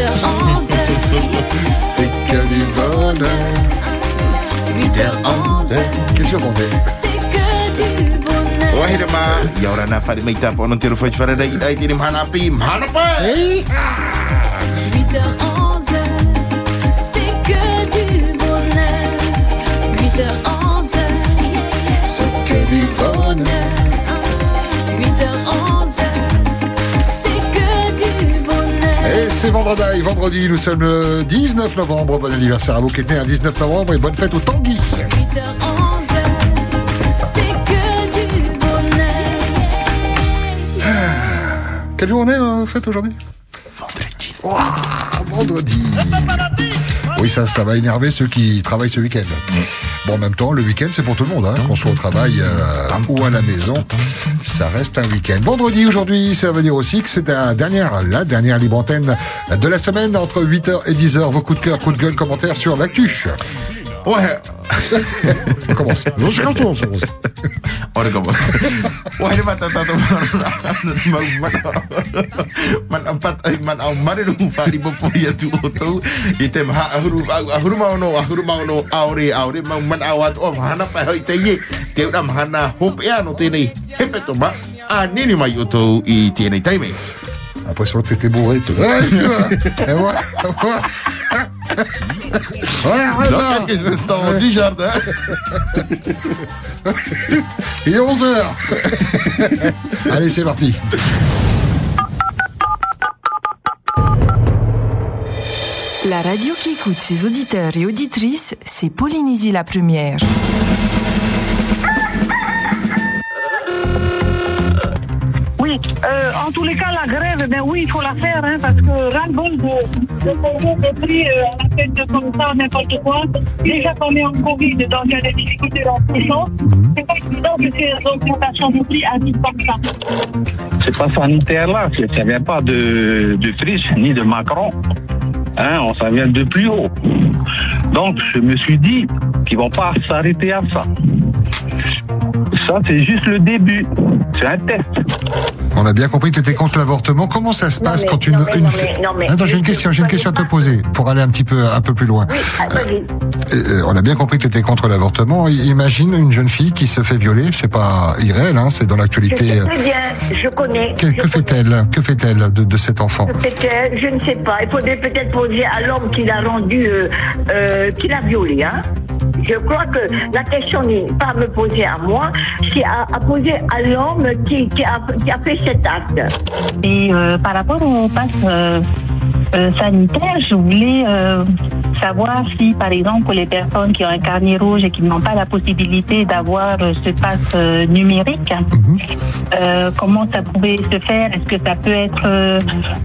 8h11, C'est que du bonheur. 8h11, Quel jour on est? C'est que ma tiro Mahanapi 8h11, c'est que du bonheur. 8h11, C'est que du bonheur. 8h11, c'est vendredi, vendredi, nous sommes le 19 novembre. Bon anniversaire à vous qui êtes né un 19 novembre et bonne fête au Tanguy. 8h11, c'est que du bonheur. Quelle journée euh, fête aujourd'hui? Vendredi Ouah, Vendredi. Oui, ça, ça va énerver ceux qui travaillent ce week-end. Bon, en même temps, le week-end, c'est pour tout le monde, hein, qu'on soit au travail euh, ou à la maison. Ça reste un week-end. Vendredi, aujourd'hui, ça veut dire aussi que c'est la dernière, la dernière libre antenne de la semaine entre 8h et 10h. Vos coups de cœur, coups de gueule, commentaires sur l'actu. Ouais. On recommence. Je suis content, Ora, recommence. On recommence. Ouais, le matin, t'as tout le monde. Man, au mari, le bouffard, il m'a pour y a tout autour. Il t'aime, ha, ahuru, ahuru, maono, aure, aure, man, man, awat, oh, hana, pa, hoi, te, ye, te, una mahana, hop, ya, no, te, nei hepe, to, ma, a, nini, ma, yoto, i, te, ne, taime. Ah, pues, rote, te, bourré, tu, ah, ah, Ton t-shirt hein Il est 11h. Allez, c'est parti. La radio qui écoute ses auditeurs et auditrices, c'est Polynésie la première. Euh, en tous les cas, la grève, ben oui, il faut la faire, hein, parce que ras-le-bol de, de payer des prix euh, à la tête de comme ça, n'importe quoi. Déjà qu'on est en Covid, donc il y a des difficultés dans le sens. C'est pas évident que ces augmentations de prix arrivent comme ça. c'est pas sanitaire là, ça vient pas de, de Frisch ni de Macron. Hein, on- ça vient de plus haut. Donc je me suis dit qu'ils vont pas s'arrêter à ça. Ça c'est juste le début. C'est un test. On a bien compris que tu étais contre l'avortement. Comment ça se Non, passe mais- quand une, non, mais- une non, mais- non, mais- Attends, j'ai une question, j'ai une question à te poser pour aller un petit peu, un peu plus loin. Oui, ah, vas-y. Euh, on a bien compris que tu étais contre l'avortement. Imagine une jeune fille qui se fait violer. C'est pas irréel, hein, c'est dans Je l'actualité. sais très bien, je connais. Que, je fait-elle Que fait-elle de, de cet enfant? Je ne sais pas. Il faudrait peut-être poser à l'homme qui l'a rendu, euh, euh, qui l'a violé. Hein. Je crois que la question n'est pas à me poser à moi, c'est à, à poser à l'homme qui, qui, a, qui a fait Et euh, par rapport au pass euh, sanitaire, je voulais euh, savoir si, par exemple, les personnes qui ont un carnet rouge et qui n'ont pas la possibilité d'avoir euh, ce pass euh, numérique, euh, comment ça pouvait se faire? Est-ce que ça peut être euh,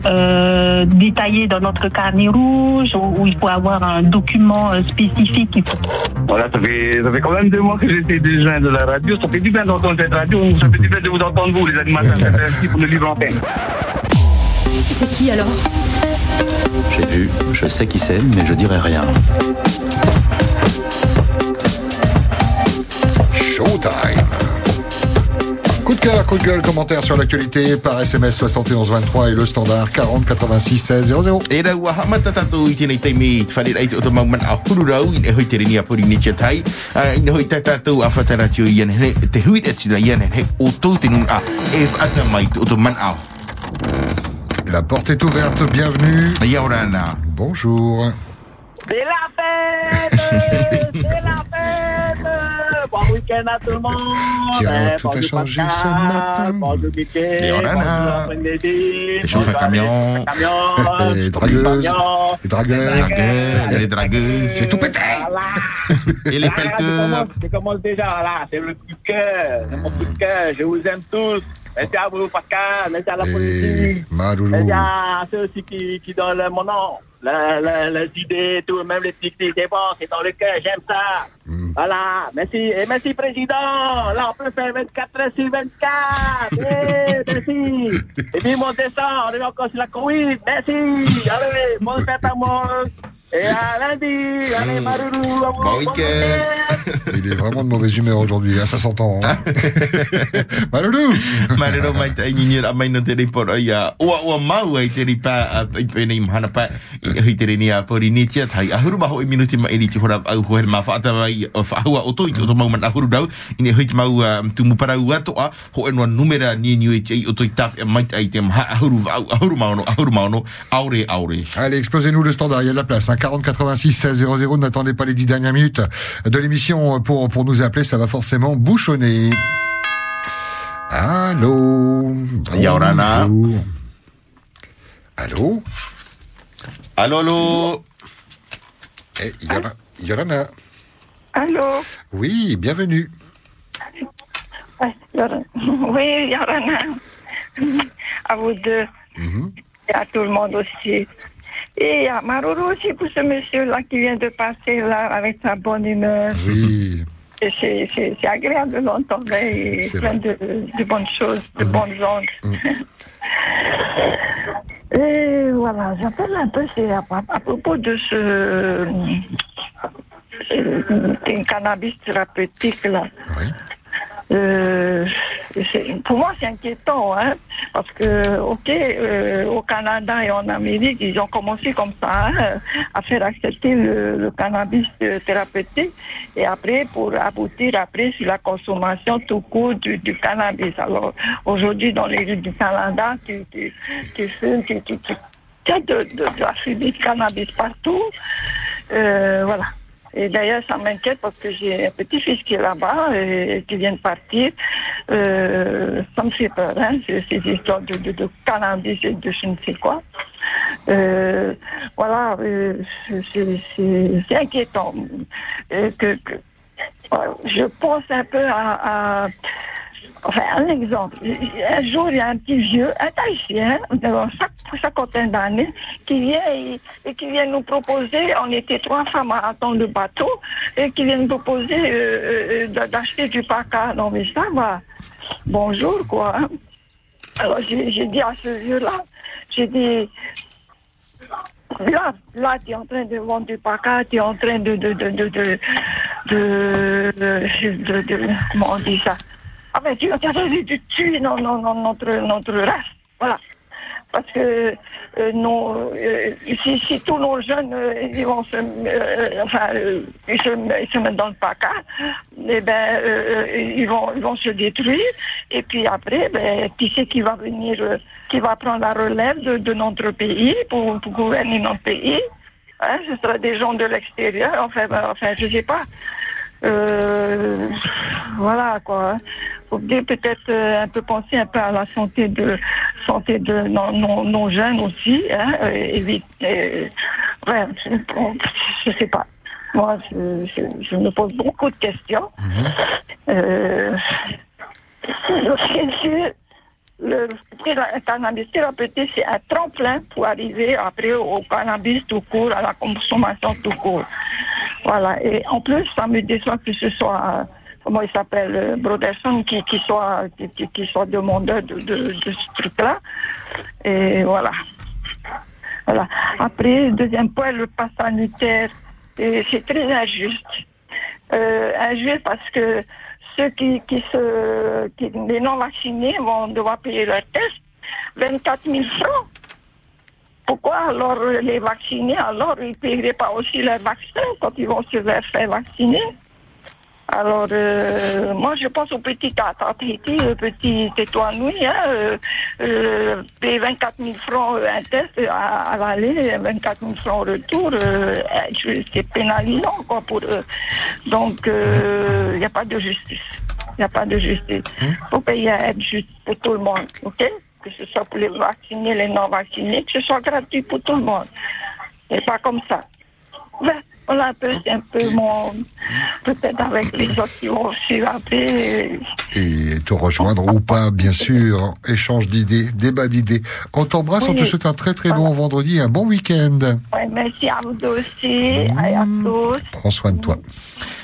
euh, détaillé dans notre carnet rouge ou, ou il faut avoir un document euh, spécifique? Voilà, ça fait, ça fait quand même deux mois que j'essaie de joindre la radio. Ça fait du bien d'entendre cette radio. Ça fait du bien de vous entendre vous, les animateurs. Petit pour le libre antenne. C'est qui alors? J'ai vu, je sais qui c'est, mais je dirai rien. Showtime. Coup de cœur, coup de gueule, commentaire sur l'actualité par SMS 7123 et le standard 40 86 16 00. E rau a hamata tātou i tēnei teimi whare ai te o te mau man a huru rau i ne hoi te rini a pori ni tia tai uh, i ne hoi tā tātou a whataratio i ane he te hui e tina i ane he o tō te nung a e whata mai te o te man a La porte est ouverte, bienvenue. Ia ora nā Bonjour. C'est la fête C'est la fête Bon week-end à tout le monde Tiens, Eh, tout a changé ce matin. Bonjour Mickey Et on en a. bonjour après-midi, Les chauffeurs camions. les dragueuses. Les dragueurs. Les dragueux J'ai tout pété. Voilà. et les je pelleteurs commence, je commence déjà là, c'est le coup de cœur, c'est mon coup de cœur, je vous aime tous. Merci à vous Pascal, merci à la Et politique. Maroulou. Merci à ceux aussi qui, qui donnent mon nom, la- les idées, tout, même les petits c'est bon, c'est dans le cœur, j'aime ça. Voilà, merci. Et merci Président, là on peut faire 24 heures sur 24. Eh, merci. Et puis mon descend, on est encore sur la Covid, merci. Allez, bonne fête à moi. Et à lundi, allez à vous. Bon week-end. Il est vraiment de mauvaise humeur aujourd'hui, hein, ça s'entend. Hein. Maloulou Marero mai tai ni ni mai no te report ai a ua ua mau ai te ripa ai pe nei mahana pa i hui te reni a pori ni tia tai a huru maho i minuti mai iri ti hora au ho her ma fa ata mai o fa hua o toi to mau man a huru dau i ne hui te mau tu mu para ua to a ho enwa numera ni ni i o toi tap e mai ai te ma a huru a huru mau no a huru aure aure Allez, explosez-nous le standard, il y a de la place. Hein, 40 86 16 00, n'attendez pas les 10 dernières minutes de l'émission pour, pour nous appeler, ça va forcément bouchonner. Allô? Yorana. Bonjour. Allô? Allô, allô? Eh, Yora- Yorana. Allô? Oui, bienvenue. Yorana. Oui, Yorana. À vous deux. Mhm. Et à tout le monde aussi. Et à Maroro aussi pour ce monsieur-là qui vient de passer là avec sa bonne humeur. Oui. C'est agréable de l'entendre et plein de, de bonnes choses, de bonnes ondes. Et voilà, j'appelle un peu c'est à, à propos de ce euh, euh, cannabis thérapeutique là. Oui. Euh, pour moi, c'est inquiétant, hein, parce que, ok, euh, au Canada et en Amérique, ils ont commencé comme ça hein, à faire accepter le, cannabis euh, thérapeutique, et après, pour aboutir après sur la consommation tout court du, cannabis. Alors, aujourd'hui, dans les rues du Canada, tu, tu, tu tu, tu, tu, as de, de, de la fumée de cannabis partout. Euh, voilà. Et d'ailleurs, ça m'inquiète parce que j'ai un petit-fils qui est là-bas et qui vient de partir. Euh, ça me fait peur, hein, ces, histoires de, de, cannabis et de je ne sais quoi. Euh, voilà, euh, c'est- inquiétant. Je pense un peu à- Enfin, un exemple. Un jour, il y a un petit vieux, un Tahitien, chaque cinquantaine d'années, qui vient et, qui vient nous proposer, on était trois femmes à attendre le bateau, et qui vient nous proposer euh, euh, d'acheter du paca. Non, mais ça va. Bonjour, quoi. Alors, j'ai dit à ce vieux-là, j'ai dit, Là, là, tu es en train de vendre du paca, tu es en train de, de, de- de- comment on dit ça? Ah ben, tu train de, tuer non, non, non, notre, notre race. Voilà. Parce que euh, euh, si, si tous nos jeunes euh, ils vont se, euh, enfin, ils, se, ils se mettent dans le paca, eh ben, ils vont, ils vont se détruire. Et puis après, ben, qui c'est qui va venir, qui va prendre la relève de, de notre pays pour, pour gouverner notre pays? Hein, Ce sera des gens de l'extérieur. Enfin, ben, enfin, je sais pas. Euh, voilà quoi. Faut bien peut-être euh, un peu penser un peu à la santé de santé de nos, nos- nos jeunes aussi. Hein, euh, évite- euh, ouais, je, sais pas. Moi, je, je- je me pose beaucoup de questions. Euh, bien sûr, le cannabis thérapeutique, c'est un tremplin pour arriver après au cannabis tout court, à la consommation tout court. Voilà. Et en plus, ça me déçoit que ce soit, comment il s'appelle, euh, Broderson, qui, qui soit, qui, qui- soit demandeur de, de, de ce truc-là. Et voilà. Voilà. Après, deuxième point, le pass sanitaire, c'est très injuste. Euh, injuste parce que ceux qui, qui se, qui, les non vaccinés vont devoir payer leur test 24 000 francs. Pourquoi alors les vaccinés, alors ils ne paieraient pas aussi leur vaccin quand ils vont se faire vacciner? Alors, euh, moi, je pense au petit le petit étoinoui, hein, euh, euh, payer 24 000 francs euh, un test à, à l'aller, 24 000 francs au retour, euh, c'est pénalisant, quoi, pour eux. Donc, il n'y a pas de justice. Il n'y a pas de justice. Il faut payer être juste pour tout le monde, ok? Que ce soit pour les vaccinés, les non-vaccinés, que ce soit gratuit pour tout le monde. Et pas comme ça. Ben, voilà c'est un peu mon. Peut-être avec les autres qui vont suivre après. et te rejoindre ou pas, bien sûr. Échange d'idées, débat d'idées. On t'embrasse, on te Oui. souhaite un très très bon vendredi, un bon week-end. Ouais, merci à vous aussi. Allez, à tous. Prends soin de toi.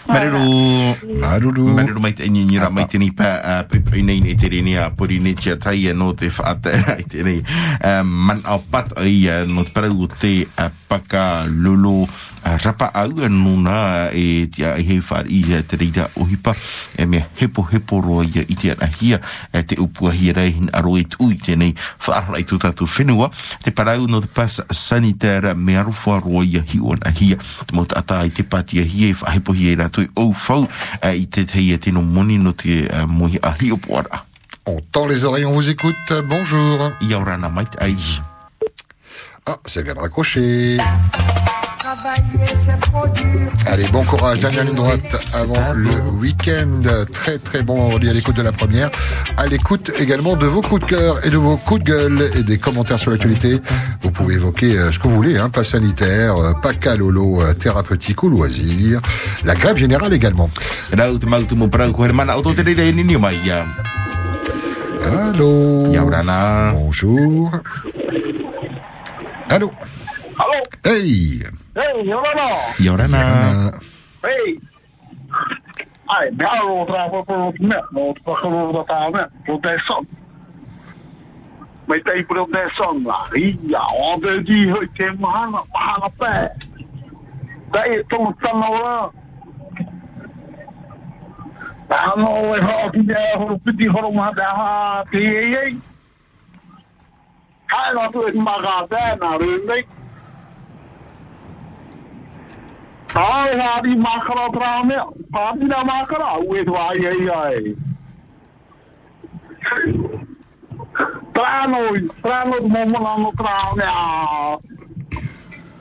Marero. Maruru. Marero mai te ni ra mai te ni pa a pe pe nei ne te ni a pori ne tia tai no te fa te ai te nei. Eh, Man au pat ai no te parau te a paka lolo a rapa au anu na e tia te reira e mea hepo hepo roa ia i te e te upua hia rei hin aro tui te nei whaara i tu tatu whenua te parau no te pas sanitara me arufa roa ia hi o na hia te mo ata i te patia hia whahepo hia i rato i au fau i te teia te no moni no te mohi a hi o puara. On tend les oreilles, on vous écoute. Bonjour. Ia ora na mai ai. Ah, ça vient de raccrocher. Allez, bon courage, dernière ligne droite avant le week-end. Très très bon vendredi à l'écoute de la première. À l'écoute également de vos coups de cœur et de vos coups de gueule et des commentaires sur l'actualité. Vous pouvez évoquer euh, ce que vous voulez, hein, pas sanitaire, euh, pas calolo, euh, thérapeutique ou loisir. La grève générale également. Allô Ia ora na. Bonjour. Allô Allô Hey Hey, Yorano. Ia ora na. Euh, Hey. Ai, me aro tra po po me, no po ko ro ta me, po te son. Me te po te son la. Ia, o de di ho te mahana, mahana pe. Dai to tano la. Tano e ho ki de ho piti ho ma da ha te ye. Hai no tu e maga da na ru nei. Ai, hadi makara trame, hadi na makara, uwe tu ai ai ai. Trano, trano mo mo na no trane a.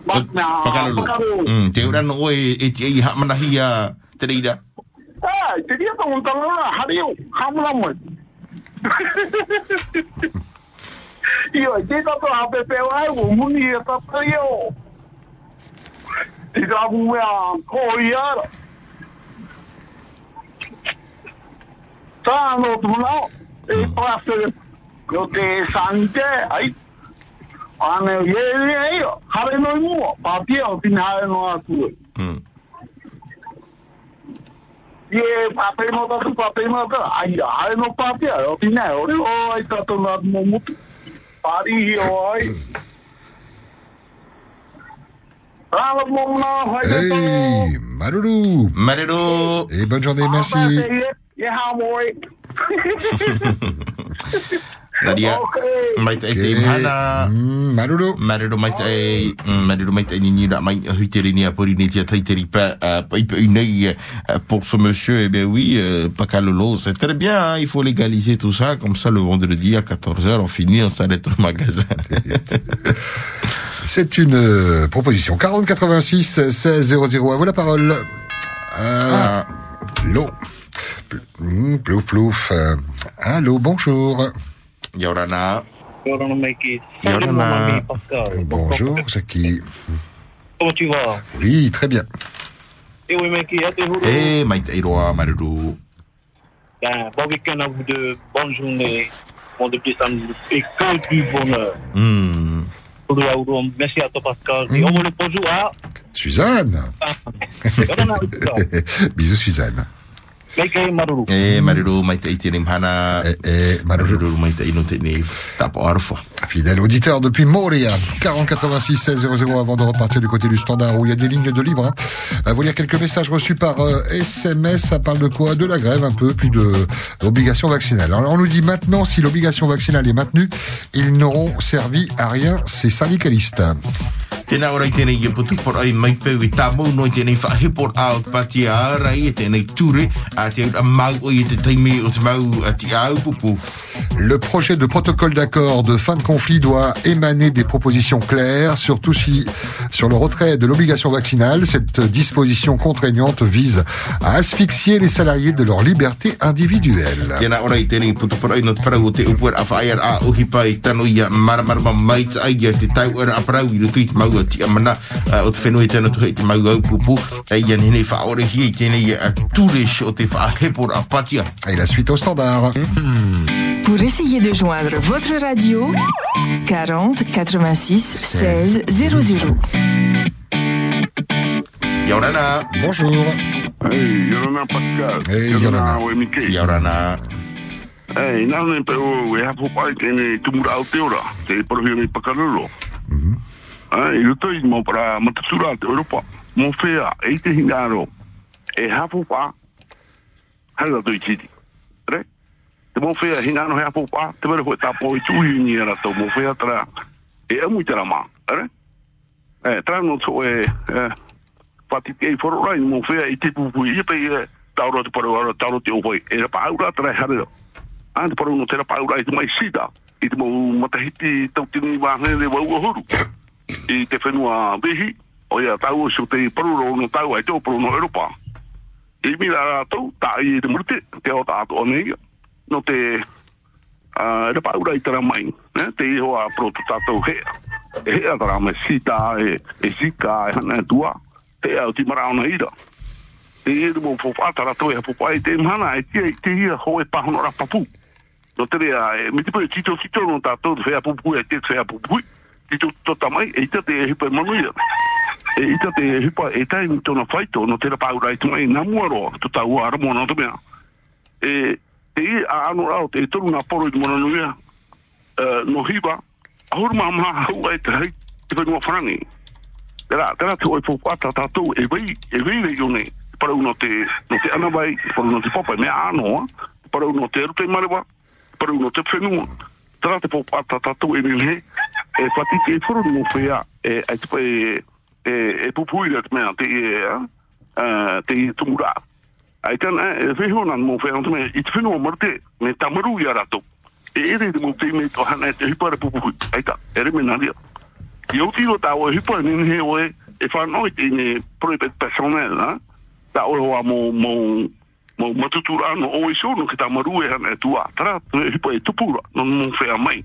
Bakna, Pakalolo. Mm, te ura no e e te i ha mana hia te reira. Ai, te dia tong tong na, hadi yo, hamla mo. Iyo, te ta to ha pe pe ai, wo muni e ta ta yo. Te ta mu ya ko ia. Trano tu na, e pase yo te sante, ai. Ane ye ye yo, hare no mo, pa pia o tin hare no atu. Mm. Ye pape no ta tu pape no ta, ai ya, hare no pa pia o tin ai, o o ai ta to na mo mo. Pari hi o ai. Rala mo na, hai te to. Hey, Maruru. Marero. Et bonne journée, merci. Ye ha moi. Nadia. Mai te te mana. Mm, Maruru. Marero mai te mm, marero mai te ni ni ra mai hui te rini a pori ni tia tai te ripa uh, pai nei euh, pour ce monsieur eh bien oui euh, Pakalolo c'est très bien hein, il faut légaliser tout ça comme ça le vendredi à 14h on finit on s'arrête au magasin. C'est une euh, proposition. 40 86 16 00. À vous la parole. Euh, Allô. Mm, Plouf plouf. Euh, Allô, bonjour. Yorana. Yorana Mikey. Yorana. Bonjour, c'est qui? Comment tu vas? Oui, très bien. Eh oui Mikey, à tes. Eh Marero. Ben, bon week-end à vous deux. Bonne journée. Bon depuis samedi. Et que du bonheur. Hmm. Merci à toi Pascal. Et on le bonjour. Suzanne. Mikey. Bisous, Suzanne. Mikey Maruru. Mai te mai te ino te ne tapo arfa. Fidèle auditeur depuis Montréal, 40 86 16 00 avant de repartir du côté du standard où il y a des lignes de libre. Hein. À vous lire quelques messages reçus par euh, SMS. Ça parle de quoi? De la grève un peu, puis de l'obligation vaccinale. Alors on nous dit maintenant si l'obligation vaccinale est maintenue, ils n'auront servi à rien ces syndicalistes. Tēnā ora i tēnei i putu por ai mai peu i tā mau no i tēnei whahepor au pati a ara i tēnei ture pupu. Le projet de protocole d'accord de fin de conflit doit émaner des propositions claires, surtout si, sur le retrait de l'obligation vaccinale. Cette disposition contraignante vise à asphyxier les salariés de leur liberté individuelle. Et la suite au standard. Pour essayer de joindre votre radio, 40 86 16 00. Yaurana. Bonjour. Hey, Yorana Pascal. Hey, Yorana. Yaurana. Hey, nā nei pe o e hapo pai tēne tumura au te ora, te parohia nei pakarolo. Ai, i roto i mo para matatura te Europa. Whea, e te hingaro, e hapo pa, hanga tui titi. Re? Te mo hinga hingano hea pōpā, te mere hoi tāpō i tuhi ni ara tau, mo tara, e amu i tara mā. Re? E, tara no tō e, e, pati te i whororai, mo whea i te pūpui i pe e, tauro te paru tauro te ohoi. e ra pa aura tara e hare a te paru no te rapa ura i te mai sida i te mau matahiti tau tini wāhne re wau ahuru i te whenua vehi o ia tau o so te paru ro no tau ai tau paru no Europa i mira rā tau tā i te murute te o tātu o nei no te ura i mai ne? te hoa proto tātou hea e hea tara me sida e, e e hana e tua te au ti marao na ira te i mo fofata to e te e te te ia ho e pahono no te rea e mi te pe tito tito no to fe papu e te tito to tamai e te te hipa manuia e ita te hupa e tai ni tona whaito no tera pāura pāurai tunga e ngā mua roa tu tā ua ara mōna nā tumea. E e a anu rao te e toru ngā poro i mōna nuea no hiba a huru mā mā hau ai te hei te whenua whanangi tera tera te oi pōpata tātou e vei e vei rei o yone parau no te no te ana vai para uno te papa me ano parau no te erutei marewa parau no te fenu tra te popata tātou e mele e fatiki e foru no whea e e e e pupui te mea te e te tumura ai tana e wehona mo fea te mea i te whenua marte me tamaru i arato e ere te mo te me to hana te hipare pupui ai ta ere me naria i o tiro ta o hipare ni he personnel ta o wa mo mo mo matutura no o iso no kita maru e hana tua tra e hipo e tupura no mo fe mai mai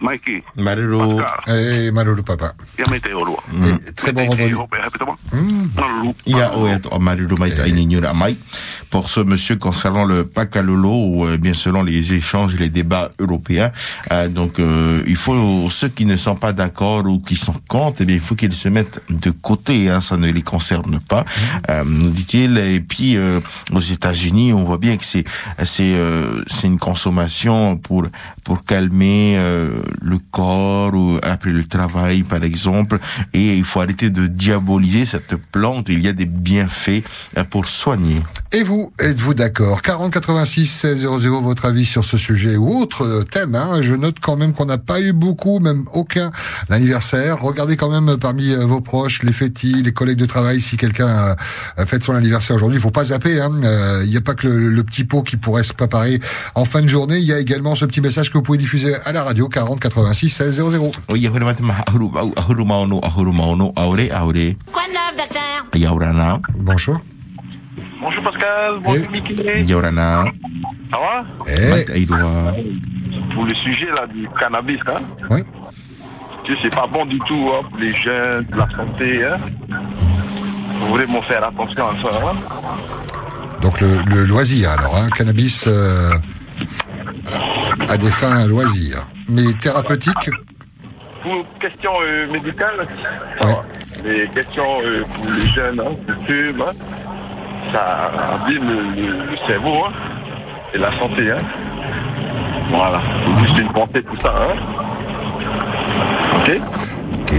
maiki Maruru. Eh, Maruru papa. ia me te orua Très bon vendredi. mai nyura mai. Pour ce monsieur concernant le Pakalolo, ou euh, bien selon les échanges et les débats européens, euh, donc euh, il faut ceux qui ne sont pas d'accord ou qui sont contre, eh bien il faut qu'ils se mettent de côté, hein, ça ne les concerne pas, euh, nous dit-il. Et puis euh, aux États-Unis, on voit bien que c'est c'est euh, c'est une consommation pour pour calmer euh, le corps ou après le travail par exemple, et il faut arrêter de diaboliser cette plante. Il y a des bienfaits pour soigner. Et vous, êtes-vous d'accord? 40 86 16 00, votre avis sur ce sujet ou autre thème. Hein? Je note quand même qu'on n'a pas eu beaucoup, même aucun anniversaire. Regardez quand même parmi euh, vos proches, les fétis, les collègues de travail, si quelqu'un fête son anniversaire aujourd'hui. Il faut pas zapper. hein. Euh, Il n'y a pas que le, le petit pot qui pourrait se préparer en fin de journée. Il y a également ce petit message que vous pouvez diffuser à la radio 40 86 16 00. Oia, hore mate maha ahuru, au- ahuru maono, ahuru maono, aore, aore, Quoi de neuf, docteur? Yaurana, Bonjour. Bonjour Pascal, bonjour Mickey. yaurana, Ça va? Eh. Pour le sujet là du cannabis, hein Oui. Tu sais, c'est pas bon du tout hein, pour les jeunes, pour la santé. Hein Vous voulez m'en faire attention à ça. Hein donc le, le loisir alors, hein, cannabis euh, à des fins loisirs. Mais thérapeutique, pour questions euh, médicales, va. Les questions euh, pour les jeunes, hein, fument, hein, ça abîme le, le- le cerveau hein, et la santé. Hein. Voilà. C'est juste une pensée pour ça. Hein. Ok ok.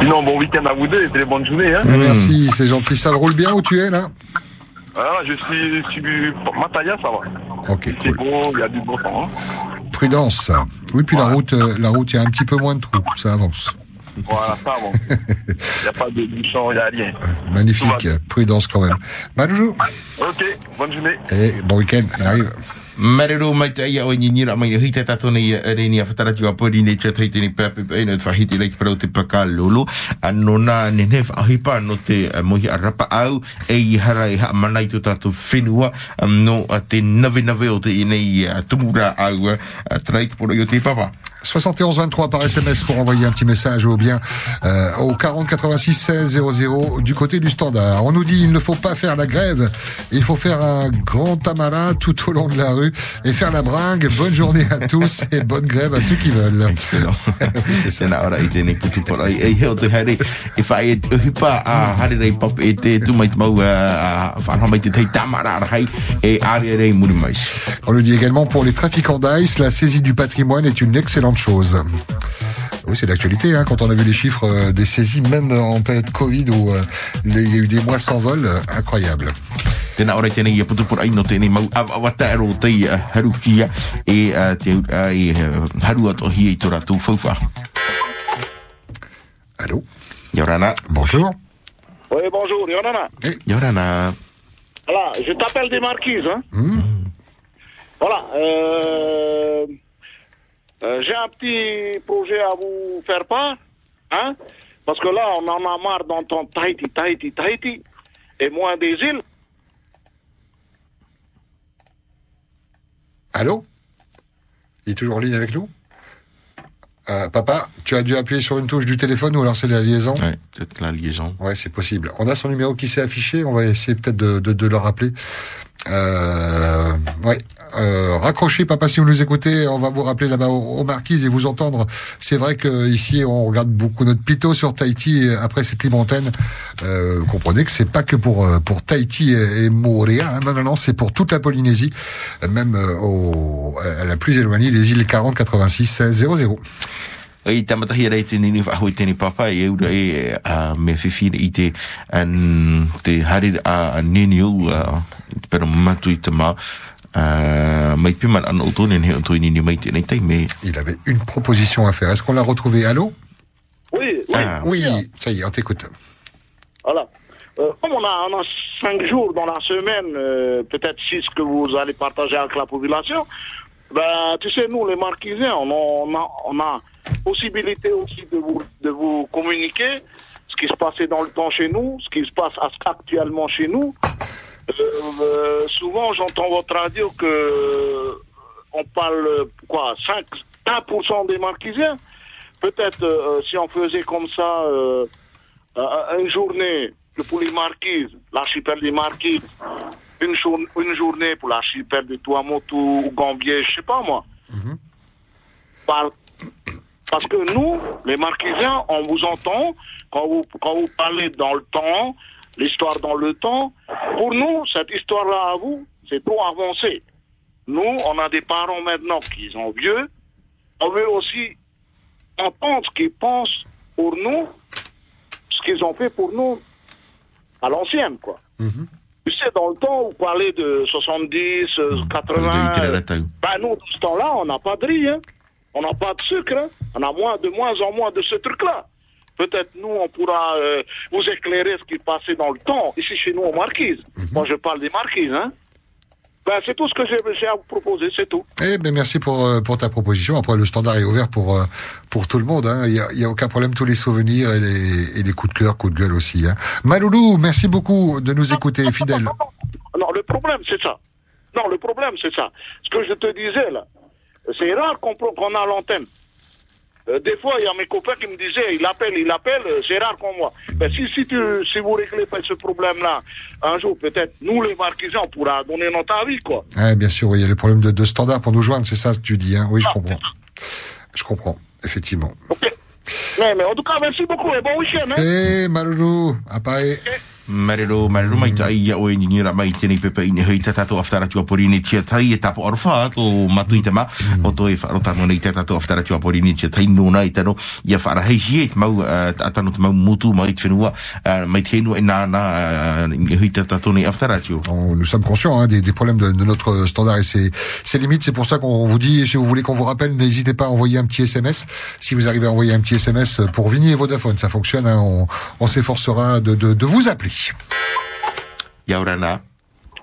Sinon, bon week-end à vous deux et très bonne journée. Merci, c'est gentil. Ça roule bien où tu es là? Ah, je suis sur Mataya, ça va. Ok, C'est beau, il y a du beau temps. Hein. Prudence. Oui, puis la route, euh, la route, il y a un petit peu moins de trous, ça avance. Voilà, ça bon. Il n'y a pas de bouchon, il n'y a rien. Magnifique, prudence quand même. Maloulou, Ok, bonne journée. et bon week-end, on arrive. Mareru mai te ia o ni nira mai hita tatu ni ni ni afatara tu pori ni te tei tini pepe pe ni fa hiti parau te paka lulu anona na ni nef ahipa no te mohi arapa au e i hara i ha manai tu tatu finua no te nave nave o te inei tumura au traik poro yo te papa. 71 23 par SMS pour envoyer un petit message ou bien euh, au 40 86 16 00 du côté du standard. On nous dit il ne faut pas faire la grève, il faut faire un grand tamara tout au long de la rue et faire la bringue. Bonne journée à tous et bonne grève à ceux qui veulent. Excellent. On nous dit également pour les trafiquants d'ice, la saisie du patrimoine est une excellente chose. Oui, c'est d'actualité, hein, quand on a vu les chiffres euh, des saisies, même en période Covid où euh, les- il y a eu des mois sans vol, euh, incroyable. Tēnā ora tēnei ia putu pora ino tēnei mau awa awa tāro o tei haru kia e te e haru at o hi i tō rātou whauwha. Allô? Yorana. Bonjour. Oui, bonjour, Yonana. Yorana. Voilà, je t'appelle des marquises. Hein. Voilà. euh, euh, J'ai un petit projet à vous faire part. Hein, parce que là, on en a marre d'entendre Tahiti, Tahiti, Tahiti. Et moins des îles. Allô? Il est toujours en ligne avec nous? Euh, Papa, tu as dû appuyer sur une touche du téléphone ou alors c'est la liaison? Ouais, peut-être la liaison. Ouais, c'est possible. On a son numéro qui s'est affiché, on va essayer peut-être de, de, de le rappeler. Euh, ouais. Euh, raccrochez, papa, si vous nous écoutez, on va vous rappeler là-bas aux, marquises et vous entendre. C'est vrai que ici, on regarde beaucoup notre pito sur Tahiti après cette libre antenne. Euh, comprenez que c'est pas que pour euh, pour Tahiti et, et Moorea. hein. Non, non, non, c'est pour toute la Polynésie, même euh, au, à la plus éloignée, les îles 40 86 16 00. Ei tamatahi rei te nini whahoi tēnei papa e eura e uh, me whiwhira i te an, te harir a uh, nini au uh, pero matu i te mā uh, mai piman ana o tōne ne o tōi nini mai tēnei tai me Il avait une proposition à faire. Est-ce qu'on l'a retrouvé? Allô? Oui, oui. Ah, Oui, ça y est, on t'écoute. Voilà. Euh, comme on a, on a cinq jours dans la semaine, euh, peut-être six que vous allez partager avec la population, ben, tu sais, nous, les Marquisiens, on a, on a, on a possibilité aussi de vous, de vous communiquer ce qui se passait dans le temps chez nous, ce qui se passe actuellement chez nous. Euh, euh, souvent, j'entends votre radio que euh, on parle, quoi, 5, 1% des Marquisiens. Peut-être, euh, si on faisait comme ça, euh, une journée pour les marquises, l'archipel des marquises, une, jour- une journée pour l'archipel de Tuamotu ou Gambier, je sais pas moi. Par- parce que nous, les marquisiens, on vous entend quand vous, quand vous parlez dans le temps, l'histoire dans le temps. Pour nous, cette histoire-là à vous, c'est trop avancé. Nous, on a des parents maintenant qui sont vieux. On veut aussi entendre ce qu'ils pensent pour nous, ce qu'ils ont fait pour nous à l'ancienne, quoi. Tu sais, dans le temps, vous parlez de 70, euh, 80. euh, ben nous, dans ce temps-là, on n'a pas de riz, hein. On n'a pas de sucre, hein. On a moins, de moins en moins de ce truc-là. Peut-être nous, on pourra euh, vous éclairer ce qui passait dans le temps, ici chez nous, aux Marquises. Moi, je parle des Marquises, hein. Ben, c'est tout ce que j'ai j'ai à vous proposer, c'est tout. Eh ben merci pour euh, pour ta proposition. Après le standard est ouvert pour euh, pour tout le monde. hein. Il y a il y a aucun problème. Tous les souvenirs et les et les coups de cœur, coups de gueule aussi. Hein. Maloulou, merci beaucoup de nous écouter, fidèle. Non, le problème, c'est ça. Non, le problème, c'est ça. Ce que je te disais, là, c'est rare qu'on qu'on a l'antenne. Euh, des fois, il y a mes copains qui me disaient, il appelle, il appelle, euh, c'est rare qu'on voit. Mais si, si, tu, si vous réglez pas ce problème-là, un jour, peut-être, nous, les marquisans, on pourra donner notre avis, quoi. Ouais, bien sûr, oui, il y a le problème de, de standard pour nous joindre, c'est ça ce que tu dis. Hein. Oui, je comprends. Je comprends, effectivement. Mais, mais en tout cas, merci beaucoup et bon week-end. Hein? Eh, Maloulou, à Paris. Nous sommes conscients hein, des, problèmes de, notre standard et ses, limites. C'est pour ça qu'on vous dit, si vous voulez qu'on vous rappelle, n'hésitez pas à envoyer un petit SMS. Si vous arrivez à envoyer un petit SMS pour Vigny et Vodafone, ça fonctionne. hein, on s'efforcera de vous appeler. Yaurana.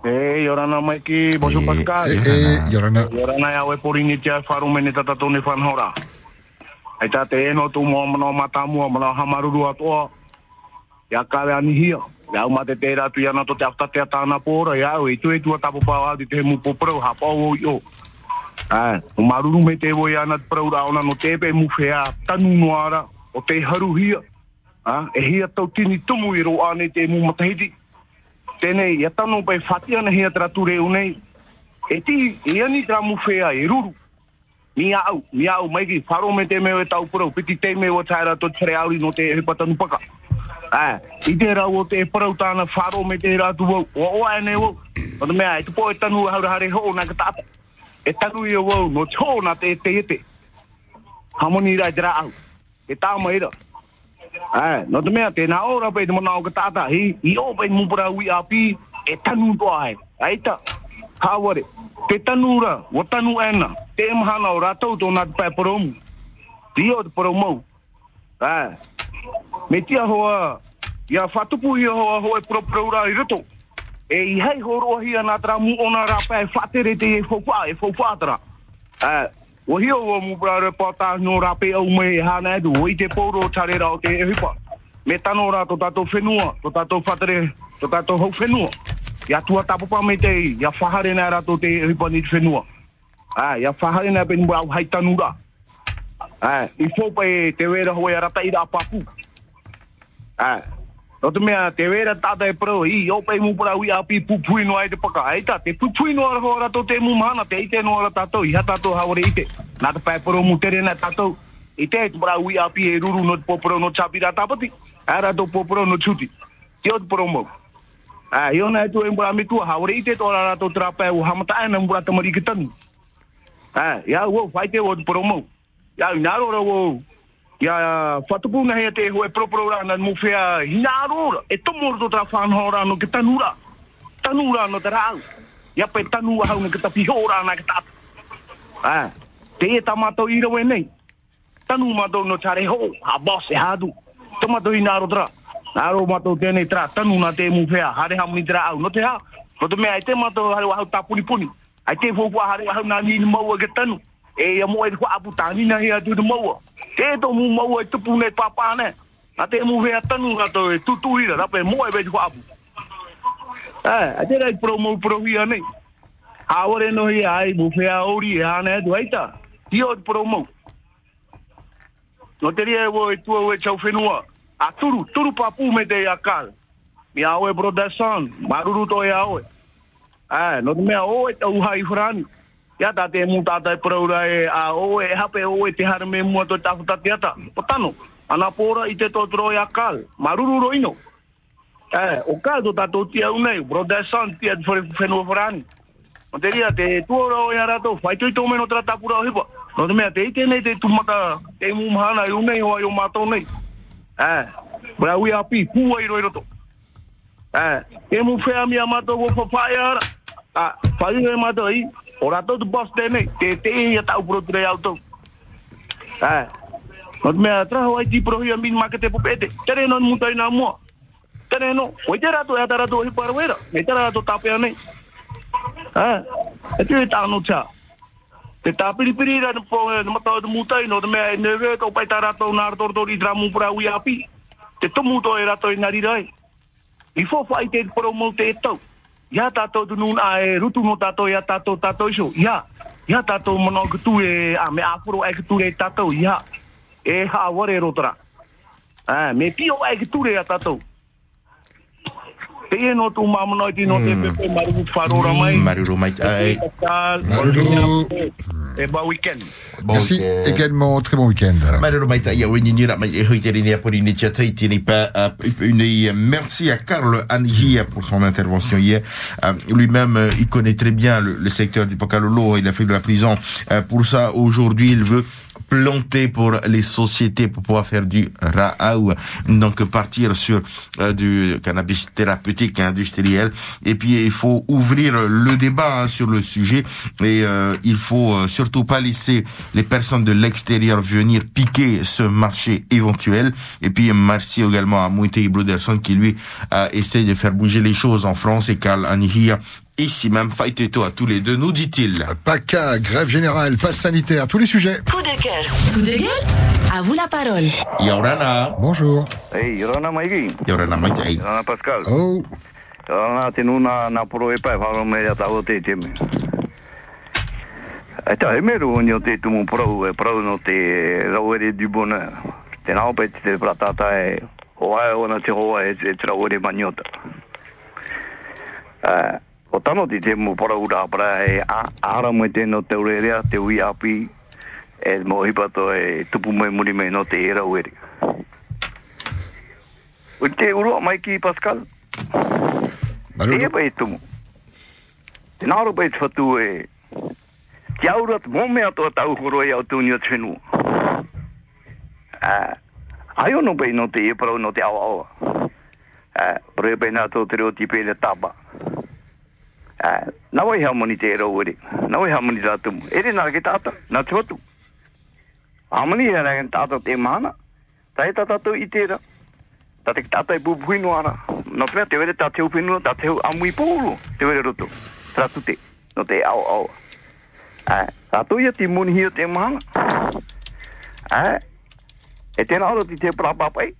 E, Yorana ki, bonjour Pascal. Eh, eh, Yorana. Yorana ia we porini tia wharu mene tata tōne whanhora. Ai tā te eno tū mua mana o mata mua mana o hamaruru atoa. Ia kāwe ani hia. Ia au mate te ratu ia nato te aftatea tāna pōra. Ia au e tu e tua tapo pāu au di te mu poprau ha pāu o maruru me te voi ana te prau raona no tepe mu whea tanu noara o te haru hia. Ah, e hia tau tini tumu i ro ane te mu matahiti. Tēnei, ia tano pai whati ana hea tera ture unei. E ti, e ani tera mu whea e ruru. Mi au, mi au, mai ki wharo me te meo e tau purau, piti te meo o taira to tere auri no te e patanu paka. Ah, i te rau o te e parau tāna wharo me te ratu wau, o o ane wau. O te mea, e tupo e tanu haura hare ho na ka tata. E tanu i o wau, no tō na te te ete. Hamoni rai te rau. E tā mai ra. Ai, no te mea, tēnā ora pe te mana o ka tata, hi, i o pe mupura ui api, e tanu ai. Ai ta, haware, te tanu ra, o tanu ena, te mahana o ratou tō nā te pai poromu. Ti o te poromou. Ai, me tia hoa, ia whatupu hoa hoa e i rito. E i hei nā tera mu ona rapa e whatere te e e o hio o mu brare pata no me hana edu, o te hipa. Me ra to whenua, to whatere, to tato hau whenua. Ia tua tapupa me te ia whahare nā rato te hipa ni te whenua. Ai, ia whahare nā penu au hai tanu ra. Ai, i fōpa e te wera hoe a rata i ra papu. Ai, no te mea, te tata e pro, i, o pei mu para api pupui no ai te paka. Ai ta, te pupui no ara hoa rato te mu mana, ite ara tatou, i ha tatou haware ite. Nā te pai pro mu tere nā tatou. I te te para ui api e ruru no te poporo no chapi ra tapati. Ai rato poporo no chuti. Te o pro mo. Ai, i ona e tu e mbara me tua, haware ite to ara rato trapai u hamata aina mbara tamari ki tanu. Ai, ia uo, whai te o pro mo. Ia, i naro ra uo, ia whatupu na hea te hoe propro ra na mu whea hinaro ra, e tomo to tra whanho ra no ke tanu ra. Tanu ra no te rau. Ia pe tanu ahau na ke ta piho ra na ke ta. Ah, te e i rawe nei. Tanu no tare ho, ha boss e hadu. Tomato i naro tra. Naro mato tēnei tra, tanu na te whea, hare hamuni tra au, no te. No te mea, ai te mato hare wahau tā. Ai te hare wahau nā ni maua ke tanu. E ia mo e kwa apu tāni na hea tu maua. Te to mu maua e papa ne. Na te mu to e tutu ira, rape mo e kwa apu. Eh, a te rai pro mo pro hia no hi ai mu ori e e pro mo. No te e wo e tua ue chau whenua. A turu, turu me te. Mi maruru to e a oe. No te mea oe tau hai frani. Ia tā te mu tātai praura e a oe, e hape oe te hara me mua to tafuta te ata. O tano, ana pōra i te tōtoro e akal. Maruru ro ino. Eh, o ka to tātou tia unei, brother son, tia te whenua frani. O te ria, te tuora o ia rato, whai tui tō meno tra tapura o hipa. No te mea, te ite nei te tumata, te mu mahana i unei hoa i o mātou nei. Eh, bra ui api, hua i roi roto. Eh, te mu whea mia mātou o whawhai ara. Ah, whai e mātou i, o rato tu boss tēnei, te te i a tau pro ture au tau. Eh, no te mea, traho ai ti pro hia min maka te popete, tere non mutai nā mua. Tere no, o i te rato e ata rato hi parawera, me te rato tapea nei. Eh, e te. Te tāpiripiri ra po matau te mutai no te mea e nere tau pai tā rato nā rato rato i dramu pura ui api. Te tomu to e rato i nari rai. I fo fai te promo te e tau. Ia tātou tu nun a e rutu no tātou ia tātou tātou iso. Ia, ia tātou mono kutu e a me afuro e kutu e tātou. Ia, e ha ware rotora. Ah, me pio e kutu e a tātou. Te e no tu mamano i tino te pepe maru wharora mai. Maruru mai ai. Maruru. E ba weekend. Merci également, très bon week-end. Maruru mai tai au ni nira mai e hui te rini apori ni tia tai tini pa une merci à Karl Anhia pour son intervention hier. Euh, Lui-même, euh, il connaît très bien le, secteur du Pocalolo, il a fait de la prison. Pour ça, aujourd'hui, il veut planter pour les sociétés pour pouvoir faire du raau donc partir sur euh, du cannabis thérapeutique industriel. Et puis il faut ouvrir le débat hein, sur le sujet. Et euh, il faut euh, surtout pas laisser les personnes de l'extérieur venir piquer ce marché éventuel. Et puis merci également à Moutei Bruderson qui lui euh, essaie de faire bouger les choses en France et Karl Anhia Ici même, fight-toi à tous les deux, nous dit-il. PACA, grève générale, passe sanitaire, tous les sujets. Coup de cœur. Coup de gueule À vous la parole. Yorana. Bonjour. Hey, Yorana Maigi. Yorana Maigi. Yorana Pascal. Oh. Yorana te nuna na poro e pai wharo me rea tau te te me. E ta he meru o ni o te tumu prau e prau no te rauere du bonheur. Te nao pe te pratata e o ai ona te hoa e te rauere maniota. Uh, o tano te te mo para ura para e ara mo te no te urerea te ui api e mo hipato e tupu mai muri me no te era uere. O te uro mai ki Pascal. E pa e tumu. Te naro pa e te whatu e te aura te mo mea toa tau horo e au tūni o te whenua. Uh, ai ono pa no te e parau no te awa awa. Uh, e nā tō te reo tipe le tapa. Nā wai hea mani te e rau ere. Nā wai hea mani tātum. Ere nā ke tātum, nā tātum. Hā mani hea rāken te mana, Tā e tātum i te ra. Tā te tātum i pūpuhinu ara. Nā pēr te were tā te upinu, tā te amu i pūru. Te were roto. Tā tute. Nō te au au. Tā ia te muni hio te mana, E tēnā oro ti te prapapai.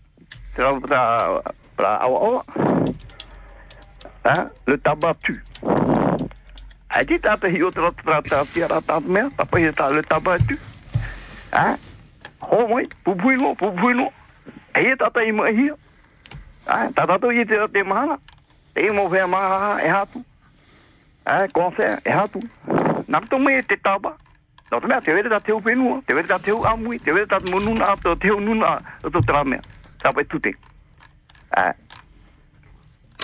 te rau pra au au. Uh, le tabatu. Ai ti tata hi o tra tra tra ti ara ta me ta pa hi ta le mai pu pu no pu pu no. Ai tata i mai hi. Ah, tata to i te te mana. E mo ve ma e hatu. Ah, konse e hatu. Nam to me te taba. No te mea, te vere ta teu penua, te vere ta teu amui, te vere ta monuna ato, teu nuna ato tra mea. Ta pa tute. Ah, Mi te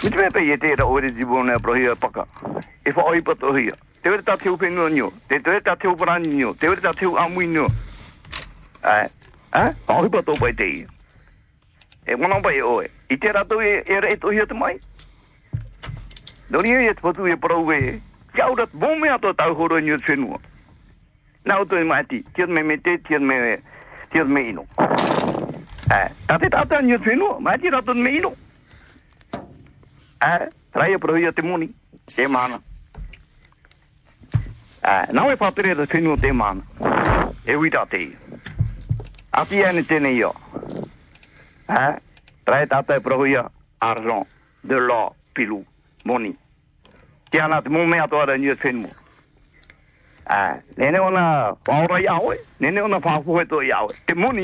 mea pe e te era ore jibone a prohia paka. E wha oi pato hia. Te were tā teu whenua nio. Te te were tā teu parani nio. Te were tā teu amui nio. Ai. Wha oi pato pai te. E wana pai oe. I te rato e e re to hia te mai? Dori e te patu e parau e. Kia urat bome ato tau horo nio te whenua. Nā uto e mai ti. Tiat me me te, tiat me tiat me ino. Ai. Tā te tāta nio te whenua. Mai ti rato me ino traia pro ia te moni, te mana. Eh, nau e whapere te whenua te mana. E wita te ia. Ati ane tene ia. Eh, traia tata e pro ia argent, de l'or, pilu, moni. Te ana te mome ato ara nia te whenua. Eh, nene ona whaora iawe, nene ona whafuheto iawe. Te moni.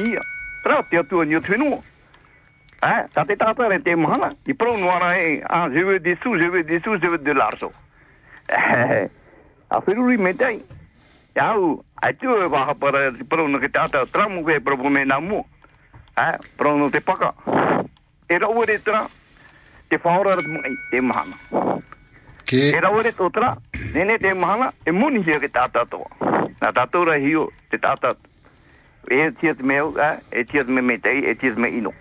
Hein? Ça t'est en train de mana. Il prend noir ah, je veux des sous, je veux des sous, je veux de l'argent. A whiruri me tei. Iau, ai tu e waha para prono ke tata tramu ke propo me na mu. Eh, prono te paka. E rau re tra. Te whaora rat mai te mahana. Ke... E rau re to tra. Nene te mahana, e muni hia ke tata toa. Na tatora hio, te tata. E tiat meu, eh, e tiat me me tei, e tiat me ino.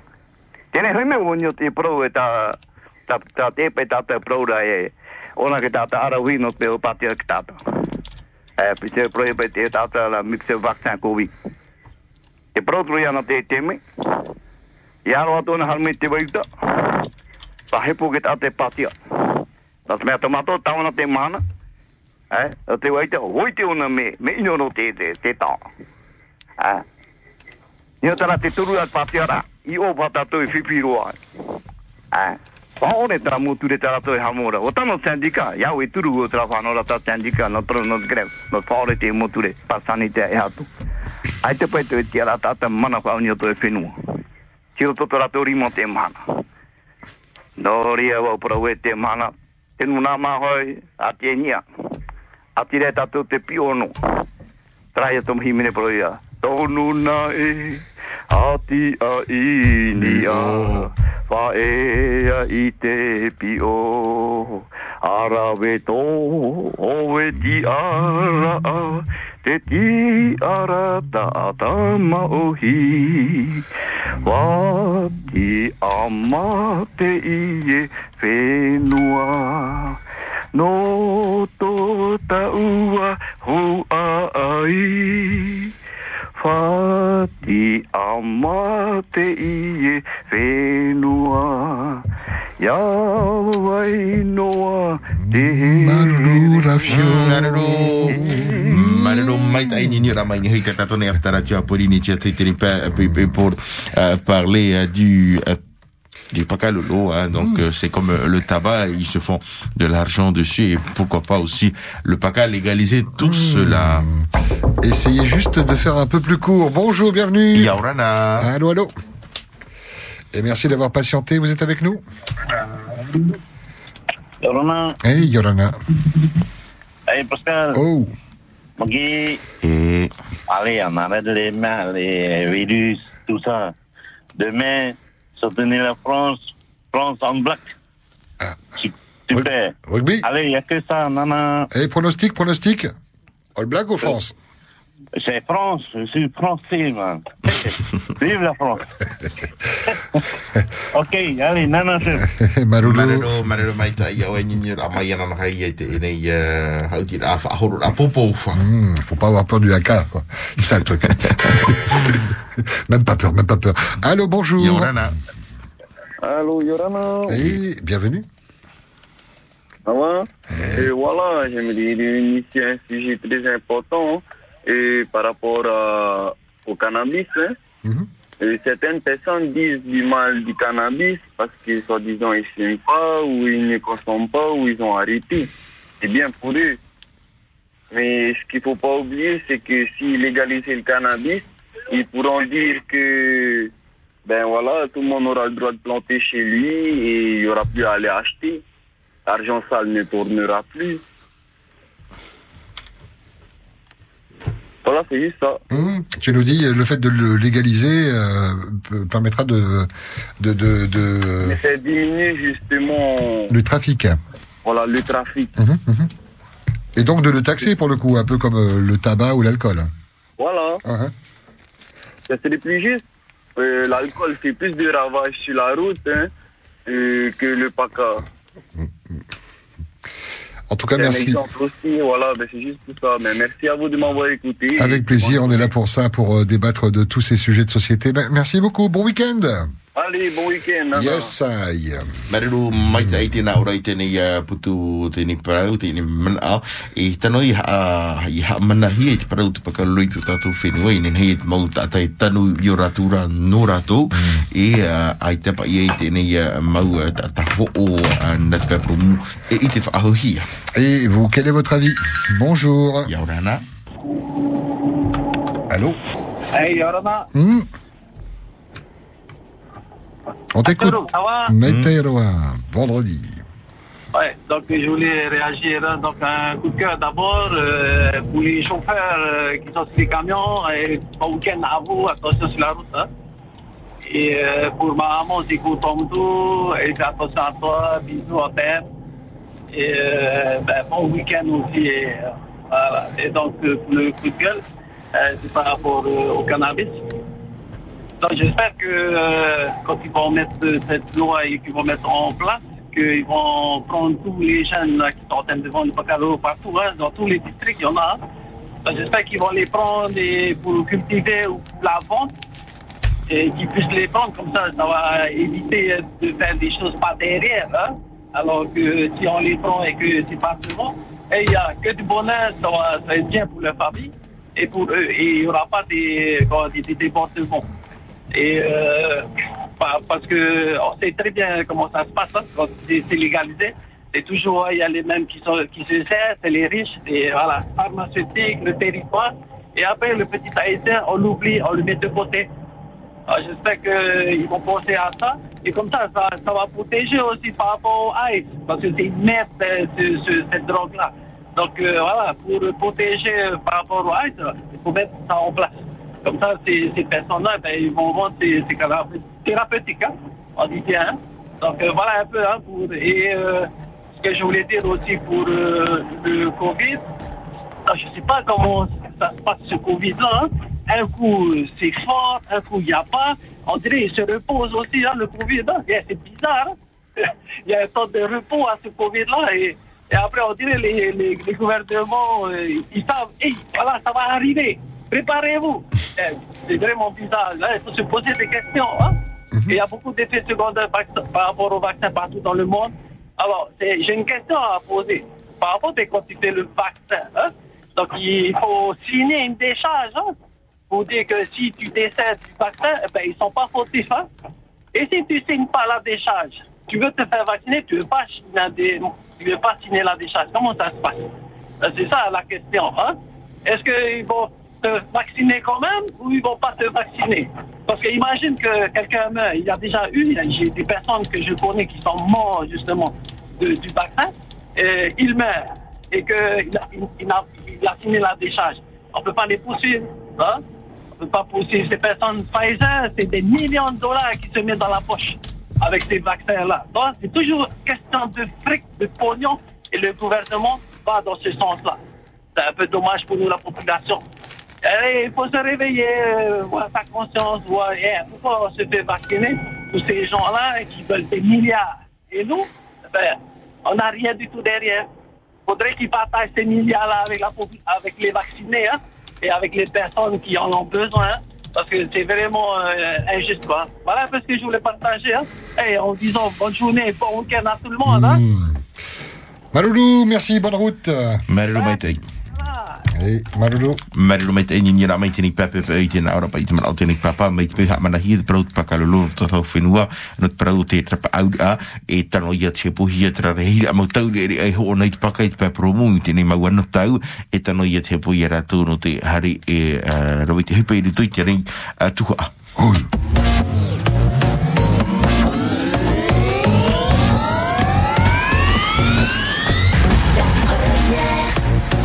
Tēnei hui me wonyo te pro e tā, tā, tā te pe tā te pro ra e ona ke tā tā ara hui no te o pātia ke tā tā. E pise pro e pe te tā tā la mixe vaccin COVID. Te pro tru yana te teme. Iaro ato na harme te waita. Pa hepo ke tā te pātia. Tā te mea tomato tawana te mana. E, te waita hoi te ona me, me ino no te te, te tā. E, Nio tara te turu at pātia ra i o pata toi whipiroa. Ah, pa one tara mo re tara toi hamora. O tano sandika, ya e turu o tara whanora ta sandika no tro no greve. No whaore te mo re, pasani te e hatu. Ai te pai toi tiara tata mana whaunio toi whenua. Tiro toto rato rimo te mana. No ria wau para te mana. tenu nā mahoi a te nia. A te re tatu te piono. Trai a tom himine pro ia tonu nai ati a ini a fa e a i te pi o ara ve to o di ti ara a. Te ti ara ta ta ma o hi wa ti a ma te i e fe no to ta ua hu a ai. Whati ama te i e whenua. Ia wai noa te mai tai ni ni ramai ni hei te tatone aftara tia pori ni tia pa pa- pour parler du euh, du pacalolo, hein, donc euh, c'est comme euh, le tabac, ils se font de l'argent dessus et pourquoi pas aussi le paca légaliser tout cela. Essayez juste de faire un peu plus court. Bonjour, bienvenue. Yaurana. Allô, allô. Et merci d'avoir patienté. Vous êtes avec nous? Yorana, Hey, Yorana. hey Pascal. Oh. Magi. Et... Allez, on arrête les mains, les virus, tout ça. Demain, soutenir la France, France en black. Su- Super. Rugby? Allez, il n'y a que ça, nana. Et pronostic, pronostic? All Black ou France? C'est France, je suis français, man. Vive la France. ok, allez, nana, chef. Maruru. Marero, marero mai tai au e ni ni ramai ana na hai e te e nei uh, hau ti a whahoro a popo. Hmm, faut pas avoir peur du haka, quoi. C'est ça le truc. même pas peur, même pas peur. Allô, bonjour. Yorana. Allô, Yorana. Hey, bienvenue. Ça va? Et voilà, j'aimerais initier un sujet très important et par rapport à- au cannabis. hein. Mhm. Et certaines personnes disent du mal du cannabis parce que, soi-disant, ils ne fument pas ou ils ne consomment pas ou ils ont arrêté. C'est bien pour eux. Mais ce qu'il ne faut pas oublier, c'est que s'ils légalisaient le cannabis, ils pourront dire que, ben voilà, tout le monde aura le droit de planter chez lui et il n'y aura plus à aller acheter. L'argent sale ne tournera plus. Voilà, c'est juste ça. Hmm, Tu nous dis, euh, le fait de le légaliser euh, permettra de, de, de, de- Mais c'est diminuer justement du trafic. voilà, le trafic. Mhm, mhm. Et donc de le taxer pour le coup, un peu comme euh, le tabac ou l'alcool. Voilà. Ah, hein. Ça, C'est le plus juste. Euh, L'alcool fait plus de ravages sur la route hein, euh, que le paca. En tout cas, un merci. exemple aussi, voilà, ben, c'est juste tout ça. Mais merci à vous de m'avoir écouté. Avec plaisir, on est là pour ça, pour euh, débattre de tous ces sujets de société. Ben, merci beaucoup, bon week-end. Allez, bon week-end. nana. Yes, I. Marero mai tai tēnā ora i tēnei uh, putu tēnei parau, tēnei mana e tano i ha, i ha mana hi e te parau te pakaroi tu tātou whenua i nen hei e te mau tātai tanu i o rātura no rātou e uh, ai tapa i e tēnei uh, mau ta, ta ho o uh, na te papamu e i te whaahohia. Et vous, quel est votre avis? Bonjour. Yaurana. Allô? Hey, Yorana. Hmm? On t'écoute. Arturo, ça va Météoroa, vendredi. Ouais, donc je voulais réagir. hein. Donc un coup de cœur d'abord euh, pour les chauffeurs euh, qui sont sur les camions. Et bon week-end à vous, attention sur la route. hein. Et euh, pour ma maman, c'est tout. Et fais attention à toi, bisous à terre. Et ben, bon week-end aussi. Et, voilà. Et donc pour le coup de gueule, c'est par rapport au cannabis. J'espère que euh, quand ils vont mettre cette loi et qu'ils vont mettre en place, qu'ils vont prendre tous les jeunes là, qui sont en train de vendre bacalao partout, hein, dans tous les districts, il y en a. hein. J'espère qu'ils vont les prendre et pour cultiver ou pour la vente et qu'ils puissent les prendre comme ça, ça va éviter de faire des choses pas derrière. Hein? Alors que si on les prend et que c'est pas devant, il n'y a que du bonheur, ça va, être bien pour leur famille et pour eux. Et il n'y aura pas des, des débordements. Et euh, pa- parce que on sait très bien comment ça se passe hein, quand c'est légalisé. C'est toujours, il y a les mêmes qui, sont, qui se servent, c'est les riches, et voilà, pharmaceutique, le territoire. Et après, le petit haïtien, on l'oublie, on le met de côté. Alors, J'espère qu'ils vont penser à ça. Et comme ça, ça, va protéger aussi par rapport au AIDS. Parce que c'est une merde, ce- ce- cette drogue-là. Donc euh, voilà, pour protéger euh, par rapport au AIDS, il faut mettre ça en place. Comme ça, ces, personnes-là, ben, ils vont vendre ces, ces canards thérapeutiques. Hein. On dit bien. hein. Donc euh, voilà un peu. Hein, pour, et euh, ce que je voulais dire aussi pour euh, le Covid, alors, je ne sais pas comment ça se passe ce Covid-là. hein. Un coup, c'est fort, un coup, il n'y a pas. On dirait qu'il se repose aussi, hein, le Covid. hein. C'est bizarre. Il y a une sorte de repos à ce Covid-là. Et, après, on dirait les, gouvernements, ils savent, hey, voilà, ça va arriver. Préparez-vous. C'est vraiment bizarre. Là, il faut se poser des questions. hein. Et il y a beaucoup d'effets secondaires par rapport au vaccin partout dans le monde. Alors, c'est- j'ai une question à poser. Par rapport à fais le vaccin, hein, donc il faut signer une décharge hein, pour dire que si tu décèdes du vaccin, eh ben, ils sont pas fautifs. Hein. Et si tu signes pas la décharge, tu veux te faire vacciner, tu veux pas tu veux pas signer la décharge. Comment ça se passe? Euh, C'est ça la question. Hein? Est-ce qu'ils vont te vacciner quand même ou ils vont pas te vacciner? Parce que imagine que quelqu'un meurt. Il y a déjà eu, j'ai des personnes que je connais qui sont morts justement du vaccin. Et il meurt et qu'il a, il, a, la décharge. On ne peut pas les poursuivre. Hein? On ne peut pas poursuivre ces personnes. Pfizer, c'est des millions de dollars qui se mettent dans la poche avec ces vaccins-là. Donc, c'est toujours question de fric, de pognon, et le gouvernement va dans ce sens-là. C'est un peu dommage pour nous, la population. Et il faut se réveiller, euh, voir sa conscience, voir eh, pourquoi on se fait vacciner tous ces gens-là qui veulent des milliards. Et nous, ben, on n'a rien du tout derrière. Il faudrait qu'ils partagent ces milliards-là avec, la avec les vaccinés hein, et avec les personnes qui en ont besoin. hein, parce que c'est vraiment euh, injuste. Quoi. Voilà un peu ce que je voulais partager. Hein. Et en disant bonne journée, bon week-end à tout le monde. Hein. Maloulou, merci, bonne route. Maloulou Hei, maruru. Maruru mai te ini nira mai tini pepe pe ei tina ora pai tamara o tini papa mai te peha mana hia te parau te pakalolo no te tau whenua no te parau te trapa auri a e tano ia te pohi a tera rehi a mau tau e ai ho nei te pakai te pepro mu i tini mau anu tau e tano ia te pohi a ratu no te hari e rawi te hupe i ritu i tere tuhua. Hoi. Hoi.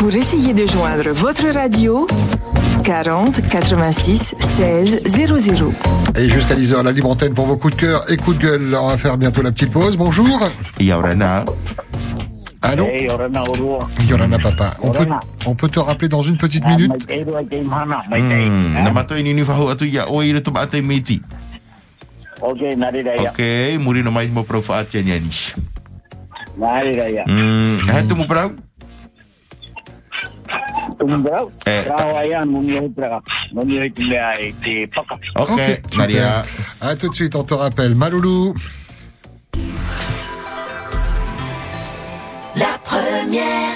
Pour essayer de joindre votre radio, 40 86 16 00. Et jusqu'à 10h, la libre antenne pour vos coups de cœur et coups de gueule. On va faire bientôt la petite pause. Bonjour. Yorana. Allô Hey, Yorana Papa. On peut, Yorana. on peut te rappeler dans une petite minute te. Hmm, na mato ini ni fahu atu ia o ire to mate meti. Ok, nari raya. Okay, muri no mai mo. Nari. Hmm, mo prau? Paka. Ok. Nadia. À tout de suite, on te rappelle. Maloulou. La première.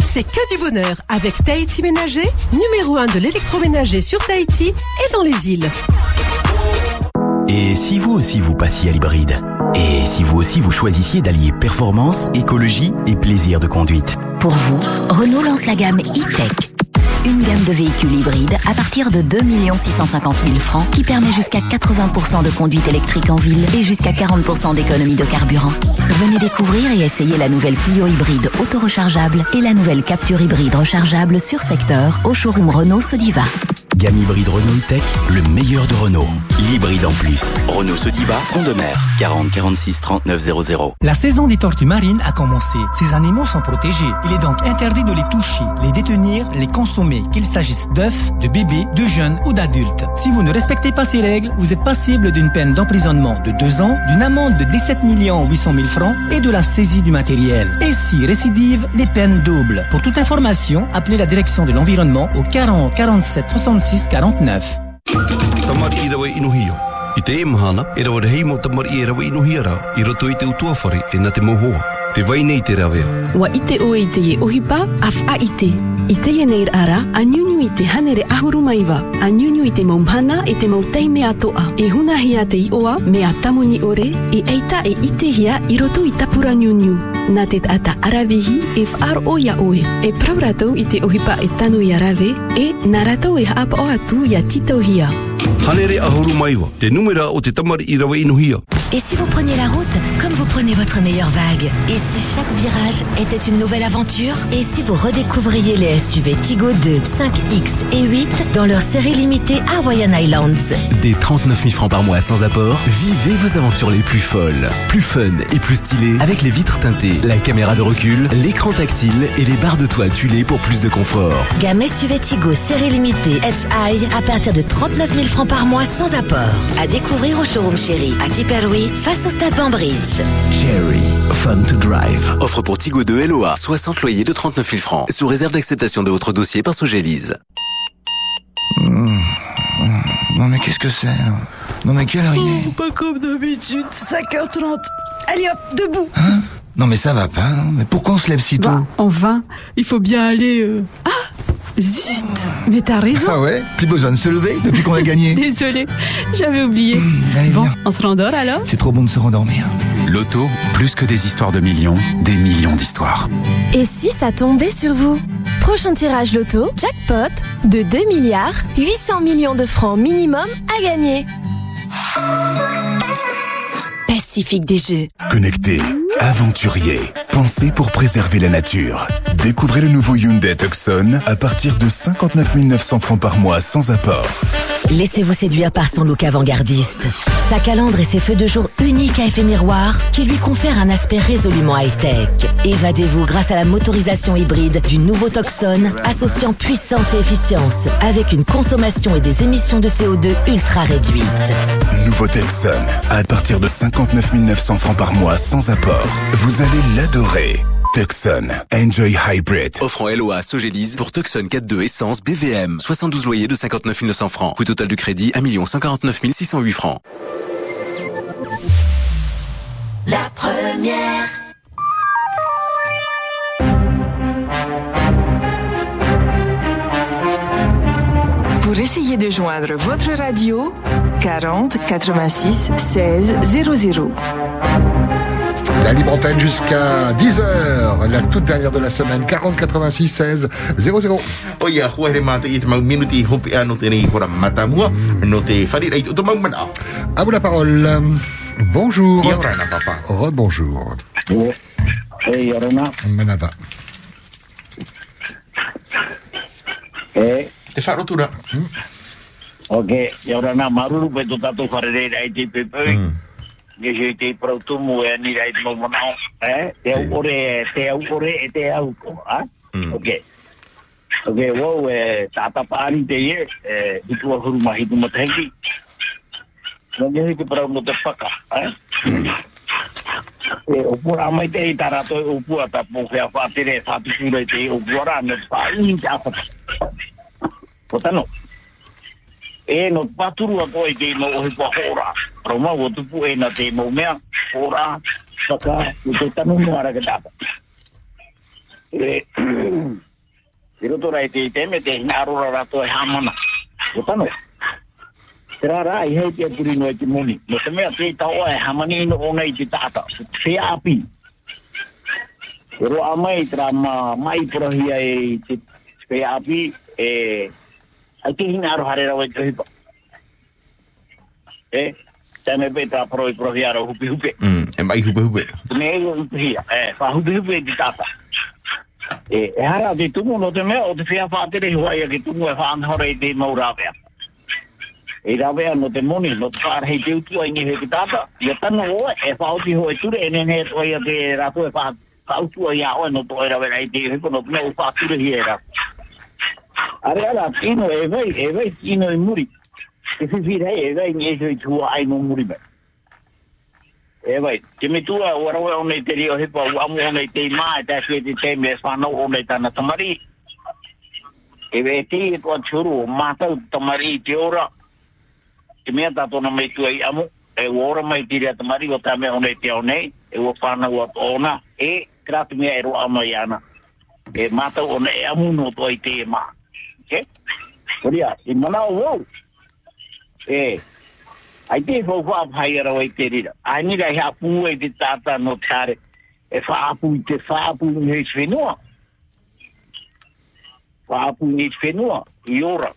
C'est que du bonheur avec Tahiti Ménager, numéro 1 de l'électroménager sur Tahiti et dans les îles. Et si vous aussi vous passiez à l'hybride? Et si vous aussi vous choisissiez d'allier performance, écologie et plaisir de conduite? Pour vous, Renault lance la gamme e-Tech. Une gamme de véhicules hybrides à partir de 2 650 000 francs qui permet jusqu'à 80% de conduite électrique en ville et jusqu'à 40% d'économie de carburant. Venez découvrir et essayer la nouvelle Clio hybride auto-rechargeable et la nouvelle Capture hybride rechargeable sur secteur au showroom Renault Sodiva. Gamme hybride Renault e-Tech, le meilleur de Renault. L'hybride en plus. Renault Sodiva, front de mer, 40 46 39 00. La saison des tortues marines a commencé. Ces animaux sont protégés. Il est donc interdit de les toucher, les détenir, les consommer, qu'il s'agisse d'œufs, de bébés, de jeunes ou d'adultes. Si vous ne respectez pas ces règles, vous êtes passible d'une peine d'emprisonnement de 2 ans, d'une amende de 17 800 000 francs et de la saisie du matériel. Et si récidive, les peines doubles. Pour toute information, appelez la direction de l'environnement au 40 47 66 49. Tamari i rawa inuhio. I te imahana, e rawa rehei mo tamari e rawa inuhia rā, i roto i te utuawhare e na te mohoa. Te vai nei te rawea. Wa ite o e te e ohipa, af a ite. I te nei ara, a nyunyu i te hanere ahuru maiwa. A nyunyu i te maumhana e te mautai mea toa. E huna hia te ioa me a tamuni ore, e eita e ite hia i roto i tapura nyunyu. Nā te ata arawehi e whaar ia oe. E prauratou i te ohipa e tanu i arawe, e nā e haapa o atu i a titau hia. Hanere ahuru maiwa, te numera o te tamari i rawe inuhia. Et si vous preniez la route comme vous prenez votre meilleure vague Et si chaque virage était une nouvelle aventure Et si vous redécouvriez les SUV Tigo 2, 5X et 8 dans leur série limitée Hawaiian Islands Des 39 000 francs par mois sans apport, vivez vos aventures les plus folles, plus fun et plus stylées avec les vitres teintées, la caméra de recul, l'écran tactile et les barres de toit tuilées pour plus de confort. Gamme SUV Tigo série limitée HI à partir de 39 000 francs par mois sans apport. À découvrir au showroom chéri à Face au stade Bambridge. Cherry, fun to drive. Offre pour Tigo 2 LOA, 60 loyers de 39 000 francs, sous réserve d'acceptation de votre dossier par Sogélise. Non mais qu'est-ce que c'est Non mais quelle heure il est pas comme d'habitude, 5h30. Allez hop, debout. Non mais ça va pas, non Mais pourquoi on se lève si tôt Bah, enfin, il faut bien aller... euh, Ah Zut Mais t'as raison. Ah ouais Plus besoin de se lever depuis qu'on a gagné. Désolée, j'avais oublié. allez, bon, viens. on se rendort alors? C'est trop bon de se rendormir. Loto, plus que des histoires de millions, des millions d'histoires. Et si ça tombait sur vous? Prochain tirage loto, jackpot de 2 milliards 800 millions de francs minimum à gagner. Pacifique des Jeux. Connecté, aventurier, pensé pour préserver la nature. Découvrez le nouveau Hyundai Tucson à partir de 59 900 francs par mois sans apport. Laissez-vous séduire par son look avant-gardiste. Sa calandre et ses feux de jour uniques à effet miroir qui lui confèrent un aspect résolument high-tech. Évadez-vous grâce à la motorisation hybride du nouveau Tucson associant puissance et efficience avec une consommation et des émissions de CO2 ultra réduites. Nouveau Tucson à partir de 59 900 francs par mois sans apport. Vous allez l'adorer. Tucson, enjoy hybrid. Offre en LOA Sogélise pour Tucson 4.2 essence BVM. 72 loyers de 59 900 francs. Coût total du crédit 1 149 608 francs. La première. Pour essayer de joindre votre radio, 40 86 16 00. La libre antenne jusqu'à 10h, la toute dernière de la semaine, 40 86 16 00. O ia, hua here mata i te mau minuti hopi a no te nei hora matamua, no te wharira i te mau mana. À vous la parole. Bonjour. Rebonjour. Manava. Eh, Te wharotura. ok, ia ora nā maruru pe tō tātou wharereira i te pepe. ni je te pro tu mu e ni rai mo mo no e te au ore te au ore e te au ko a ok. Ok wo e ta ta pa ni te ye e i tu a huru mahi tu matengi no ni te pro mo te paka a e o pura mai te tara to o pua ta po fea fa te re fa tu te o pura ne pa i ta pa Potano. E no paturu a koe ke no ohi pa hora. Roma o tupu e na te mo mea hora saka i te tanu no ara ke tapa. E e roto rai te te me te hina arora rato e hamana. O tano. Te rara i hei te puri no e te moni. No te mea te tau e hamani no o nei te tata. Se api. E roa mai tra ma mai purahia e te api e ai te hina aro harera wai te hipa. E, tēne pe tā proi prohi aro hupi hupi. Mm, e mai hupe hupe. Ne e hupi hia, e, wha hupi hupi e te tata. E, e hara te tumu no te mea o te whia whātere huai a ke tumu e whaanhore i te mau rāwea. E rāwea no te moni, no te whārhei te utua i ngehe ki tata. Ia tanu oe, e whaoti hoe ture e nene e toi a te rātu e i a oe no toi rāwea i te hipo no te mea u whāture hi e rātu. Are ala, kino e vai, e vai kino i muri. Te whiwhi rei e vei nge tui tua ai no muri mai. E vai, te me tua o rawe o nei te rio hipa u amu o nei te mai, te asue te te me whanau o nei tana tamari. E vei te e tua churu o mātau tamari te ora. Te mea tato na mei tua i amu, e ora mai te ria tamari o ta me o nei te au nei, e u whanau o ona. e kratu mea e roa mai ana. E mātau o nei amu no toi te e maa ke. Oria, i mana o wou. E, ai te fau fau ap hai arawa i te rira. Ai ni ga rai hapu e te tata no tare. E fa i te fa apu ni hei whenua. fa apu ni hei whenua, i ora.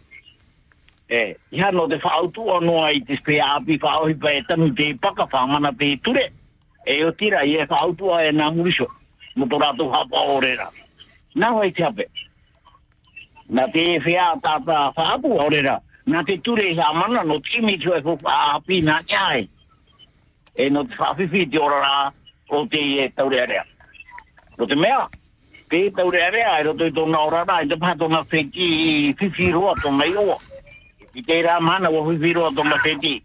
E, ia no te fa tu anua ai te spea api fau hi pa e tanu te paka whangana te ture. E o tira i e fau tu a e nā mo to hapa o rera. Nā hoi te hape. Nā hoi te ape Nā te e whea tāta whaapu o rera. Nā te ture hā mana no te imi tu e whupa api nā kiae. E no te whawhiwhi te ora rā o te e taure area. No te mea, pe taure area e roto i tōna ora rā, i te pātona wheki whiwhi roa tōna i oa. I te rā mana wa whiwhi roa tōna wheki.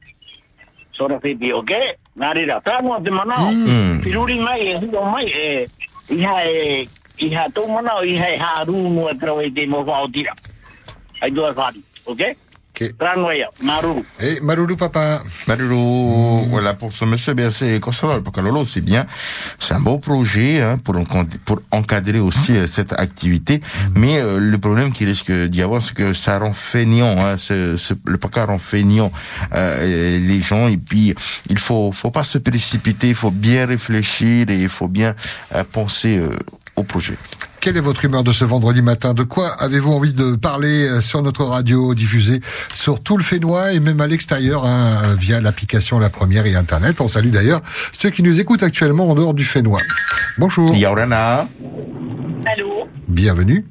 Sora wheki, ok? Nā rira, tānua te manao. Mm. Whiruri mai e hua mai e iha e iha tō manao iha e hāru no e trau e te mo whao tira. Ai doa whāri, ok? Ok. Tānua ia, maruru. Et Maloulou papa. Malulu, voilà, pour ce monsieur, bien, c'est Consolant, parce que Lolo, c'est bien. C'est un beau projet, hein, pour, encad- pour encadrer aussi euh, cette activité. Mais euh, le problème qu'il risque d'y avoir, c'est que ça rend feignant, hein, ce, ce- le PACA rend feignant euh, les gens. Et puis, il faut, faut pas se précipiter, il faut bien réfléchir et il faut bien euh, penser euh, au projet. Quelle est votre humeur de ce vendredi matin? De quoi avez-vous envie de parler euh, sur notre radio diffusée sur tout le Fénois et même à l'extérieur hein, via l'application La Première et Internet? On salue d'ailleurs ceux qui nous écoutent actuellement en dehors du Fénois. Bonjour. Yaurana. Allô? Bienvenue.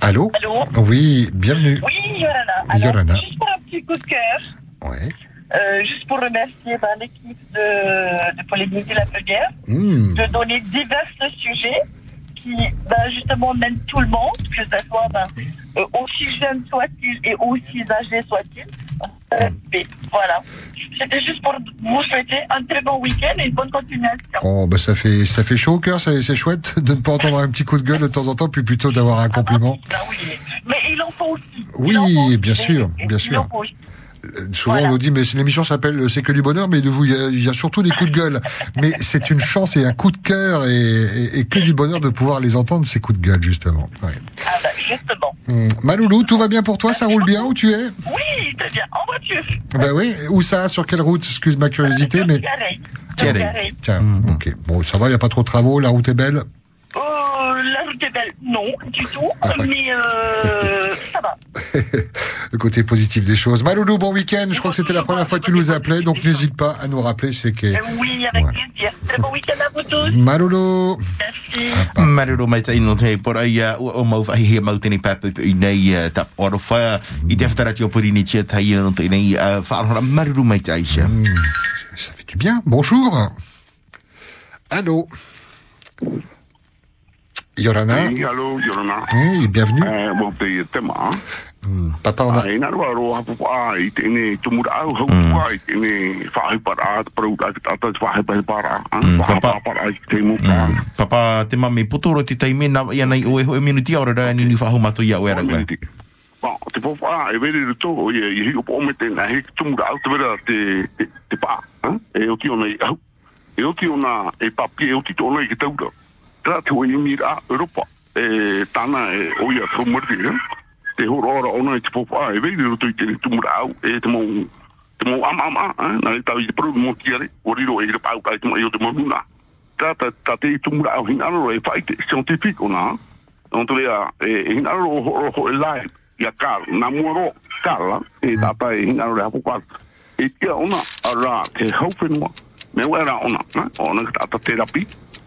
Allô? Allô? Oui, bienvenue. Oui, Yorana. Alors, Yorana. juste pour un petit coup de cœur, Ouais. Euh, juste pour remercier ben, l'équipe de, de Polémiser la Première, Hmm. de donner divers sujets qui, ben, justement, mènent tout le monde, que ce soit ben, euh, aussi jeune soit-il et aussi âgé soit-il. Euh, mais voilà. C'était juste pour vous souhaiter un très bon week-end et une bonne continuation. Oh, bah ça fait ça fait chaud au cœur, c'est chouette de ne pas entendre un petit coup de gueule de temps en temps, puis plutôt d'avoir un compliment. Ah oui, mais il en faut aussi. Oui, bien sûr, bien Il en sûr. Souvent on nous dit mais l'émission s'appelle euh, C'est que du bonheur, mais de vous il y, a- il y a surtout des coups de gueule. Mais c'est une chance et un coup de cœur et, et- et que du bonheur de pouvoir les entendre ces coups de gueule justement. Ouais. Ah ben, justement. Hum. Maloulou, tout va bien pour toi? Ça roule bien où tu es? Oui, très bien. En voiture. Ben oui. Où ça? Sur quelle route? Excuse ma curiosité, mais tiens. Ok. Bon, ça va, il y a pas trop de travaux, la route est belle? Euh, la route est belle, non, du tout, Ah, mais euh, ça va. le côté positif des choses. Maloulou, bon week-end. Je crois que c'était la première fois que tu nous appelais, donc n'hésite pas à nous rappeler. C'est que Euh, oui, avec plaisir. Très bon week-end à vous tous. Maloulou. Marero mai tai no te pora ia o mau fahi he mau tini papu i nei uh, tap oro whaia i te whtarati o puri ni tia tai no te nei uh, whaarora marero mai tai sia. Ça fait du bien. Bonjour. Allô. Yorana. Hey, allô, Yorana. Hey, bienvenue. Eh, bon, te tema. Papa, on a... Ai, nā rua roa hapu paa i te tumura au hau pua i te ene whahi para te parau ta tata te whahi pahi para. Papa. Para i te mu paa. Papa, te mame potoro te taime na ia nei oe hoe minuti aura rai ni ni whahu mato ia oe rau. Ba, te popa e vere ruto o ia i hi upo ome te na he tumura au te vera te, te, te ha? E o ki ona i au. E o ki ona e papi e o ki tōna i ke taura tra tu ni mi ra rupa e tana e o ia so mordi te ho ora ona i tipo pa e vei ro tui tene tumura au e te mo te mo ama ama na e tau i te problemo kiare o riro e rupa au kai te mo eo te mo luna tra ta ta te i tumura au hin anoro e fai scientific o na on tu lea e hin anoro o ho ro ho e lai i a kar na muero kala e tata e hin anoro e hapu kwa e tia ona a ra te haupenua me wera ona ona ona ta ta terapi.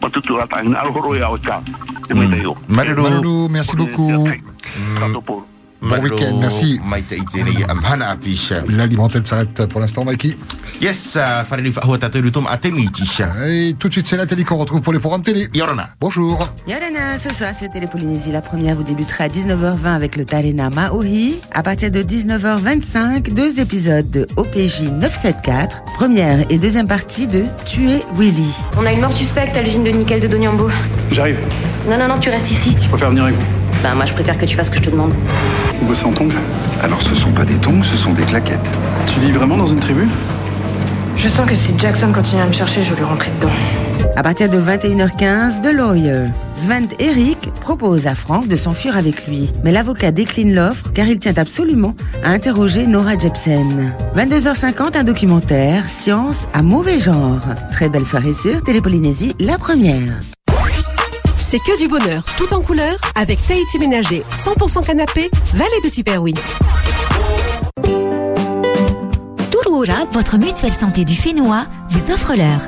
patutu rata horo Maloulou, merci beaucoup. Bon week-end, merci. L'alimentel s'arrête pour l'instant, Mikey. Yes, uh, te mitisha. Et tout de suite, c'est la télé qu'on retrouve pour les programmes télé. Yorana. Bonjour. Yorana, ce soir sur Télé Polynésie, la première vous débuterez à 19h20 avec le Tarena Maori. À partir de 19h25, deux épisodes de OPJ 974, première et deuxième partie de Tuer Willy. On a une mort suspecte à l'usine de nickel de Donyambo. J'arrive. Non, non, non, tu restes ici. Je préfère venir avec vous. Ben moi je préfère que tu fasses ce que je te demande. Vous bossez en tongs Alors ce sont pas des tongs, ce sont des claquettes. Tu vis vraiment dans une tribu? Je sens que si Jackson continue à me chercher, je vais lui rentrer dedans. À partir de 21h15, The Lawyer. Sven Eric propose à Frank de s'enfuir avec lui. Mais l'avocat décline l'offre car il tient absolument à interroger Nora Jepsen. 22h50, un documentaire, science à mauvais genre. Très belle soirée sur Télépolynésie, la première. C'est que du bonheur, tout en couleur, avec Tahiti Ménager, 100% canapé, vallée de Tiperoui. Touroura, votre mutuelle santé du Fénois, vous offre l'heure.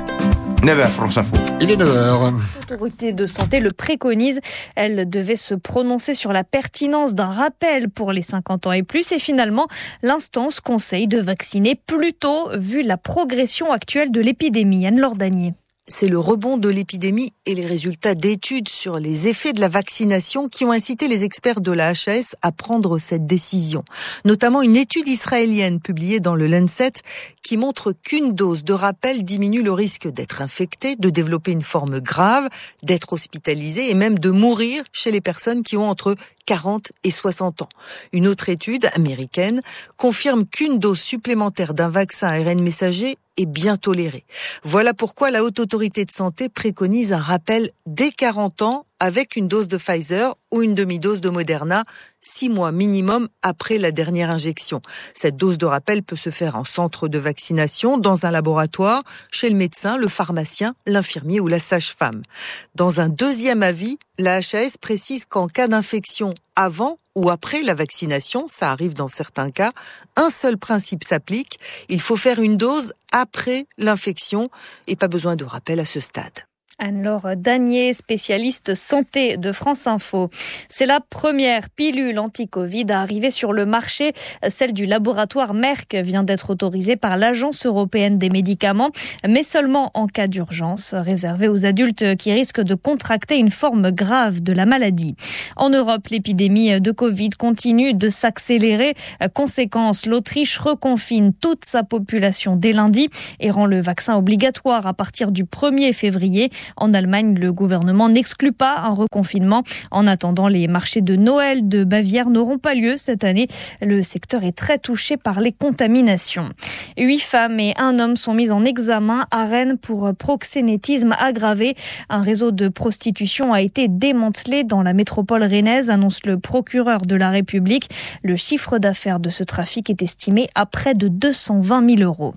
9h, France Info. Il est 9h. L'autorité de santé le préconise. Elle devait se prononcer sur la pertinence d'un rappel pour les 50 ans et plus. Et finalement, l'instance conseille de vacciner plus tôt, vu la progression actuelle de l'épidémie. Anne Lordanier. C'est le rebond de l'épidémie et les résultats d'études sur les effets de la vaccination qui ont incité les experts de la HAS à prendre cette décision. Notamment une étude israélienne publiée dans le Lancet qui montre qu'une dose de rappel diminue le risque d'être infecté, de développer une forme grave, d'être hospitalisé et même de mourir chez les personnes qui ont entre 40 et 60 ans. Une autre étude américaine confirme qu'une dose supplémentaire d'un vaccin ARN messager est bien tolérée. Voilà pourquoi la Haute Autorité de Santé préconise un rappel dès 40 ans avec une dose de Pfizer ou une demi-dose de Moderna, six mois minimum après la dernière injection. Cette dose de rappel peut se faire en centre de vaccination, dans un laboratoire, chez le médecin, le pharmacien, l'infirmier ou la sage-femme. Dans un deuxième avis, la HAS précise qu'en cas d'infection avant ou après la vaccination, ça arrive dans certains cas, un seul principe s'applique, il faut faire une dose après l'infection et pas besoin de rappel à ce stade. Anne-Laure Danier, spécialiste santé de France Info. C'est la première pilule anti-Covid à arriver sur le marché. Celle du laboratoire Merck vient d'être autorisée par l'Agence européenne des médicaments, mais seulement en cas d'urgence, réservée aux adultes qui risquent de contracter une forme grave de la maladie. En Europe, l'épidémie de Covid continue de s'accélérer. Conséquence, l'Autriche reconfine toute sa population dès lundi et rend le vaccin obligatoire à partir du 1er février. En Allemagne, le gouvernement n'exclut pas un reconfinement. En attendant, les marchés de Noël de Bavière n'auront pas lieu cette année. Le secteur est très touché par les contaminations. Huit femmes et un homme sont mis en examen à Rennes pour proxénétisme aggravé. Un réseau de prostitution a été démantelé dans la métropole rennaise, annonce le procureur de la République. Le chiffre d'affaires de ce trafic est estimé à près de 220 000 euros.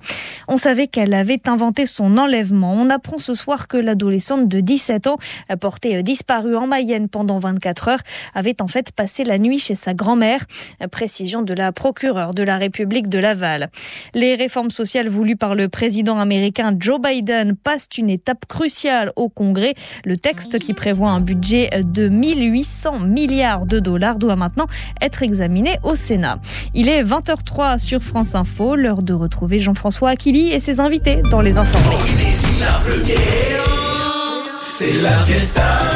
On savait qu'elle avait inventé son enlèvement. On apprend ce soir que l'adolescente de 17 ans, portée disparue en Mayenne pendant 24 heures, avait en fait passé la nuit chez sa grand-mère. Précision de la procureure de la République de Laval. Les réformes sociales voulues par le président américain Joe Biden passent une étape cruciale au Congrès. Le texte qui prévoit un budget de 1800 milliards de dollars doit maintenant être examiné au Sénat. Il est 20h03 sur France Info, l'heure de retrouver Jean-François Aquili et ses invités dans les informations. C'est la fiesta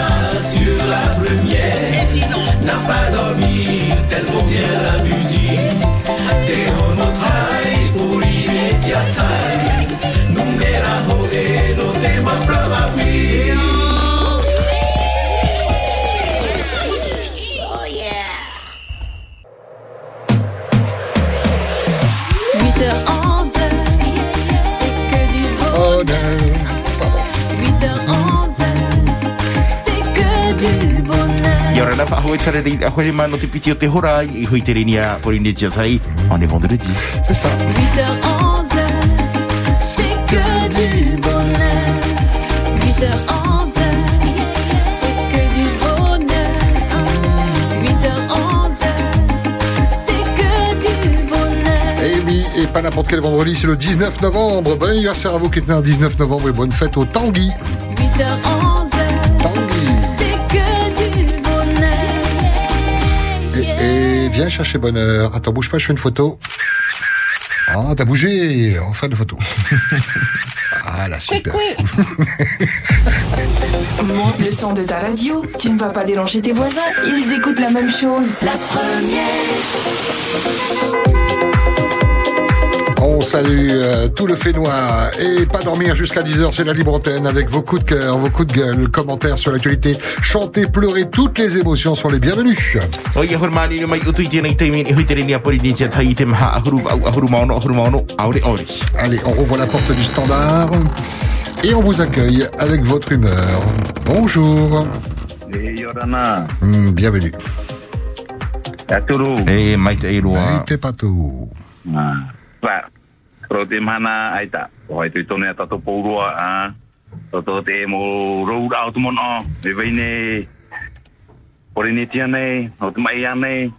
a hore mano te piti o te horai i hui te rini a Polynesia Tai. On est vendredi. C'est ça. 8h11, c'est que du bonheur. 8h11, c'est que du bonheur. 8h11, c'est que du bonheur. Et oui, et pas n'importe quel vendredi, c'est le 19 novembre. Bon anniversaire à vous qui êtes né un 19 novembre et bonne fête au Tanguy. 8h11, Viens chercher bonheur. Attends, bouge pas, je fais une photo. Ah, t'as bougé. Fait une photo. Ah, là, super. Monte le son de ta radio, tu ne vas pas déranger tes voisins, ils écoutent la même chose. La première. Salue euh, tout le fait noir et pas dormir jusqu'à 10h, c'est la libre antenne avec vos coups de cœur, vos coups de gueule, commentaires sur l'actualité. Chantez, pleurez, toutes les émotions sont les bienvenues. Allez, on rouvre la porte du standard et on vous accueille avec votre humeur. Bonjour. Hmm, bienvenue. e turu. E mai te iroa. Ro te mana aita. O hai tui tone a tato pourua a. Toto te e mo road out mon o. E veine. Pore ne tia nei, o te mai ane.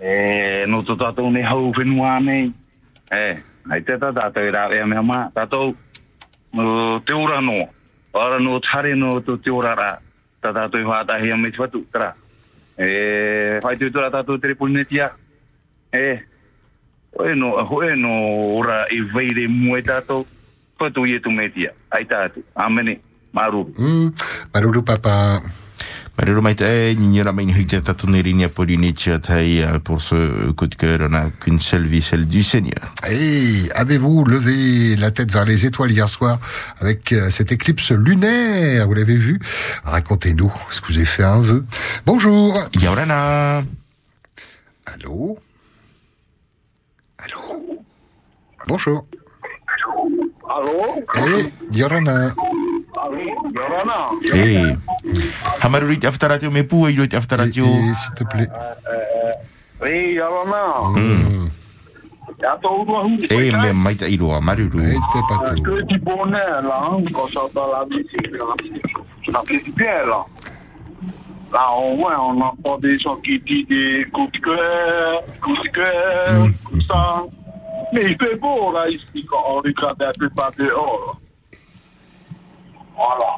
E no to tato ne hau whenua nei. E, ai te tata tau e rāwe a mea mā. Tato, te ora no. Ora no tare no to te ora rā. Tata tau i whātahi a me te watu, tara. E, hai tui tura tato tere polinetia. E, Oe no, hoe no ora i veire mue tātou, whatu i e tu metia. Ai tātou, amene, maru. Hmm, Maruru papa. Maruru mai te e, ni nira mai ni hui te tatu ni rini a euh, pour ce coup de cœur, on n'a qu'une seule vie, celle du Seigneur. Et avez-vous levé la tête vers les étoiles hier soir avec euh, cette éclipse lunaire Vous l'avez vu? Racontez-nous. Est-ce que vous avez fait un vœu Bonjour. Yorana. Allô? Allô Bonjour. Allô? Eh, Yorana. Yorana? E, ha maruru i te awhataratio me pua i roi te awhataratio. S'il te plaît. E, Yorana? Mm. Ya tō urua hu. E, me mai te iroa, maruru. E te patou. Que tu bonheur, là, hein, quand ça dans la musique, là. Ça fait du bien, là. Au moins, on entend des gens qui disent des coups de cœur, coups de cœur, comme ça. Mais il fait beau, là, ici, quand on regarde un peu par dehors, là. Voilà.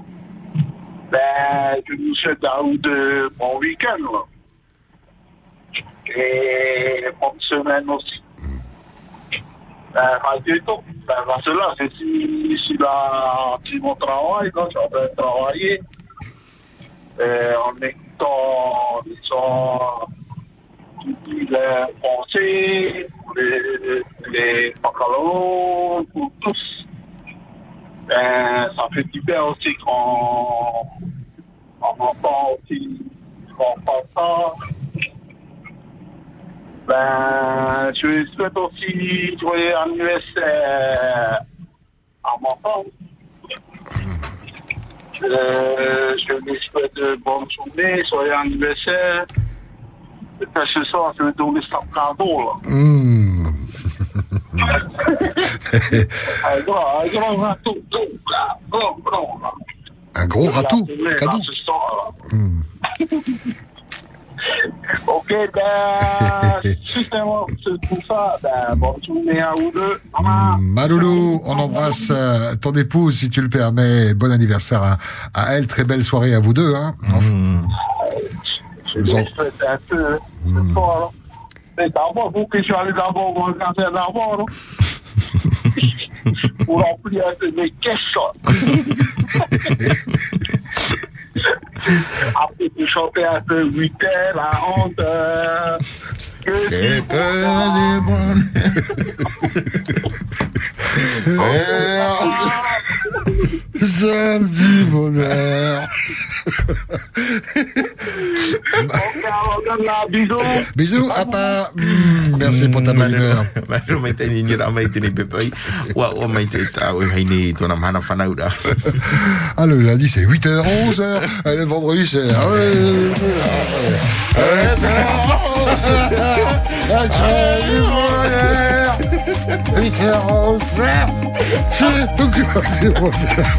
Ben, je nous souhaite à vous de bon week-end, là. Et bonne semaine aussi. Ben, malgré tout, ben, parce que là, c'est si, si là, si mon travail, là, j'avais travaillé, euh, en écoutant, disons, les pensées, les, les baccalauréats, pour tous. Ben, ça fait du bien aussi quand on entend aussi, quand on parle ça. Ben, je souhaite aussi joyeux anniversaire à mon femme. Je, je lui souhaite de bonne journée, joyeux anniversaire. Et puis ce soir, je vais donner ça cadeau, là. Hmm. Un râteau, gros la Cadeau tourner, là, ce soir, là. Hmm. Ok, ben, justement, c'est pour ça, ben, bonne journée à vous deux. Maloulou, on embrasse euh, ton épouse si tu le permets. Bon anniversaire à, à elle. Très belle soirée à vous deux. Hein. Je vais souhaiter un peu ce soir, là. Mais d'abord, je sois allé d'abord au magasin d'abord. Pour remplir un peu mes caisses, là. Après, tu chanter un peu 8 heures, la honte, euh, que que des bonnes. Du bonheur. Bisous. Hmm, merci pour ta bonne humeur. Maru mai te ni nira mai te ni pepai. Wa o mai te tau e hai ni tōna mana whanau ra. Ah, le lundi, c'est 8h, 11h. Et le vendredi, c'est. Ah, bonheur. 8h, 11h. C'est bonheur.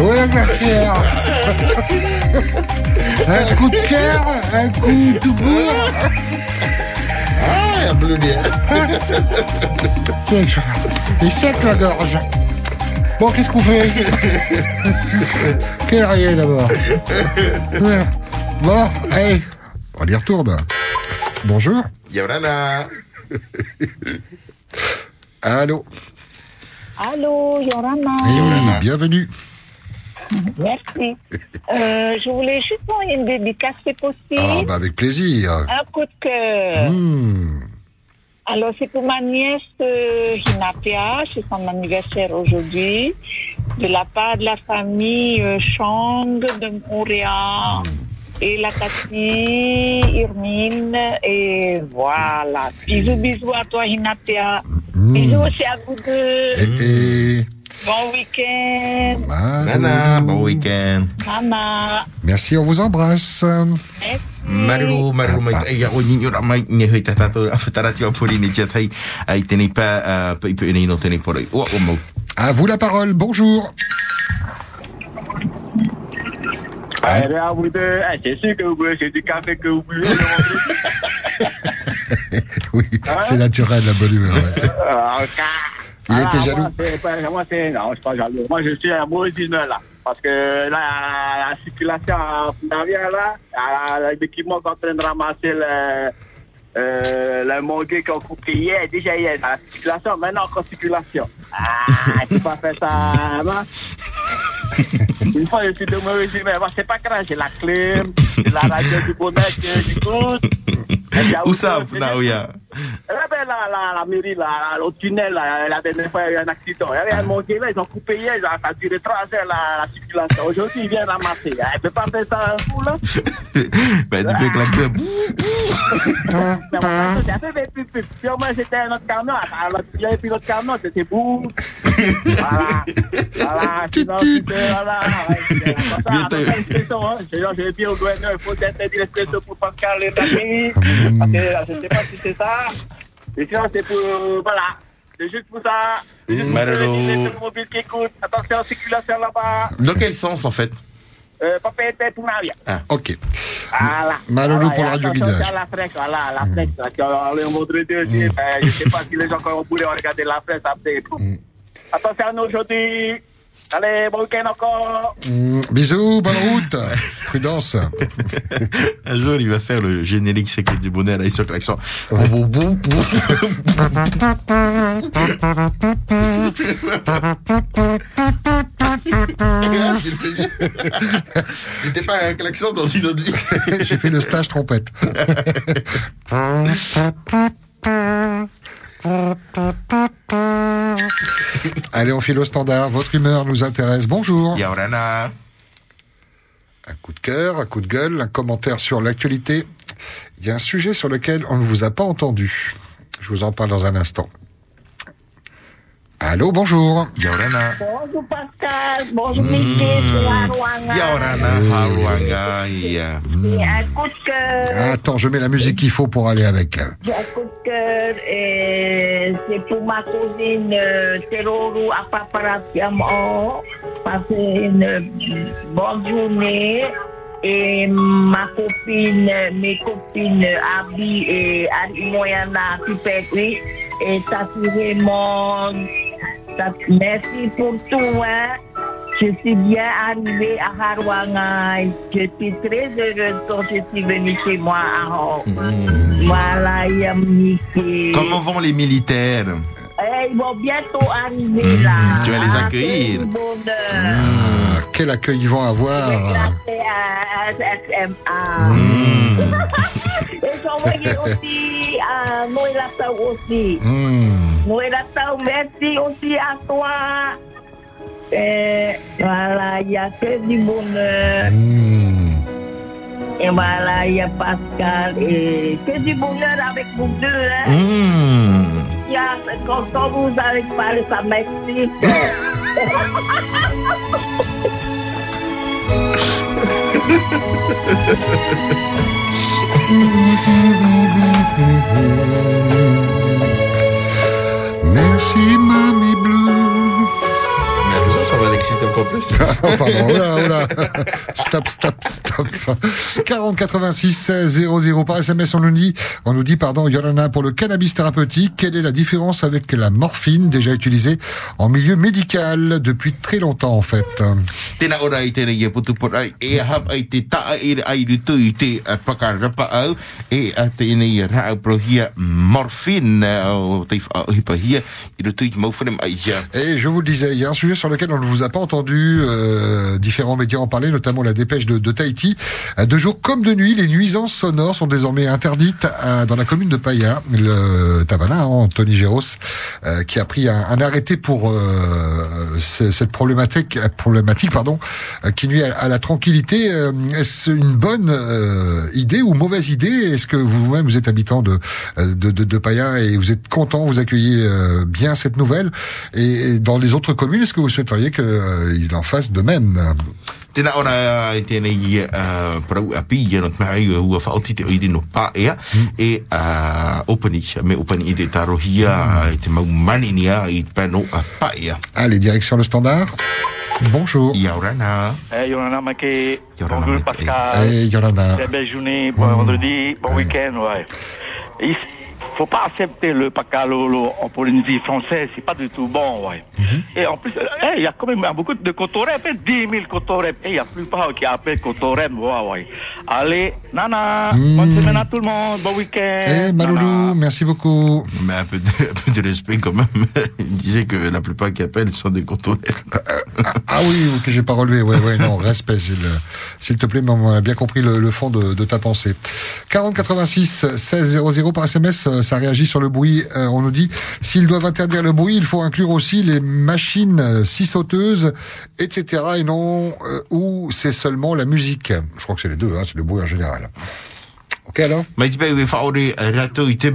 Ouais, merci. Un coup de cœur, un coup tout court. Ah, un bleu Il est sec la gorge. Bon, qu'est-ce qu'on fait? Quel rien d'abord? Bon, allez, on y retourne. Bonjour. Yorana. Allô Allô, Yorana. Oui, bienvenue. Merci. Euh, je voulais juste voir une dédicace, c'est possible? Ah, bah avec plaisir. Un coup de cœur. Hmm. Alors, c'est pour ma nièce euh, Hinatea, c'est son anniversaire aujourd'hui, de la part de la famille euh, Chang de Montréal. Et la Cathy, Irmine, et voilà. Bisous, bisous à toi, Hinatea. Bisous aussi à vous deux. Et, Bon week-end. Nana, bon week-end. Mama. Merci, on vous embrasse. Mai ora mai ne ta tato a whetara tia puri ni tia tai ai tenei pa a pa ipu nei no tenei poroi. Ua o mau. À vous la parole, bonjour. À vous deux, eh, c'est sûr que vous buvez, c'est du café que vous vendredi. Oui, c'est naturel, la bonne humeur. ouais. Ah. Il Ah, était moi, jaloux. pas- Moi, c'est, non, je suis pas jaloux. Moi, je suis un mauvais là. Parce que là, la, la circulation Navia, là, la- l'équipement est en train de ramasser le, euh, le mangué qu'on a coupé hier, déjà hier, dans la circulation, maintenant encore circulation. Ah, tu pas fait ça, non? Une fois, je suis de mauvais humeur. Moi, c'est pas grave, j'ai la clim, j'ai la radio du bonheur que j'écoute. Où ça, Naoya? Eh ben, la, mairie, là, au tunnel, là, la dernière fois, il y a eu un accident. Il y avait un manqué là, ils ont coupé hier, ça a duré trois heures la, la circulation. Aujourd'hui, ils viennent ramasser. Elle peut pas faire ça un coup, là. Ben, tu peux claquer. Ça fait des. Si au moins c'était un autre camion, alors, il y avait plus l'autre camion, c'était bout. Voilà. Voilà, sinon, voilà. Alors, l'expression, hein, j'ai dit au gouverneur, il faut interdire l'expression pour Pascal et Dani. Parce que, je sais pas si c'est ça. Et sinon, c'est pour, voilà. C'est juste pour ça. C'est juste pour les automobiles qui écoutent. Attention, circulation là-bas. Dans quel sens, en fait? Euh, pas péter pour Navia. Ok. Voilà. Malolo Voilà, pour le radio attention, guidage. la fraîche, voilà, la ont- Le vendredi ben, je sais pas si les gens qui ont voulu regarder la fraîche après. Attention à nous aujourd'hui. Allez, bon week-end encore. Mm, bisous, bonne route. Prudence. Un jour, il va faire le générique secret du bonheur avec sur l'accent. Bon. J'étais pas un klaxon dans une autre vie. J'ai fait le stage trompette. Allez, on file au standard. Votre humeur nous intéresse. Bonjour. Yaurana. Un coup de cœur, un coup de gueule, un commentaire sur l'actualité. Il y a un sujet sur lequel on ne vous a pas entendu. Je vous en parle dans un instant. Allô, bonjour. Yaurana. Bonjour Pascal, bonjour Mickey, c'est la Rwanda. Yaurana, Haruanga, yeah. Et un coup de cœur, Attends, je mets la musique qu'il faut pour aller avec. j'ai un coup de cœur, et c'est pour ma cousine euh, Teroru Apaparapiamo. Passez une bonne journée. Et ma copine, mes copines Abby et Moyana Pipetri et Tati Raymond. Merci pour tout, hein. Je suis bien arrivée à Harwangai. Je suis très heureuse quand je suis venue chez moi à Hong. Voilà, Yamniki. Comment vont les militaires? Eh, ils vont bientôt arriver là. tu vas les Ah, accueillir. Ah, quel accueil ils vont avoir. SMA. Hmm. Et aussi à Noël Tao aussi. Hmm. Noël Tao, merci aussi à toi. Et voilà, il n'y a que du bonheur. Hmm. Et voilà, il y a Pascal. Et que du bonheur avec vous deux. Hein? Hmm. Il y a- quand, quand vous avez parlé, ça m'excite. Encore plus. Oh, pardon. Stop, stop, stop. 40 86 00 par SMS, on nous dit, on nous dit, pardon, Yolana, pour le cannabis thérapeutique, quelle est la différence avec la morphine déjà utilisée en milieu médical depuis très longtemps, en fait? E e uh, e uh. Et je vous le disais, il y a un sujet sur lequel on ne vous a pas entendu entendu euh, différents médias en parler, notamment la dépêche de, de Tahiti. De jour comme de nuit, les nuisances sonores sont désormais interdites à- dans la commune de Paya. Le Tabana, hein, Anthony Géros, euh, qui a pris un, un arrêté pour euh, ce- cette problématique, problématique pardon, euh, qui nuit à, à la tranquillité. Euh, Est-ce une bonne idée ou mauvaise idée? Est-ce que vous-même vous êtes habitant de, de, de, de Paya et vous êtes content, vous accueillez bien cette nouvelle? Et, et dans les autres communes, est-ce que vous souhaiteriez qu'ils en fassent de même Tēnā ora i tēnei uh, parau a pi ia no te mea ia hua whaoti te oiri no pā ea e uh, opani me opani i te tarohia mm. i te mau mani ni a i te pēno a pā ea. Allez, direction le standard. Bonjour. Ia ora nā. Eh, Yorana Maké, Yorana bonjour. Pascal. Eh, Yorana. Très belle journée, bon vendredi, bon week-end, ouais. Il faut pas accepter le pacalolo en Polynésie française, c'est pas du tout bon, ouais. Et en plus, eh, il y a quand même beaucoup de cotorep, hein, 10 000 cotorep. Et il y a plus pas qui appellent cotorep, ouais, ouais. Allez, nana, bonne semaine à tout le monde, bon week-end. Eh, Maloulou, merci beaucoup. Mais un peu, de, un peu de respect quand même. Il disait que la plupart qui appellent sont des contrôleurs. Ah oui, que j'ai pas relevé. Ouais, ouais, non, respect, s'il, s'il te plaît, mais on a bien compris le, le fond de, de ta pensée. 40 86 16 00 par SMS, euh, ça réagit sur le bruit. Euh, on nous dit, s'ils doivent interdire le bruit, il faut inclure aussi les machines euh, scie sauteuses, etc. Et non, euh, où c'est seulement la musique. Je crois que c'est les deux, hein, c'est le bruit en général. Ok alors? E rato e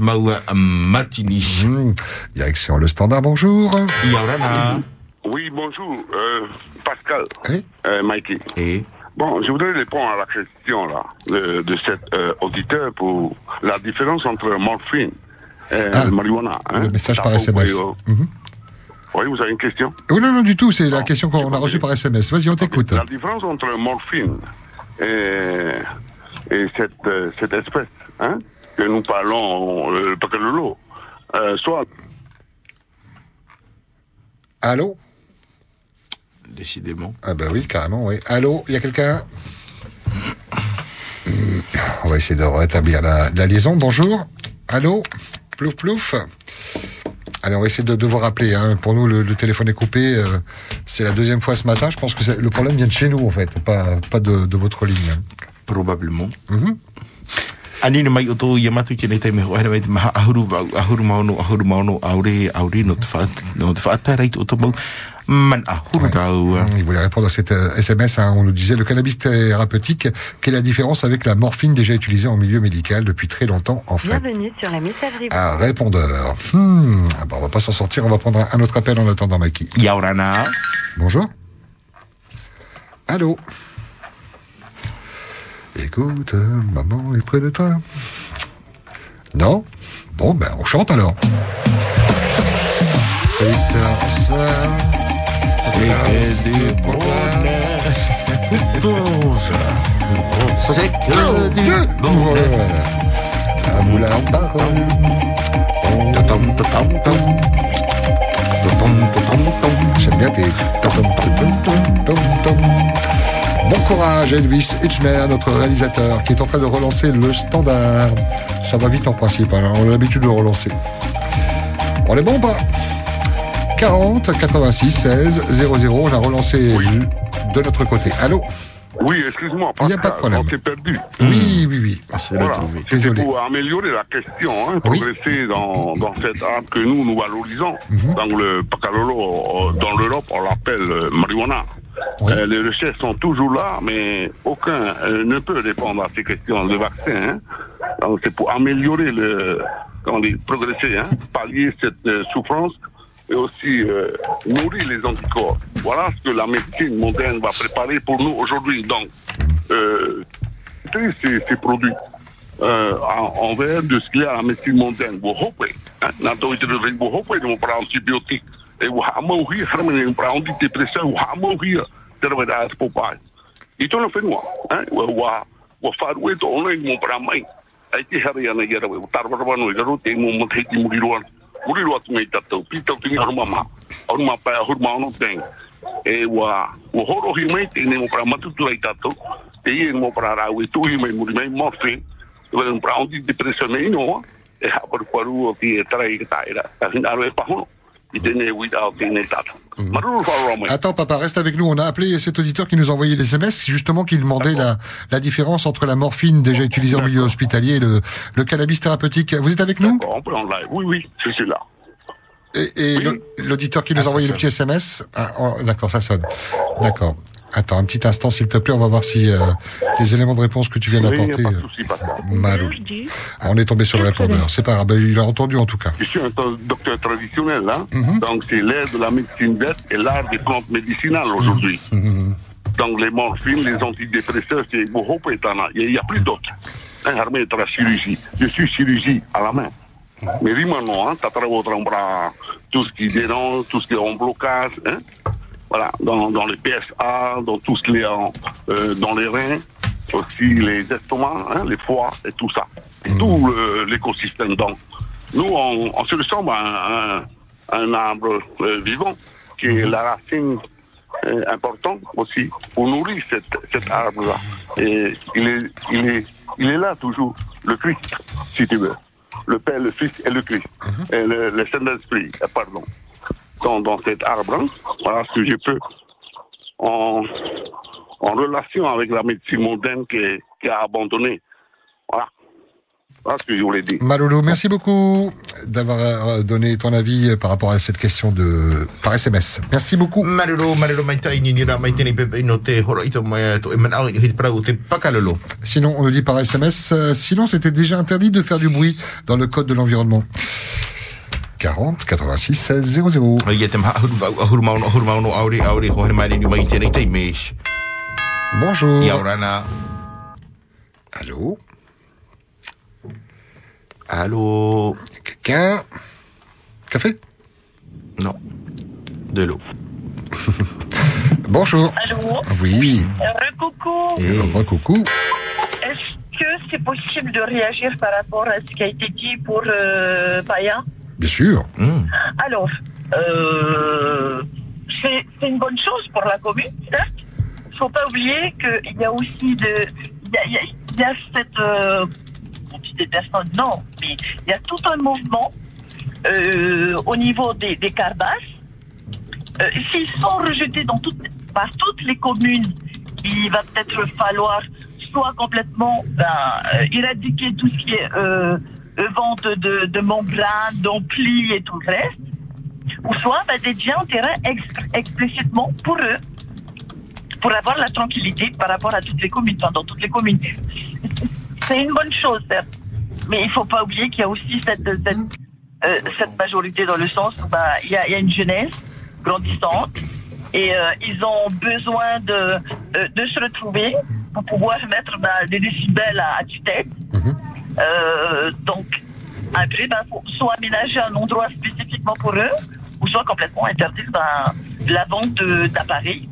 maua matini. Hmm. Direction le standard, bonjour. Oui, bonjour, euh, Pascal. Oui. Euh, Mikey. Et Bon, je voudrais répondre à la question là de, de cet euh, auditeur pour la différence entre morphine et Ah, marijuana. Hein. Le message par SMS. vous pouvez, euh, Mhm. Oui, vous avez une question? Oui, non, non, du tout, c'est la question qu'on a reçue par SMS. Vas-y, on t'écoute. La différence entre morphine et, et cette, euh, cette espèce hein, que nous parlons, euh, le pacalolo, euh, soit Allô? Décidément. Ah bah oui, carrément, oui. Allô, il y a quelqu'un Hmm, On va essayer de rétablir la, la liaison. Bonjour. Allô Plouf, plouf. Allez, on va essayer de, de vous rappeler. Hein. Pour nous, le, le téléphone est coupé. euh, c'est la deuxième fois ce matin. Je pense que le problème vient de chez nous, en fait, pas, pas de, de votre ligne. Probablement. Mhm. Tau. Il voulait répondre à cette euh, SMS. hein. On nous disait le cannabis thérapeutique. Quelle est la différence avec la morphine déjà utilisée en milieu médical depuis très longtemps, en fait? Bienvenue sur la messagerie. Un répondeur. Hmm. Ah bah, on va pas s'en sortir. On va prendre un, autre appel en attendant, Mikey. Yaurana. Bonjour. Allô. Écoute, euh, maman est près de toi. Non? Bon, ben, on chante alors. C'est ça. C'est que du bonheur. Un moulin en parole. J'aime bien tes. Bon courage, Elvis Hitchner, notre réalisateur, qui est en train de relancer le standard. Ça va vite en principe, hein, on a l'habitude de relancer. On est bon ou pas? 40 86 16 00, on a relancé de notre côté. Allô Oui, excuse-moi, Il n'y a pas de problème. on s'est perdu. Oui, oui, oui. Voilà. C'était Désolé. pour améliorer la question, hein, Oui. progresser dans, dans cette art que nous, nous valorisons. Mhm. Dans le Pacalolo, euh, dans l'Europe, on l'appelle euh, marijuana. Euh, les recherches sont toujours là, mais aucun euh, ne peut répondre à ces questions de vaccin. hein. Donc c'est pour améliorer le, progresser, hein, pallier cette euh, souffrance et aussi euh, les anticorps. Voilà ce que la médecine moderne va préparer pour nous aujourd'hui. Donc, euh, ces, produits euh, en- envers de ce qu'il y a à la médecine moderne. Vous hein, vous de mon para antibiotique. Et vous vous hein, e raro, te mo mo teiti muri roan. Muri roa tunga i tatou, pitau tingi haruma ma. Haruma pai, haruma ono teng. E wa, wa horohi mai te ne mo para matutura i tatou. Te ie mo para rau e tuhi mai muri mai morphine. Wale mo para onti depression nei noa. E haparu paru o ki e tarai i ka taira. Ka hina aro e pahono. Wharoa mai. Attends, papa, reste avec nous. On a appelé cet auditeur qui nous a envoyé des SMS, justement, qui demandait la, la différence entre la morphine déjà utilisée en milieu hospitalier et le, le cannabis thérapeutique. Vous êtes avec nous. Oui, oui, je suis là. Et, et l'au- l'auditeur qui nous Ah, a envoyé le petit SMS ah, oh, D'accord, ça sonne. D'accord. Attends, un petit instant, s'il te plaît. On va voir si euh, les éléments de réponse que tu viens Oui, d'apporter... pas de euh. Malou. Ah, on est tombé sur le répondeur. C'est pas grave. Ben, il a entendu, en tout cas. Je suis un docteur traditionnel, hein. Mhm. Donc, c'est l'air de la médecine verte et l'art des plantes médicinales aujourd'hui. Mhm. Donc, les morphines, les antidépresseurs, c'est beaucoup étonnant. Il n'y a plus d'autres. Hein, armée est la chirurgie. Je suis chirurgie à la main. Mais dis-moi non, hein, t'as travaillé au bras, tout ce qui dénonce, tout ce qui est en blocage, hein. Voilà, dans, dans les PSA, dans tout ce qui est en, euh, dans les reins, aussi les estomacs, hein, les foies et tout ça. Et tout l'écosystème. Donc, nous, on, on se ressemble à un, un arbre euh, vivant, qui est la racine euh, importante aussi pour nourrir cet, cet arbre-là. Et il est, il, est, il est là toujours, le Christ, si tu veux. Le Père, le Fils et le Christ. Et le, le Saint-Esprit, pardon. Dans, dans cet arbre, hein, voilà ce que je peux, en, en relation avec la médecine moderne qui, est- qui a abandonné. Voilà. Voilà ce que je voulais dire. Maloulou, merci beaucoup d'avoir euh, donné ton avis par rapport à cette question de par SMS. Merci beaucoup. Te pakalolo. Sinon, on nous dit par SMS, euh, sinon c'était déjà interdit de faire du bruit dans le code de l'environnement. 40 86 16 00. Ia te maha ahuru vau ahuru mauno ahuru mauno aure aure ho he mai ni mai tēnei tei me. Bonjour. Allô? Allô? Quelqu'un? Café? Non. De l'eau. Bonjour. Allô? Oui. Recoucou. Et... coucou. Est-ce que c'est possible de réagir par rapport à ce qui a été dit pour euh, Paya? Bien sûr. Alors, euh, c'est une bonne chose pour la commune, certes. Il ne faut pas oublier qu'il y a aussi de, il y a, cette, euh, on non, mais il y a tout un mouvement euh, au niveau des, des carbasses. Euh, S'ils sont rejetés dans par toutes les communes, il va peut-être falloir soit complètement ben, éradiquer tout ce qui est vente de, de membranes, d'amplis et tout le reste, ou soit ben, dédier un terrain ex- explicitement pour eux, pour avoir la tranquillité par rapport à toutes les communes, enfin, dans toutes les communes. C'est une bonne chose, certes, mais il ne faut pas oublier qu'il y a aussi cette, cette, euh, cette majorité dans le sens où ben, il y, y a une jeunesse grandissante et euh, ils ont besoin de, euh, de se retrouver pour pouvoir mettre ben, des décibels à, à tue-tête. Euh, donc, après, ben, faut soit aménager un endroit spécifiquement pour eux, ou soit complètement interdire ben, la vente d'appareils.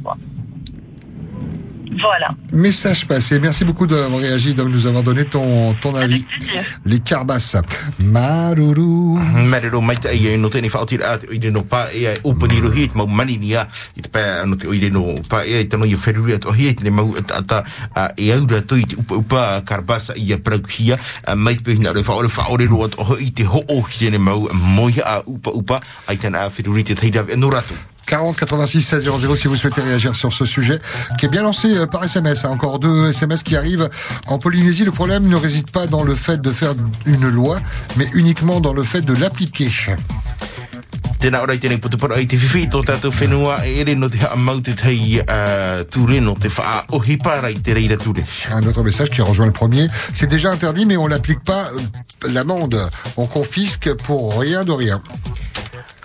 Voilà. Message passé. Merci beaucoup d'avoir réagi, de nous avoir donné ton, ton avis. Les carbasses. Maruru. Maruru mai no tēnei whaotira ate o i reno pā e ai upani rohi te mau mani ni a i te pā ano te o i reno pā ai tano i a wheruri ato hi tene mau ata ata a e aura to i te upa upa karbasa i a praukia a mai pe hina re whaore whaore ro ato ho i te ho o ki tene mau moia a upa upa ai tana a wheruri te teirawe no ratu. 40 86 16 00 si vous souhaitez réagir sur ce sujet qui est bien lancé euh, par SMS. hein. Encore deux SMS qui arrivent. En Polynésie, le problème ne réside pas dans le fait de faire une loi, mais uniquement dans le fait de l'appliquer. Un autre message qui rejoint le premier. C'est déjà interdit, mais on n'applique pas euh, l'amende. On confisque pour rien de rien.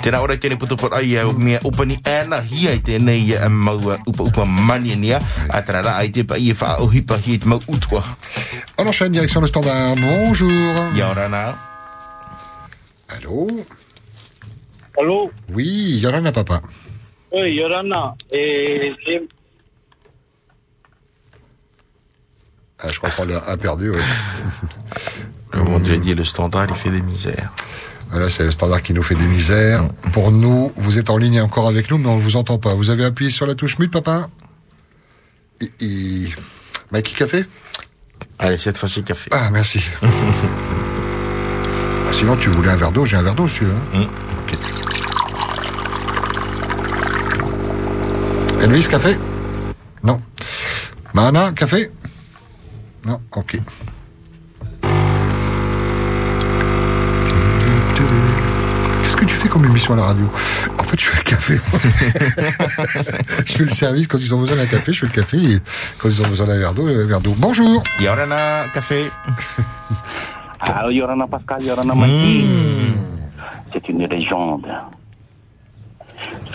Tēnā ora i tēnei putupara i au mea upani āna hia i tēnei mau upa upa mani nia a tēnā rā i te pa i e wha ohi pa hi te mau utua. On enchaîne direction le standard. Bonjour. Ia ora nā. Allô Allô Oui, Yorana Papa. Oui, Yorana. Et, et- Ah, je crois qu'on l'a a perdu, oui. Mon Dieu, dit le standard, il fait des misères. Là, c'est le standard qui nous fait des misères. Pour nous, vous êtes en ligne encore avec nous, mais on ne vous entend pas. Vous avez appuyé sur la touche mute, papa et, et... Mikey Café Allez, cette fois-ci, café. Ah, merci. Ah, sinon, tu voulais un verre d'eau J'ai un verre d'eau, si tu veux. Hein mm. okay. Elvis, café? Non. Mana, café? Non, ok. Qu'est-ce que tu fais comme émission à la radio? En fait, je fais le café. je fais le service quand ils ont besoin d'un café, je fais le café. Et quand ils ont besoin d'un verre d'eau, un verre d'eau. Bonjour. Yorana, café. Alors, Yorana Pascal, Yorana Mikey. C'est une légende.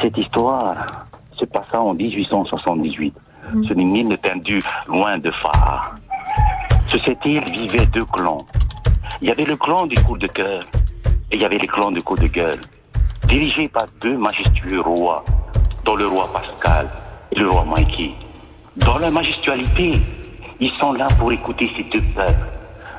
Cette histoire se passa en 1878. Sur une île étendue loin de phare. Sur cette île vivaient deux clans. Il y avait le clan du coup de cœur et il y avait le clan du coup de gueule, dirigés par deux majestueux rois, dont le roi Pascal et le roi Mikey. Dans leur majestualité, ils sont là pour écouter ces deux peuples.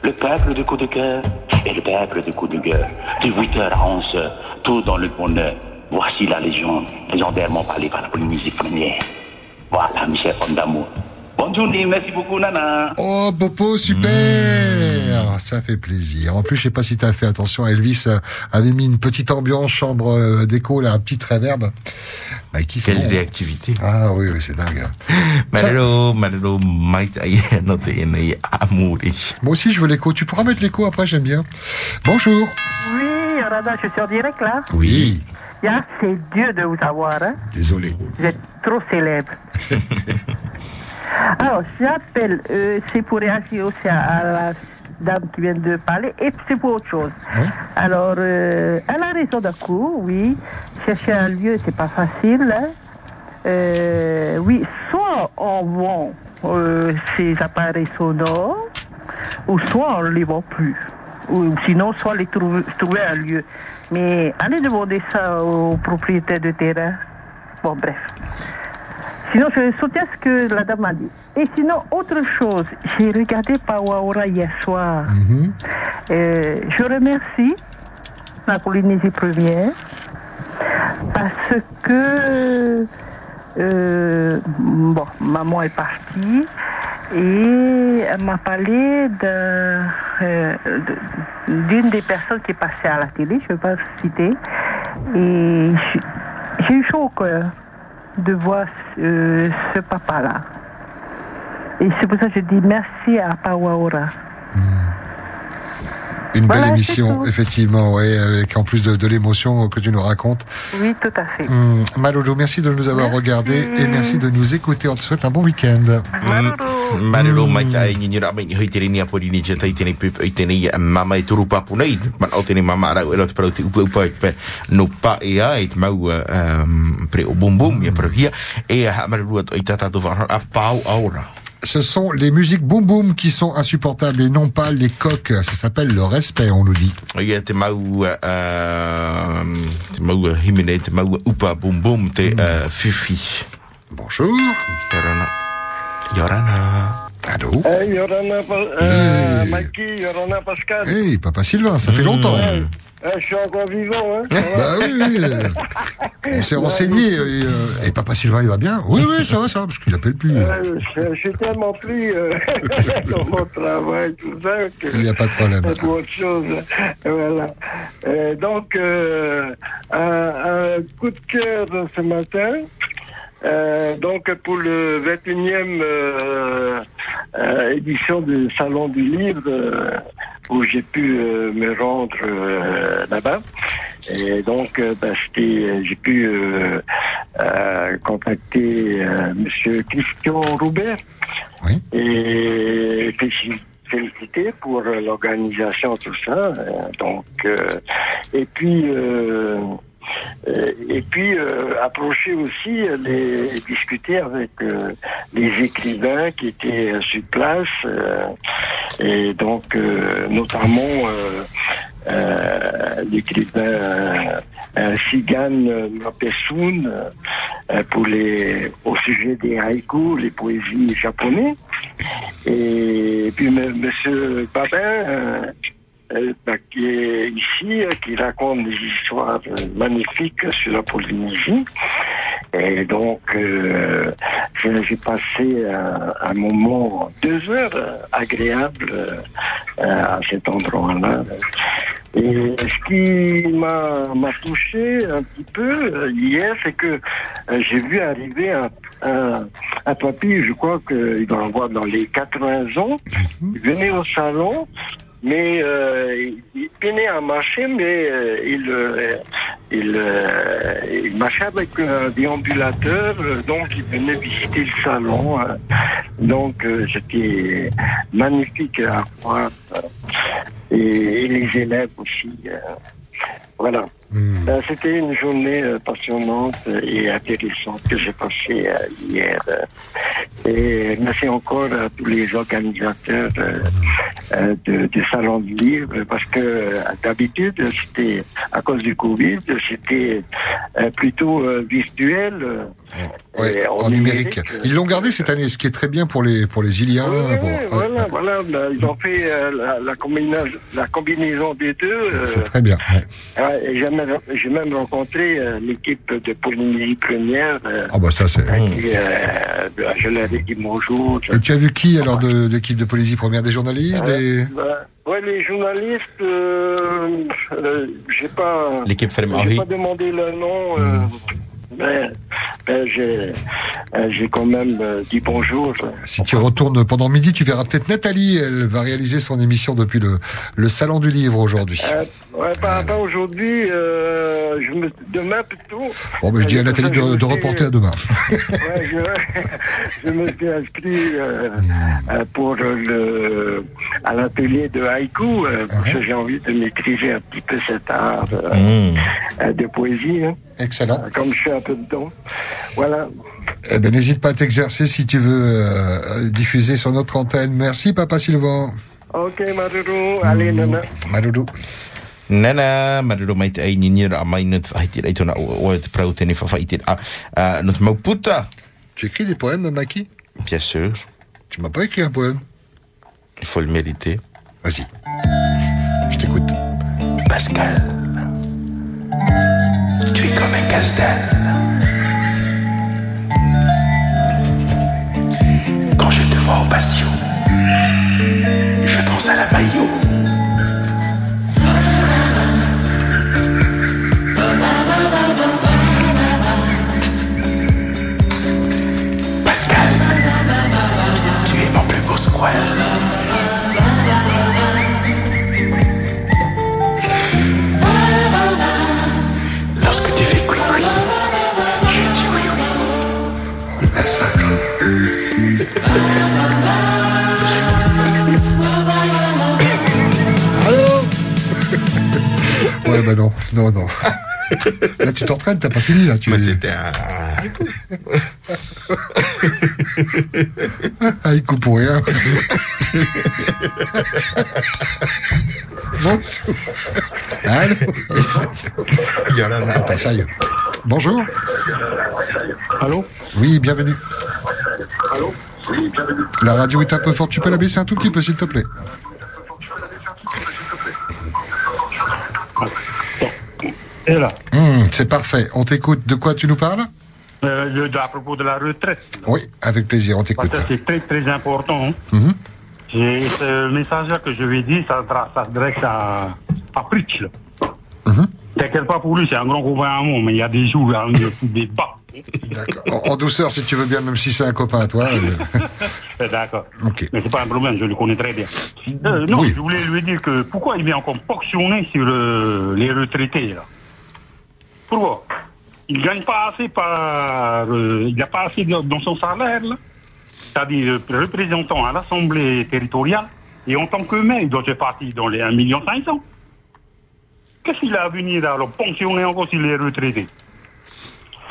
Le peuple de coup de cœur et le peuple de coup de gueule. De 8h à 11h, tout dans le bonheur. Voici la légende, légendairement parlée par la Polynésie première. Voilà, mes chers hommes d'amour. Bonne journée, merci beaucoup, Nana. Oh, Popo, super Ça fait plaisir. En plus, je sais pas si tu as fait attention, Elvis avait mis une petite ambiance, chambre euh, d'écho, là, un petit réverb. Bah, qui Quelle bon. réactivité. Ah oui, oui, c'est dingue. In amouri. Moi aussi, je veux l'écho. Tu pourras mettre l'écho après, j'aime bien. Bonjour. Oui, Yorana, je suis en direct là. Oui. Ya, c'est Dieu de vous avoir. Hein. Désolé. Vous êtes trop célèbre. Alors, j'appelle, euh, c'est pour réagir aussi à, à la dame qui vient de parler, et c'est pour autre chose. Alors, euh, elle a raison d'un coup, oui. Chercher un lieu, c'est pas facile. hein. Euh, oui, soit on vend euh, ces appareils sonores, ou soit on ne les vend plus. Ou sinon, soit les trouver, trouver un lieu. Mais allez demander ça aux propriétaires de terrain. Bon, bref. Sinon, je soutiens ce que la dame a dit. Et sinon, autre chose, j'ai regardé Pawaora hier soir. Euh, je remercie la Polynésie première parce que euh, bon, maman est partie et elle m'a parlé euh, de- d'une des personnes qui est passée à la télé, je ne vais pas citer, et j'ai- j'ai eu chaud au cœur de voir euh, ce papa-là. Et c'est pour ça que je dis merci à Pawaora. Une Voilà, belle émission, effectivement, ouais, avec en plus de, de l'émotion que tu nous racontes. Oui, tout à fait. Hum, Malolo, merci de nous avoir regardés et merci de nous écouter. On te souhaite un bon week-end. Malero, might I ni ra mai hoi tere ni a Polynesia tai tene pup i tene i mama e turu papu nei. Man au tene mama rau e rau te parau te upa upa i pe no pa e a e te mau um, pre o bum bum i a parau hia e a malero at i tata tu whara a pau aura. Ce sont les musiques boum boum qui sont insupportables et non pas les coques. Ça s'appelle le respect, on nous dit. Ia te mau uh, te mau uh, himene te mau upa bum bum te uh, fifi. Bonjour. Yorana. Yorana. Allô Hey, Yorana, euh, Mikey, Yorana Pascal. Hey, papa Sylvain, ça fait longtemps. Ouais. Euh, je suis encore vivant, hein. Bah oui, oui. On s'est renseigné et, euh, et papa Sylvain, il va bien Oui, oui, ça va, ça va, parce qu'il appelle plus. Euh, je, je suis tellement pris euh, dans mon travail, tout ça, que Il n'y a pas de problème. pour autre chose. Voilà. Donc, euh, un, un coup de cœur ce matin. Euh, donc pour le 21e euh, euh, édition du Salon du Livre euh, où j'ai pu euh, me rendre euh, là-bas. Et donc c'était- j'ai pu euh, euh, contacter euh, Monsieur Christian Roubert et félici- féliciter pour l'organisation tout ça. Donc euh, et puis et puis euh, approcher aussi euh, les discuter avec euh, les écrivains qui étaient euh, sur place euh, et donc euh, notamment euh, euh, l'écrivain euh, euh, Sigan Mapessoun euh, pour les au sujet des haïkus, les poésies japonais et puis M. Monsieur Babin euh, euh, bah, qui est ici, euh, qui raconte des histoires euh, magnifiques sur la Polynésie. Et donc, euh, j'ai passé un, un moment, deux heures euh, agréable euh, à cet endroit-là. Et ce qui m'a touché un petit peu euh, hier, c'est que euh, j'ai vu arriver un, un, un papy, je crois qu'il doit avoir dans les 80 ans, il venait au salon, mais euh, il, peinait à marcher, mais euh, il, euh, il, euh, il marchait avec un déambulateur, euh, donc il venait visiter le salon. euh, donc euh, c'était magnifique à voir. et, et les élèves aussi. euh, voilà. Euh, C'était une journée euh, passionnante et intéressante que j'ai passée euh, hier. et merci encore à tous les organisateurs de, du Salon du Livre, parce que d'habitude, c'était, à cause du Covid, c'était plutôt virtuel. Ouais, en numérique. Ils l'ont gardé cette année, ce qui est très bien pour les pour les Iliens. pour- Ouais, voilà, voilà, là, ils ont fait euh, la, la, combinaison, la combinaison des deux. euh, C'est très bien. et j'ai même, j'ai même rencontré euh, l'équipe de Polynésie Première. euh, Ah bah ça c'est. qui, euh, je leur ai dit bonjour. Et tu as vu qui alors de d'équipe de Polynésie première? Des journalistes des... Bah, ouais, les journalistes, euh, euh, j'ai pas. L'équipe pas demandé le nom. euh, mais j'ai, euh, j'ai quand même euh, dit bonjour. Si tu retournes pendant midi, tu verras peut-être Nathalie. Elle va réaliser son émission depuis le le salon du livre aujourd'hui. Euh, ouais, pas, pas aujourd'hui. euh, me, demain plutôt. Bon, ben je dis à Euh, Nathalie de, reporter à demain. Ouais, je, je me suis inscrit euh, euh, pour le, à l'atelier de haïku, parce que j'ai envie de maîtriser un petit peu cet art euh, de poésie. hein. Excellent. Comme je suis un peu dedans. Voilà. Eh ben n'hésite pas à t'exercer si tu veux euh, diffuser sur notre antenne. Merci Papa Sylvain. Ok, Maruru. Allez, nana. Madoudou. Nana, marero mai te ai ni ni ra mai nut whaitir ai tona o te a a nut mauputa. Tu écris des poèmes, Maki Bien sûr. Tu m'as pas écrit un poème Il faut le mériter. Vas-y. Je t'écoute. Pascal, tu es comme un casse-dalle. Non. Là, tu t'entraînes, t'as pas fini, là. Tu... c'était un... Ah, il coupe pour rien. Bonjour. Allô Attends, ça y est. Bonjour. Allô Oui, bienvenue. Allô Oui, bienvenue. La radio est un peu forte. Tu peux la baisser un tout petit peu, s'il te plaît? Là, Hum, C'est parfait. On t'écoute. De quoi tu nous parles euh, le- à propos de la retraite, Oui, avec plaisir, on t'écoute. c'est très très important. hein. Mhm. Et ce message-là que je vais dire, ça s'adresse à, à Pritch. Mhm. T'inquiète pas pour lui, c'est un grand gouvernement, mais il y a des jours, hein, il y a des bas. En, en douceur, si tu veux bien, même si c'est un copain à toi. euh, D'accord. Mais c'est pas un problème, je le connais très bien. Euh, non, Oui. je voulais lui dire que pourquoi il vient encore ponctionner sur euh, les retraités là Pourquoi Il gagne pas assez par, euh, il n'a pas assez dans son salaire. C'est-à-dire euh, représentant à l'Assemblée territoriale et en tant que maire, il doit se partir dans les 1 million 500. Qu'est-ce qu'il a à venir alors ponctionner encore sur les retraités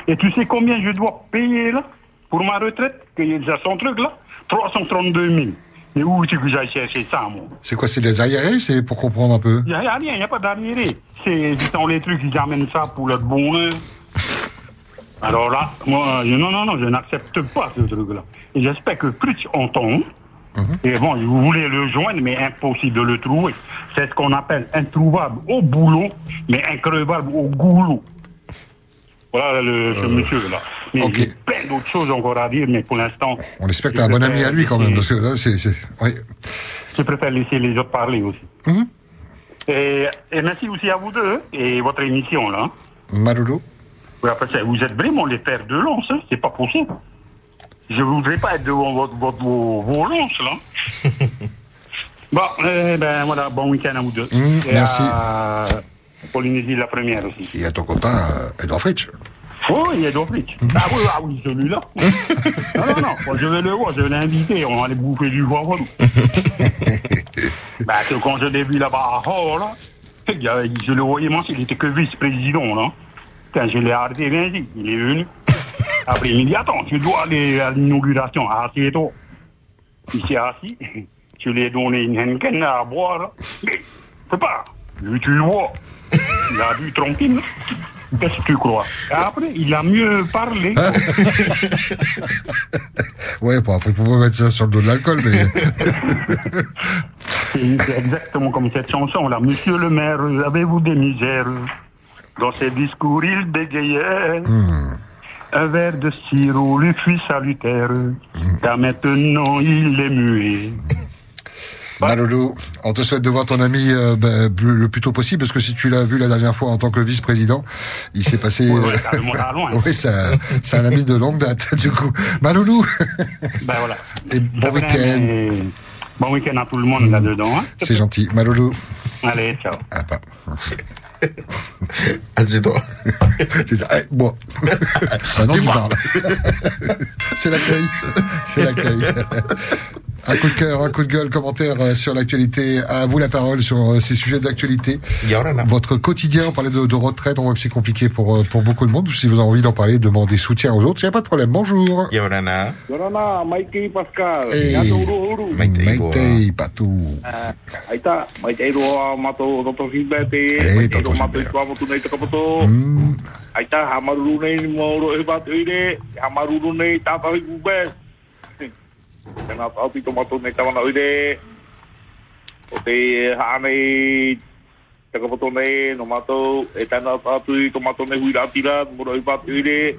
Et tu sais combien je dois payer là pour ma retraite y a son truc là? 332 000. Mais où tu que j'aille chercher ça, moi C'est quoi, c'est des arriérés C'est pour comprendre un peu Il n'y a, rien, il n'y a pas d'arriéré. C'est les trucs qui amènent ça pour le bonheur. Alors là, moi, je- non, non, non, je n'accepte pas ce truc-là. Et j'espère que Pritch entend. Et bon, vous voulez le joindre, mais impossible de le trouver. C'est ce qu'on appelle introuvable au boulot, mais increvable au goulot. Voilà le, ce monsieur-là. Mais j'ai plein d'autres choses encore à dire, mais pour l'instant. On espère que t'as un bon ami à lui quand même, parce que là, c'est... Oui. Je préfère laisser les autres parler aussi. Mhm. Et, et merci aussi à vous deux et votre émission là. Maloulou Oui, après ça, vous êtes vraiment les pères de lance, hein, c'est pas possible. Je voudrais pas être devant votre, votre- vos, vos lances là. bon, eh ben voilà, bon week-end à vous deux. Mm, et merci. À Polynésie la première aussi. Et à ton copain, euh, Edouard Fritsch. Oh, il est d'Afrique. Ah oui, ah oui, celui-là. non, non, non, moi, je vais le voir, je vais l'inviter, on va aller bouffer du foie relou. bah, que quand je l'ai vu là-bas à Hall, là, il y a- je le voyais manger, il était que vice-président, là. Quand je l'ai arrêté lundi, il est venu. Après, il m'a dit, attends, tu dois aller à l'inauguration, assieds-toi. Il s'est assis, je lui ai donné une Henken à boire, là. Mais, c'est pas, lui, tu le vois. Il a tranquille. là. Qu'est-ce que tu crois Après, il a mieux parlé. Ouais, bon, faut, faut pas mettre ça sur le dos de l'alcool, mais. C'est exactement comme cette chanson là. Monsieur le maire, avez-vous des misères Dans ses discours, il bégayait. Un verre de sirop lui fut salutaire. Car maintenant, il est muet. Maloulou, on te souhaite de voir ton ami euh, bah, le plus tôt possible, parce que si tu l'as vu la dernière fois en tant que vice-président, il s'est passé... Ouais, ouais, oui, ça- c'est un ami de longue date, du coup. Maloulou Ben voilà. Et bon week-end. Et Bon week-end à tout le monde là-dedans. hein. C'est gentil. Maloulou. Allez, ciao. Ah, pas. Ah, c'est toi. C'est ça. Eh, moi. Maintenant, tu parles. C'est l'accueil. C'est l'accueil. Un coup de cœur, un coup de gueule, commentaire euh, sur l'actualité. À vous la parole sur euh, ces sujets d'actualité. Votre quotidien, on parlait de, de retraite, on voit que c'est compliqué pour, euh, pour beaucoup de monde. Si vous avez envie d'en parler, demandez soutien aux autres, il n'y a pas de problème. Bonjour. Yorana. Yorana, Mikey Pascal. Hey. Maitei, Patou. Ah, Aita, mai te iroa mato roto hibete, Hey, mai te Toto iroa mato tua motu nei te kapato. Mm. Aita, hamaruru nei ni mauro e batu ire, hamaruru nei tata gube. Tēnā tāu pito mātou nei tāwana uire. O te hānei takapoto nei no mātou. E tēnā tātu i tō mātou nei hui rātira. Mora i pātu uire.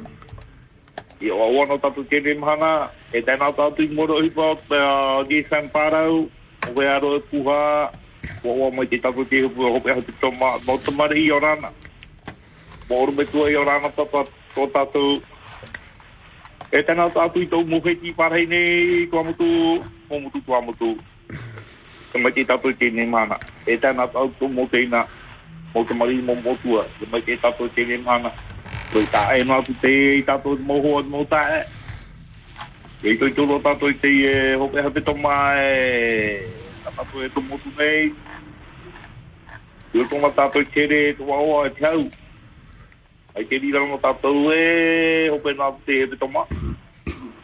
I oa aua no kēne mhana. E tēnā tātu i mora i pātu. Pēr gē pārau. O wea aro e puha. Oa oa mai te tātou te hupu. O pēr hupu tō mātou mātou mātou mātou mātou mātou mātou mātou mātou mātou mātou mātou mātou E tēnā tatu i tau muheti parhei nei, tua mutu, mo mutu tua mutu. Te mai te tatu kene mahana. E tēnā tatu mo teina, mo te mari mo motua, te mai te tatu kene mahana. Rồi ta e no tu te i tato mo ho mo ta e. E to to tato i te e ho pe ha te toma e tato e to mo tu nei. Yo toma tato i tere to wa wa e tau. Ai te dira no tato e ho pe na te e te toma.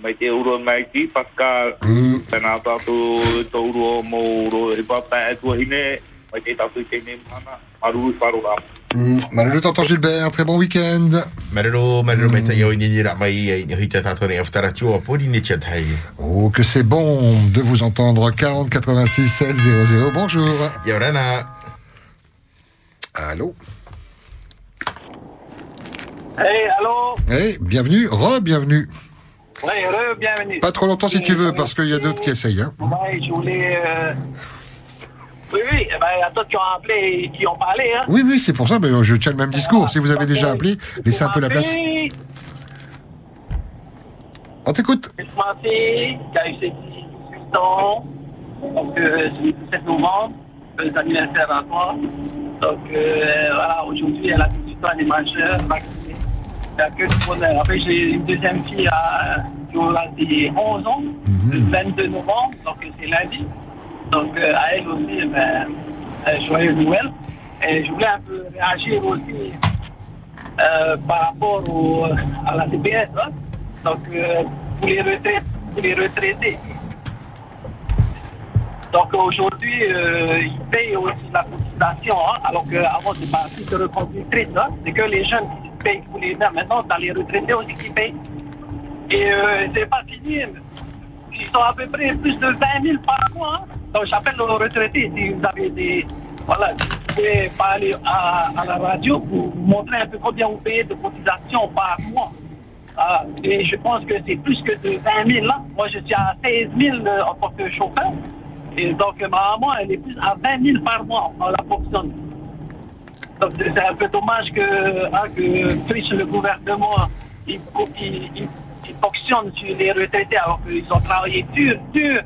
Mai te uro mai ki Pascal. Tena tato to uro mo uro e pa e tu hine. Mai te tato i te ne mana. Maru faru ram. Mm. Gilbert. Très bon week-end. Mai. Oh, que c'est bon de vous entendre. 40 86 16 00. Bonjour. Yorana. Allô? Hey, allô Eh, bienvenue. Re-bienvenue. Oui, heureux, bienvenue. Pas trop longtemps si tu veux, parce qu'il y a d'autres qui essayent. Hein. Ouais, je voulais... euh, Oui, oui, eh ben, il y a d'autres qui ont appelé et qui ont parlé. Hein. Oui, oui, c'est pour ça, mais je tiens le même discours. Si vous avez déjà appelé, laissez un peu la place. On t'écoute. Massé, qui a eu ses 18 ans. Donc, euh, c'est le 17 novembre, euh, l'anniversaire à toi. Donc, euh, voilà, aujourd'hui, elle a 18 ans, elle est majeure, vaccinée. Il n'y a que du bonheur. Après, j'ai une deuxième fille à, qui aura des 11 ans, le 22 novembre, donc c'est lundi. Donc, euh, à elle aussi, eh ben, euh, joyeux Noël. Et je voulais un peu réagir aussi euh, par rapport au, à la TPS. hein. Donc, pour, les retraités, pour les retraités. Donc, aujourd'hui, euh, ils payent aussi la cotisation, hein, alors qu'avant, c'est pas si de reconductrice. Hein, c'est que les jeunes qui payent pour les mères. Maintenant, dans les retraités aussi qui payent. Et euh, c'est pas fini. Ils sont à peu près plus de 20 000 par mois. hein. Donc, j'appelle aux retraités si vous avez des. Voilà, si vous pouvez parler à, la radio pour montrer un peu combien vous payez de cotisation par mois. Ah, et je pense que c'est plus que de 20 000 là. Moi, je suis à 16 000 euh, en tant que chauffeur. Et donc, ma maman, elle est plus à 20 000 par mois, on la fonctionne. C'est un peu dommage que, hein, que le gouvernement, il, fonctionne sur les retraités alors qu'ils ont travaillé dur, dur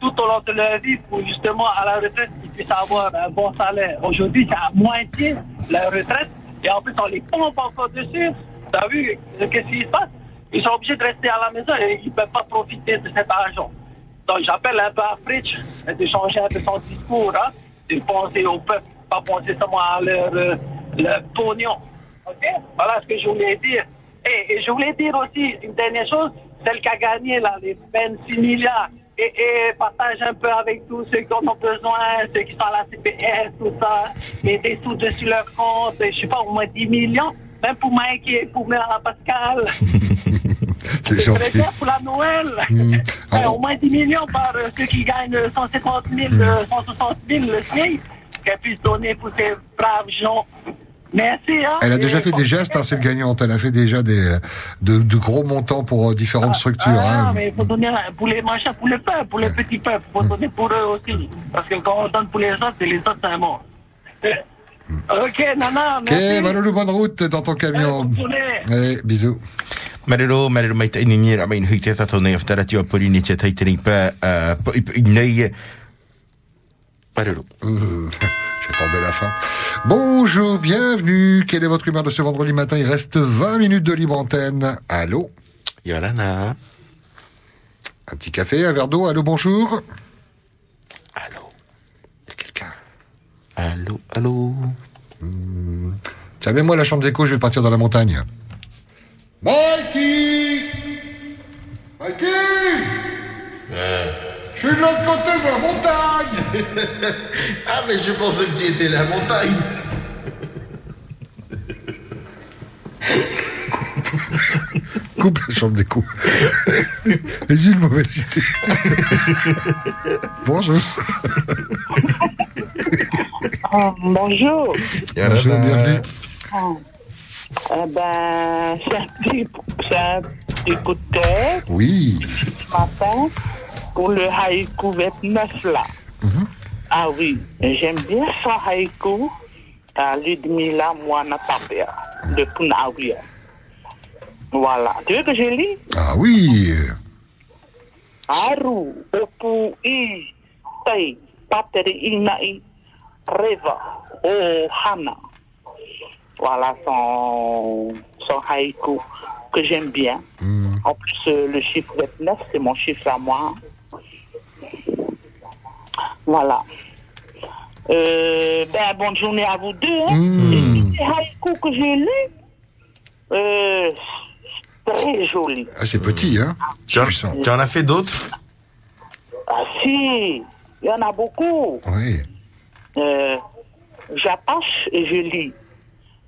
tout au long de leur vie pour justement à la retraite ils puissent avoir un bon salaire. Aujourd'hui, c'est à moitié la retraite et en plus on les pompe encore dessus. T'as vu qu'est-ce qui se passe? Ils sont obligés de rester à la maison et ils ne peuvent pas profiter de cet argent. Donc j'appelle un peu à Fritsch de changer un peu son discours, hein, de penser au peuple, pas penser seulement à leur, euh, leur pognon. Ok? Voilà ce que je voulais dire. Et, et je voulais dire aussi une dernière chose, celle qui a gagné là, les 26 milliards. Et, et partage un peu avec tous ceux qui en ont besoin, ceux qui sont à la CPS, tout ça, et des sous dessus leur compte, je sais pas, au moins 10 millions, même pour Mike et pour Mère Pascal. C'est gentil. pour la Noël. Hmm. Ouais, au moins 10 millions par euh, ceux qui gagnent euh, 150 000, euh, 160 000 le SMIC, qu'elle puisse donner pour ces braves gens. Merci. Hein, Elle a déjà fait des gestes, hein, cette gagnante. Elle a fait déjà des, de, de gros montants pour euh, différentes structures. Ah, hein. mais il faut donner pour les machins, pour le peuple, pour les petits peuples, il faut donner pour eux aussi. Parce que quand on donne pour les autres, c'est les autres, c'est un mort. ok, Nana, Ok, merci. Maloulou, bonne route dans ton camion. Allez, bisous. Marero, marero mai tai ni ra mai hui te tato nei aftara tiu apori ni te tai teri pa uh, pa i nei Marero. Euh, J'attendais la fin. Bonjour, bienvenue. Quelle est votre humeur de ce vendredi matin? Il reste 20 minutes de libre antenne. Allô? Yorana. Un petit café, un verre d'eau. Allô, bonjour. Allô, allô. Hmm. Tiens, mets-moi la chambre d'écho, je vais partir dans la montagne. Mikey Mikey Je suis de l'autre côté de la montagne Ah, mais je pensais que tu étais la montagne. Coupe la chambre d'écho. J'ai une mauvaise idée. Bonjour. Ah, bonjour. Bonjour, bienvenue. Ah. Eh ben, c'est un petit, c'est un petit coup de tête Oui. matin pour le haïku 29 là. Ah oui, j'aime bien ce haïku à Ludmila Moana-Tapia de Punawia. Voilà. Tu veux que je lis? Ah oui. Aru, opu i, tei, pateri inai, reva, o hana. Voilà son, son haïku que j'aime bien. En plus, le chiffre 29, c'est mon chiffre à moi. Voilà. Euh, ben, bonne journée à vous deux. Hein. Les haïkus que j'ai lus, euh, très joli. Ah, c'est petit, hein Tu en, tu en as fait d'autres? Ah si, il y en a beaucoup. Oui. Euh, J'attache et je lis.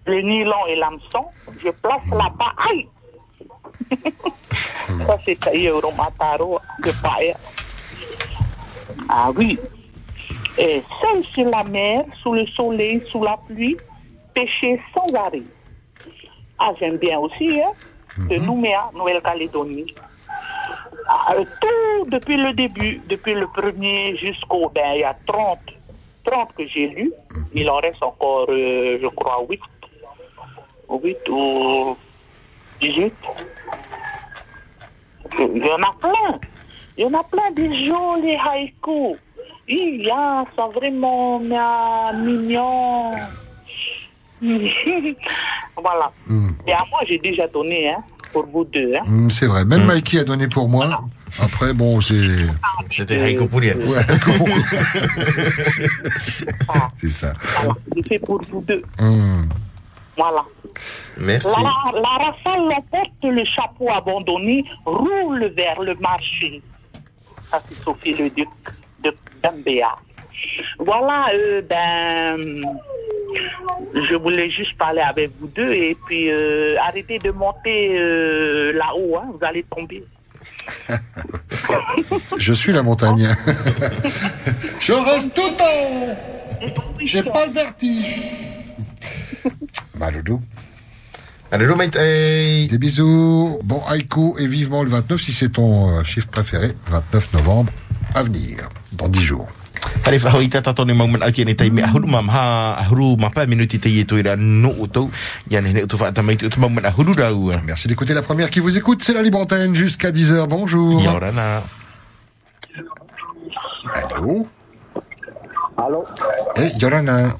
Le nylon et l'hameçon, je place là-bas. Aïe Ça, c'est Taïeuro Mataro de Païa. Ah oui. Et seul sur la mer, sous le soleil, sous la pluie, pêcher sans arrêt. Ah, j'aime bien aussi, hein, de Nouméa, Nouvelle-Calédonie. Ah, euh, tout depuis le début, depuis le premier jusqu'au, ben, il y a 30, 30 que j'ai lu. Il en reste encore, euh, je crois, 8. 8 ou 18. Il y en a plein. Il y en a plein de jolis haïkus. Il y a, sont vraiment euh, mignons. voilà. Et à moi, j'ai déjà donné, hein, pour vous deux. Hein. Hmm, c'est vrai. Même Mikey a donné pour moi. Après, bon, c'est. C'était haïku pour rien. Ouais, c'est ça. Voilà, fais pour vous deux. Hmm. Voilà. Merci. La, la rafale l'emporte le chapeau abandonné, roule vers le marché. Ça, c'est Sophie le Duc de Gambéa. Voilà, euh, ben, je voulais juste parler avec vous deux et puis euh, arrêtez de monter euh, là-haut, hein, vous allez tomber. Je suis la montagne. Je reste tout en haut. J'ai pas le vertige. Maloudou. Maloudou, Des bisous. Bon haïku et vivement le 29 si c'est ton chiffre préféré. 29 novembre à venir, dans 10 jours. Hare wha hoi tata tone mau mana ake ne tai me ahuru mam ha ahuru mapa minuti te yeto ira no uto ya ne ne uto fa tamai tu mau mana ahuru rau. Merci d'écouter la première qui vous écoute, c'est la libre antenne jusqu'à 10h. Bonjour. Yorana. Allô? Allô? Eh, Yorana.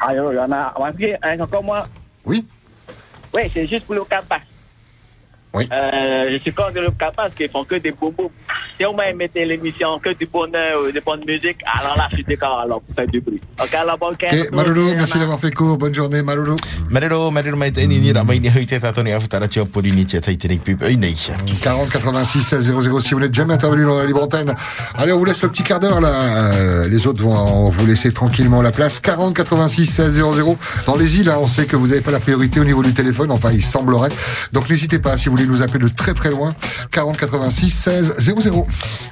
Allô, il y en a. Hein, encore moi? Oui. Oui, c'est juste pour le capas. Oui. Euh, je suis contre le capas qui font que des bobos. Si on m'a mettre l'émission que du bonheur, euh, de bonne musique, alors là, je suis d'accord alors pour faire du bruit. Ok, alors bon. Ok, Marulu, merci d'avoir fait court. Bonne journée, Marulu. Marero, marero mai te ni ni ra mai ni hoi te tata ne afutara tio pori ni te tai te ni pipe oi nei. 40 86 16 00 si vous n'êtes jamais intervenu dans la libre antenne. Allez, on vous laisse le petit quart d'heure là. Euh, les autres vont vous laisser tranquillement la place. 40 86 16 00. Dans les îles, hein, on sait que vous n'avez pas la priorité au niveau du téléphone. Enfin, il semblerait. Donc n'hésitez pas si vous voulez nous appeler de très très loin. 40 86 16 00.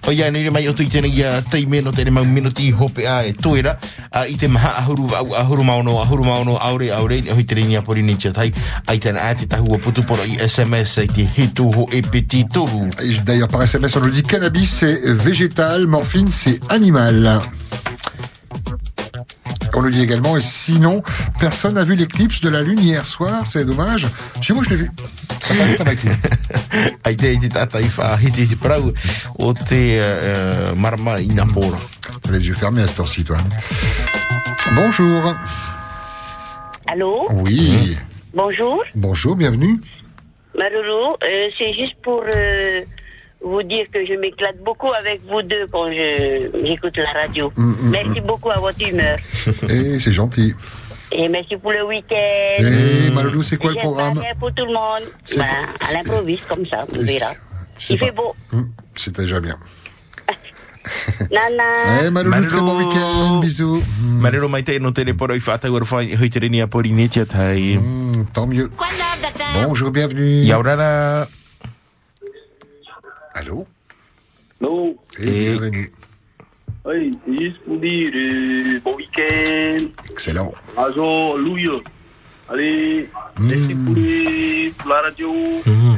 O ia nei mai o tu i tēnei ia tei meno tēne mau minuti hope a e toera a i te maha ahuru au ahuru maono ahuru maono aure aure ni hoi tere ni apori ni tia tai ai tēna a te tahua putu poro i SMS ai te hitu ho e peti toru. D'ailleurs, par SMS, on nous dit cannabis, c'est végétal, morphine, c'est animal. On nous dit également, et sinon, personne n'a vu l'éclipse de la Lune hier soir, c'est dommage. Si moi je l'ai vu. Uh, uh. Les yeux fermés à cette heure-ci, toi. Bonjour. Allô Oui. Bonjour, Bonjour, bienvenue. Euh, c'est juste pour euh, vous dire que je m'éclate beaucoup avec vous deux quand je j'écoute la radio. Mm, mm, merci beaucoup à votre humeur. Et c'est gentil. Et merci pour le week-end. Et Maloulou, c'est quoi le programme bien pour tout le monde. Ben, quoi- à l'improviste, comme ça, on verra. C'est Il fait beau. Hum, C'est déjà bien. Nana. Eh, Maloulou, très bon week-end. Bisous. Marero mai te no tele poro i whātau ar whai hoi tere ni apori ni tia tai. Mm, tant mieux. Bonjour, bienvenue. Yaurara. Allô? Allô? Et bienvenue. Oui, c'est juste pour dire euh, bon week-end. Excellent. Azo, Louia. Allez, merci pour, les- pour la radio.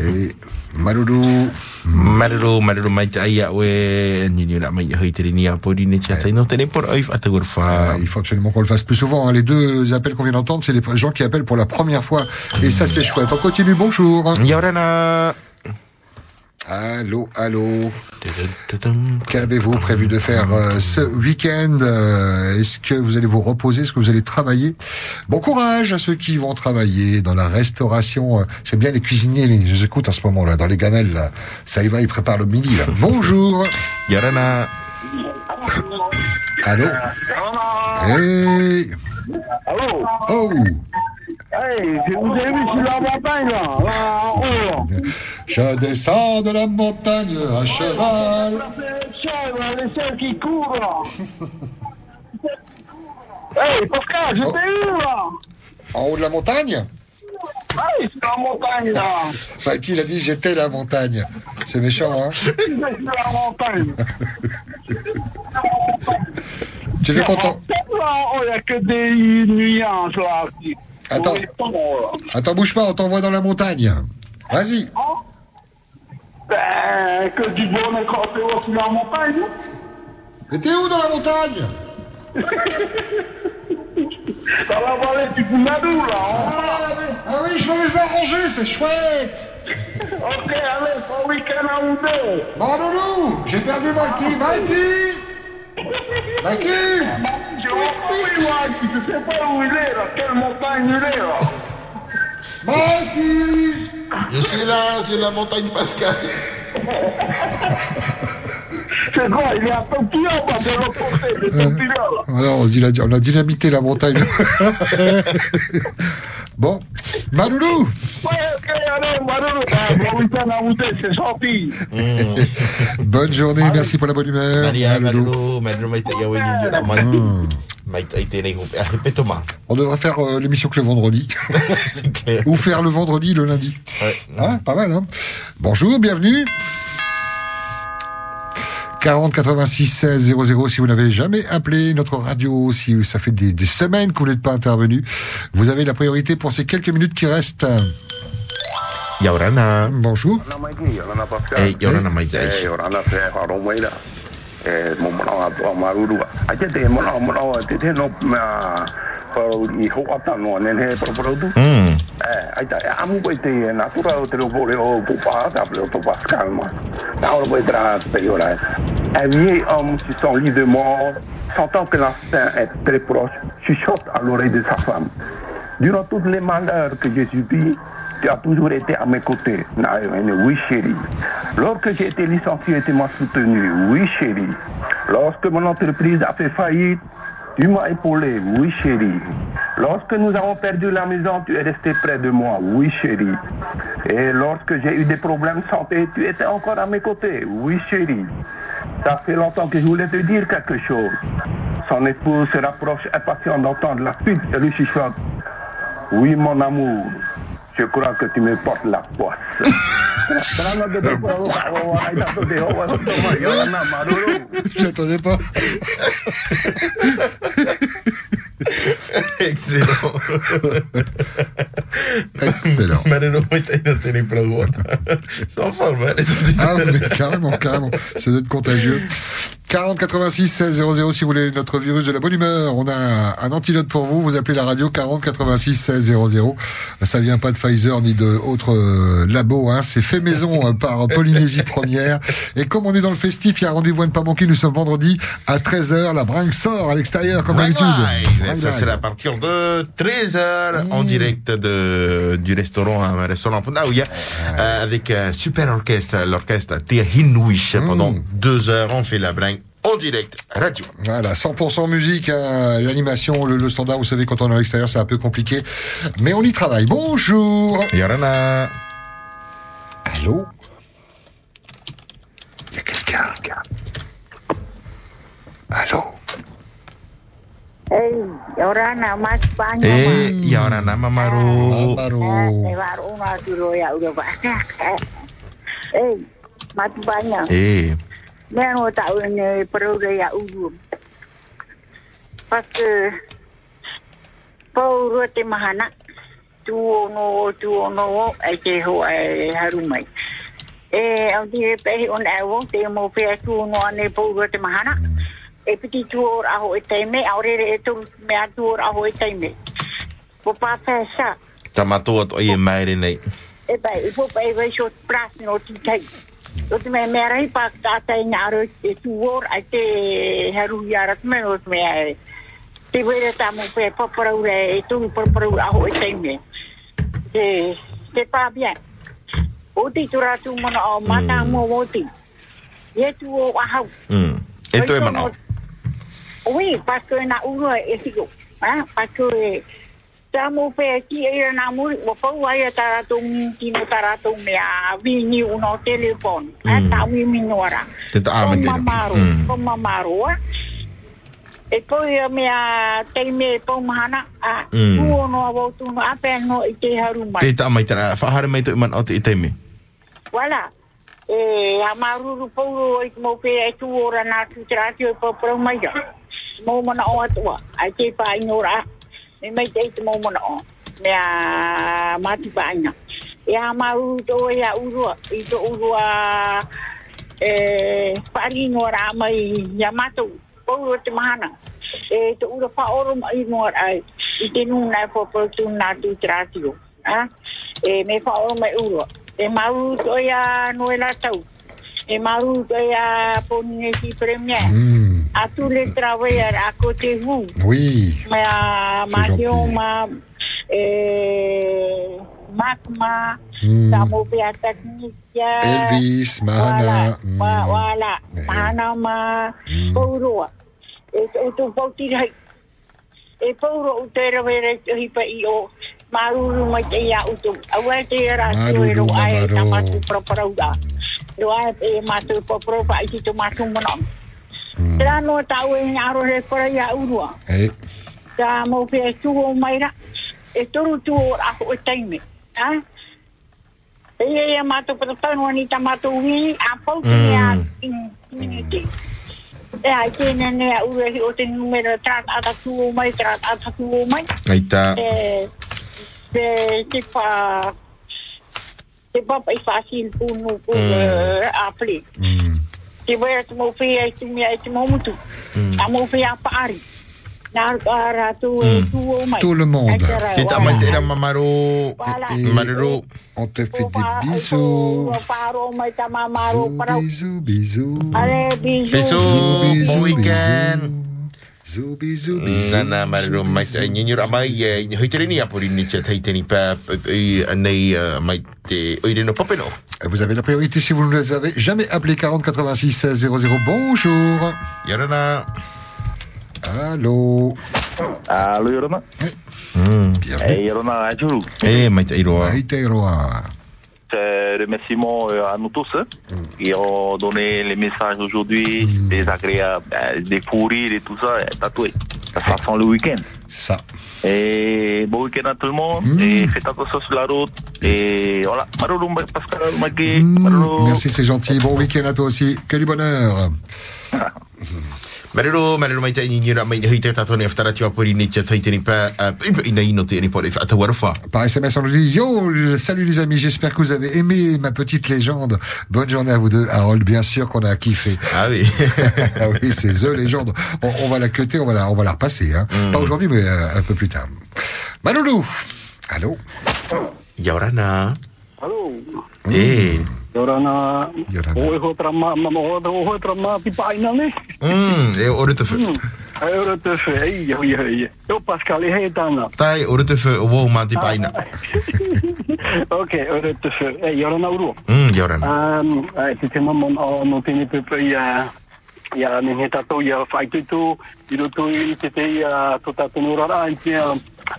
Et Maloulou. Marero, marero mai te aia oe ni ni ra mai hoi tere ni apori ni tia tai no tele poro i whātau ar Ah, il faut absolument qu'on le fasse plus souvent. hein. Les deux appels qu'on vient d'entendre, c'est les gens qui appellent pour la première fois. Et ça, c'est chouette. On continue. Bonjour. Yaurana. Allô, allô. Qu'avez-vous prévu de faire euh, ce week-end Euh, Est-ce que vous allez vous reposer Est-ce que vous allez travailler? Bon courage à ceux qui vont travailler dans la restauration. Euh, J'aime bien les cuisiniers, les, je les écoute en ce moment là, dans les gamelles. Là. Ça y va, ils préparent le midi. Là. Bonjour. Yarana. Allô? Hey. Allô? Oh. Hey, je vous ai vu sur la montagne là, là en haut. là. Je descends de la montagne à cheval. Les chèvres, là, les chèvres qui courent là. Hey, Pascal, je t'ai eu là. En haut de la montagne? Hey, sur la montagne là. Enfin, qui l'a dit? J'étais la montagne C'est méchant, hein? Je suis sur la montagne. Tu fais content il n'y a que des nuances là. Attends. Là. Attends, bouge pas, on t'envoie dans la montagne. Vas-y. Ben, que du bonheur quand t'es haut sur la montagne. Mais t'es où dans la montagne Dans la vallée du Boumadou là. Ah, ah oui, je vais les arranger, c'est chouette Ok, allez, bon week-end à deux. Bon, loulou, j'ai perdu Mikey. Mikey Mikey il est, je sais pas où il est là, quelle montagne il est là. Mikey Je suis là, sur la montagne Pascal. C'est quoi, il est à Tokyo de Tokyo Alors, on, dit la- on a dynamité la montagne. bon, Maloulou Ouais, ok, allez, Madou, bon week-end à vous deux, c'est gentil. Bonne journée, merci pour la bonne humeur. Ah. On devrait faire euh, l'émission que le vendredi. Clair. Ou faire le vendredi le lundi. Ouais. Ah, pas mal, hein Bonjour, bienvenue 40 86 16 00 si vous n'avez jamais appelé notre radio, si ça fait des, des semaines que vous n'êtes pas intervenu, vous avez la priorité pour ces quelques minutes qui restent. Yaurana. Bonjour. Eh, Yorana Eh. Yorana wharong mai la. mo mo na to maruru a te te mo na mo na te te no ma ko i ho ata no ne ne pro pro tu ai ta amu ko te natura o te ro vole o po pa ta pro to pas calma na ora poi tra pe ora un vieil homme sur son lit de mort sentant que l'instinct est très proche chuchote à l'oreille de sa femme durant tous les malheurs que j'ai subis tu as toujours été à mes côtés. Oui, chérie. Lorsque j'ai été licencié, tu m'as soutenu. Oui, chérie. Lorsque mon entreprise a fait faillite, tu m'as épaulé. Oui, chérie. Lorsque nous avons perdu la maison, tu es resté près de moi. Oui, chérie. Et lorsque j'ai eu des problèmes de santé, tu étais encore à mes côtés. Oui, chérie. Ça fait longtemps que je voulais te dire quelque chose. Son épouse se rapproche impatient d'entendre la suite et lui chuchote. Oui, mon amour, je crois que tu me portes la poisse. J'attendais pas. Excellent. Excellent. Marero muito ainda terem para o outro. Só forma. Ah, mais carrément, carrément. Ça doit être contagieux. 40 86 16 00 si vous voulez notre virus de la bonne humeur. On a un antidote pour vous. Vous appelez la radio 40 86 16 00. Ça vient pas de Pfizer ni de autres euh, labos. Hein. C'est fait maison euh, par Polynésie Première. Et comme on est dans le festif, il y a un rendez-vous à ne pas manquer. Nous sommes vendredi à 13h. La bringue sort à l'extérieur comme d'habitude. Ça à Live. Partir de 13h en direct de, du restaurant, un restaurant Punaouia, euh, avec un super orchestre, l'orchestre Tia Hinwish. Pendant deux heures, on fait la bringue en direct radio. Voilà, 100% musique, hein, l'animation, le, le standard, vous savez, quand on est à l'extérieur, c'est un peu compliqué. Mais on y travaille. Bonjour Yorana Allô? Il y a quelqu'un. Allô? Hey, Yorana, mas banyak. Eh, Yorana Mamaru. Eh, baru nak suruh ya udah banyak. Eh, mati banyak. Eh, Men mau tahu ni perlu dia urum. Pas ke Pauru te mahana tu no tu no ai te ho ai harumai. E au di pe on awo te mo pe tu no ane pauru te mahana. e piti tuor aho e teime, me orere e tum mea tuor aho e teime. Po pā sa. Ta matua to i e maere nei. E bai, i po pā e vai shot pras no ti tei. O te mea mea rei pā kata e aro e tuor a te haru i arat me o te mea e. Te vere ta mo pē papara ure e tum papara ure aho e teime. Te, te pā. O ti tura tu mana o mana mo o ti. Ye tu o ahau. E tu e mana o. Oui, parce que na uno e sigo. Ah, parce que ta pe ti e na mo o pa wa ya tara tu ti no tara tu me a vi ni uno telefon. Ah, ta wi mi nora. Te ta Con te. mamaro, Mm. ah. E poi a me a te me po mahana a Mm. tu no vo tu no ape no i te haru mai. Te ta mai tara, whahare mai to i man o te teime. Voilà. E a maruru pou i mo pe e tu ora na tu trati o po pro mai momona o atua. Ai te pa no ra Me mai te te momona o. Me a mati pa ai E a mau to e a urua. I to urua e pari ngora mai ya mato. Pau o te mahana. E to ura pa oro mai ngora ai. I te nuna e popotu na tu tratio. E me pa oro mai urua. E mau to e a noela tau. E mau to e a poni e si premia. Mm. À tous les travailleurs à côté de vous. Oui. Mais à C'est Marion, ma, eh, Hmm. Pia Technica. Elvis, Mahana. Voilà, voilà. Mahana ma, Paurua. E o tu pauti rai. E pauro o te rawere te hipa i o maruru mai te ia utu. Awa te ra tu e e matu i tu matu. Tera no tau e ngaro re kora ia urua. Eh, Ta mo pe tu o mai ra. E toru tu o a o taime. Ha? E e e matu patapano ni ta wi a pau te a community. E ai te nene a ure hi o te numero trat ata tu o mai trat ata tu o mai. Ai ta. E te pa te pa pa i facil punu pu a pli. Tiba semua fi ai tu mi ai tu mau mutu. Amo fi apa hari. Nar ara tu tu o mai. Tout le monde. Mamaro? Marero. on te fait des bisous. O paro mai ta mamaro para. Bisous, bisous. Allez, bisous. Bisous. Bon weekend. Bisous, bisous, bisous. Nana marero mai te nyenyo mai e hoi tere ni apori ni te tai teni pa i nei mai te oire no popeno. Vous avez la priorité si vous ne les avez jamais appelé 40 86 16 00. Bonjour. Yorana. Allô. Allô, Yorona. Bienvenue. Eh, Yorona, Ajuru. Eh, mai te iroa. Mai te iroa. Euh, remerciements euh, à nous tous hein, qui ont donné les messages aujourd'hui, des agréables, euh, des fous rires et tout ça, tatoué. Ça ça sent le week-end. Ça. Et bon week-end à tout le monde. Et faites attention sur la route. Et voilà. Pascal. Marolo. Merci, c'est gentil. Bon week-end à toi aussi. Que du bonheur. Marero, marero mai te nyenyo mai hoi te tato ni te pa te ni tawarfa. Par SMS, on nous dit Yo, salut les amis, j'espère que vous avez aimé ma petite légende. Bonne journée à vous deux. Harold, bien sûr qu'on a kiffé. Ah oui. ah oui, c'est The Légende. On, on va la cuter, on va la, on va la repasser. Hein. Pas aujourd'hui, mais euh, un peu plus tard. Maloulou. Allô Yorana. Hello. Eh. Yorana. Oi ho trama mama ho ho ho trama pi paina ne. Mm, e ore te fu. Ai ora te fe ai ai ai. Eu Pascal e he tana. Tai ore te fu o wo ma te paina. Okay, ora te fe. Ei Yorana uru. Mm, Yorana. Um, ai te te mama o no tini pepe ia ia ni he tato ia fai tu tu i roto i te te ia to tato no rara i te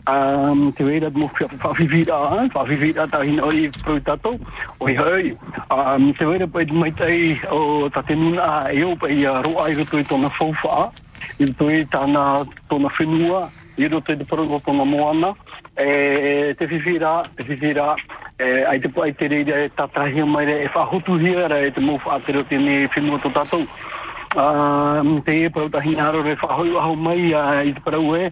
um, te wei rad mo whawhiwira a, whawhiwira ta hin oi pruitato, oi hei, um, te wei pa mai tai o ta te nuna e o pa ia ro ai rutoi to na fofa i to i ta na to na whenua, i ro te pro to na moana, e, te whiwira, te whiwira, e, ai te pai te reira e tatrahia mai e fa whahutu hia ra e te mo fa te ro whaatero tene whenua tō tatou. Um, te e pa ta hin aro re fa hoi waho mai i te parau e.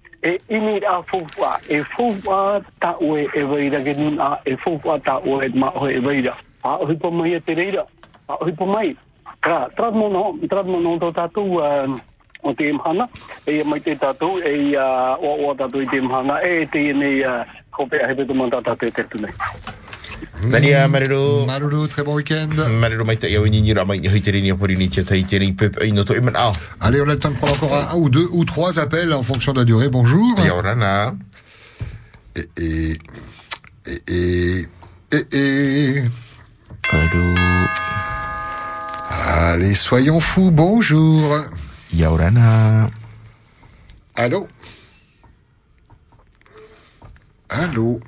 e ini a fufua e fufua ta o e veira ke nun a e fufua ta o e ma o e veira. A o hipo mai e te reira a o hipo mai. Ka tradmono tradmono to tatu o te imhana e mai te tatu e o o tatu i te imhana e te ine ia kopea hepe tumanta tatu e te tunei tunei. Tania marero. Très bon week-end. Marero mai te ia ni ra mai hoi tere ni apori ni te tai teni pe i no to iman au. Allez, on a le temps de prendre encore un, un ou deux ou trois appels en fonction de la durée. Bonjour. Yorana. Et, et, et, et, et, et. Allô. Allez, soyons fous. Bonjour. Yorana. Allô Allô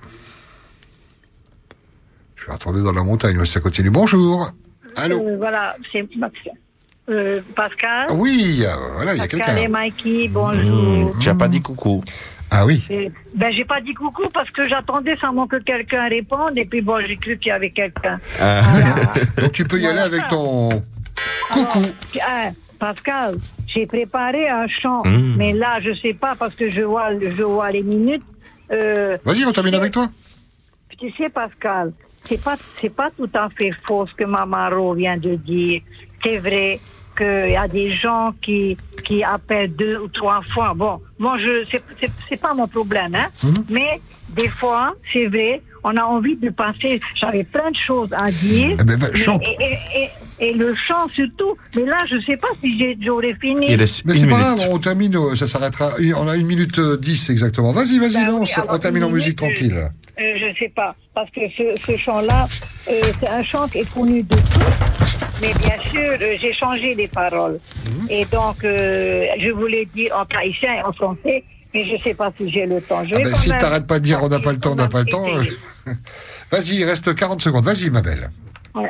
Je vais retourner dans la montagne, ça continue. Bonjour. Allô Euh, voilà, c'est Maxime. Euh, Pascal. Ah Oui, euh, voilà, il y a Pascal et quelqu'un. Mikey, bonjour. Tu as pas dit coucou. Ah oui. Euh, Ben, j'ai pas dit coucou parce que j'attendais seulement que quelqu'un réponde et puis bon, j'ai cru qu'il y avait quelqu'un. Donc tu peux y aller avec ton coucou. Ah, Pascal, j'ai préparé un chant, Mm. mais là, je sais pas parce que je vois, je vois les minutes. Euh, Vas-y, on termine avec toi. tu sais, Pascal, c'est pas, c'est pas tout à fait faux ce que Mamaro vient de dire. C'est vrai qu'il y a des gens qui, qui appellent deux ou trois fois. Bon, moi, je, c'est, c'est, pas mon problème, hein. Mais, des fois, c'est vrai, on a envie de passer. J'avais plein de choses à dire. Eh ben, va, Mais- chante. et, et- et- et le chant surtout. Mais là, je sais pas si j'ai, j'aurais fini. Mais c'est pas grave, on termine, euh, ça s'arrêtera. On a une minute euh, dix exactement. Vas-y, vas-y, Ben lance. on termine en musique minute, tranquille. Euh, je sais pas, parce que ce, ce chant-là, euh, c'est un chant qui est connu de tous, mais bien sûr, euh, j'ai changé les paroles. Mhm. Et donc, euh, je voulais dire en haïtien et en français, mais je sais pas si j'ai le temps. Je Ah vais ben, si même- t'arrêtes pas de dire on n'a pas le temps, on n'a pas le temps. Vas-y, il reste 40 secondes. Vas-y, ma belle. Ouais.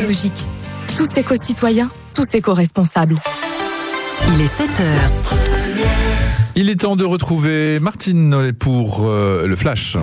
Logique. Tous éco-citoyens, tous éco-responsables. Il est 7 heures. Il est temps de retrouver Martine pour euh, le flash.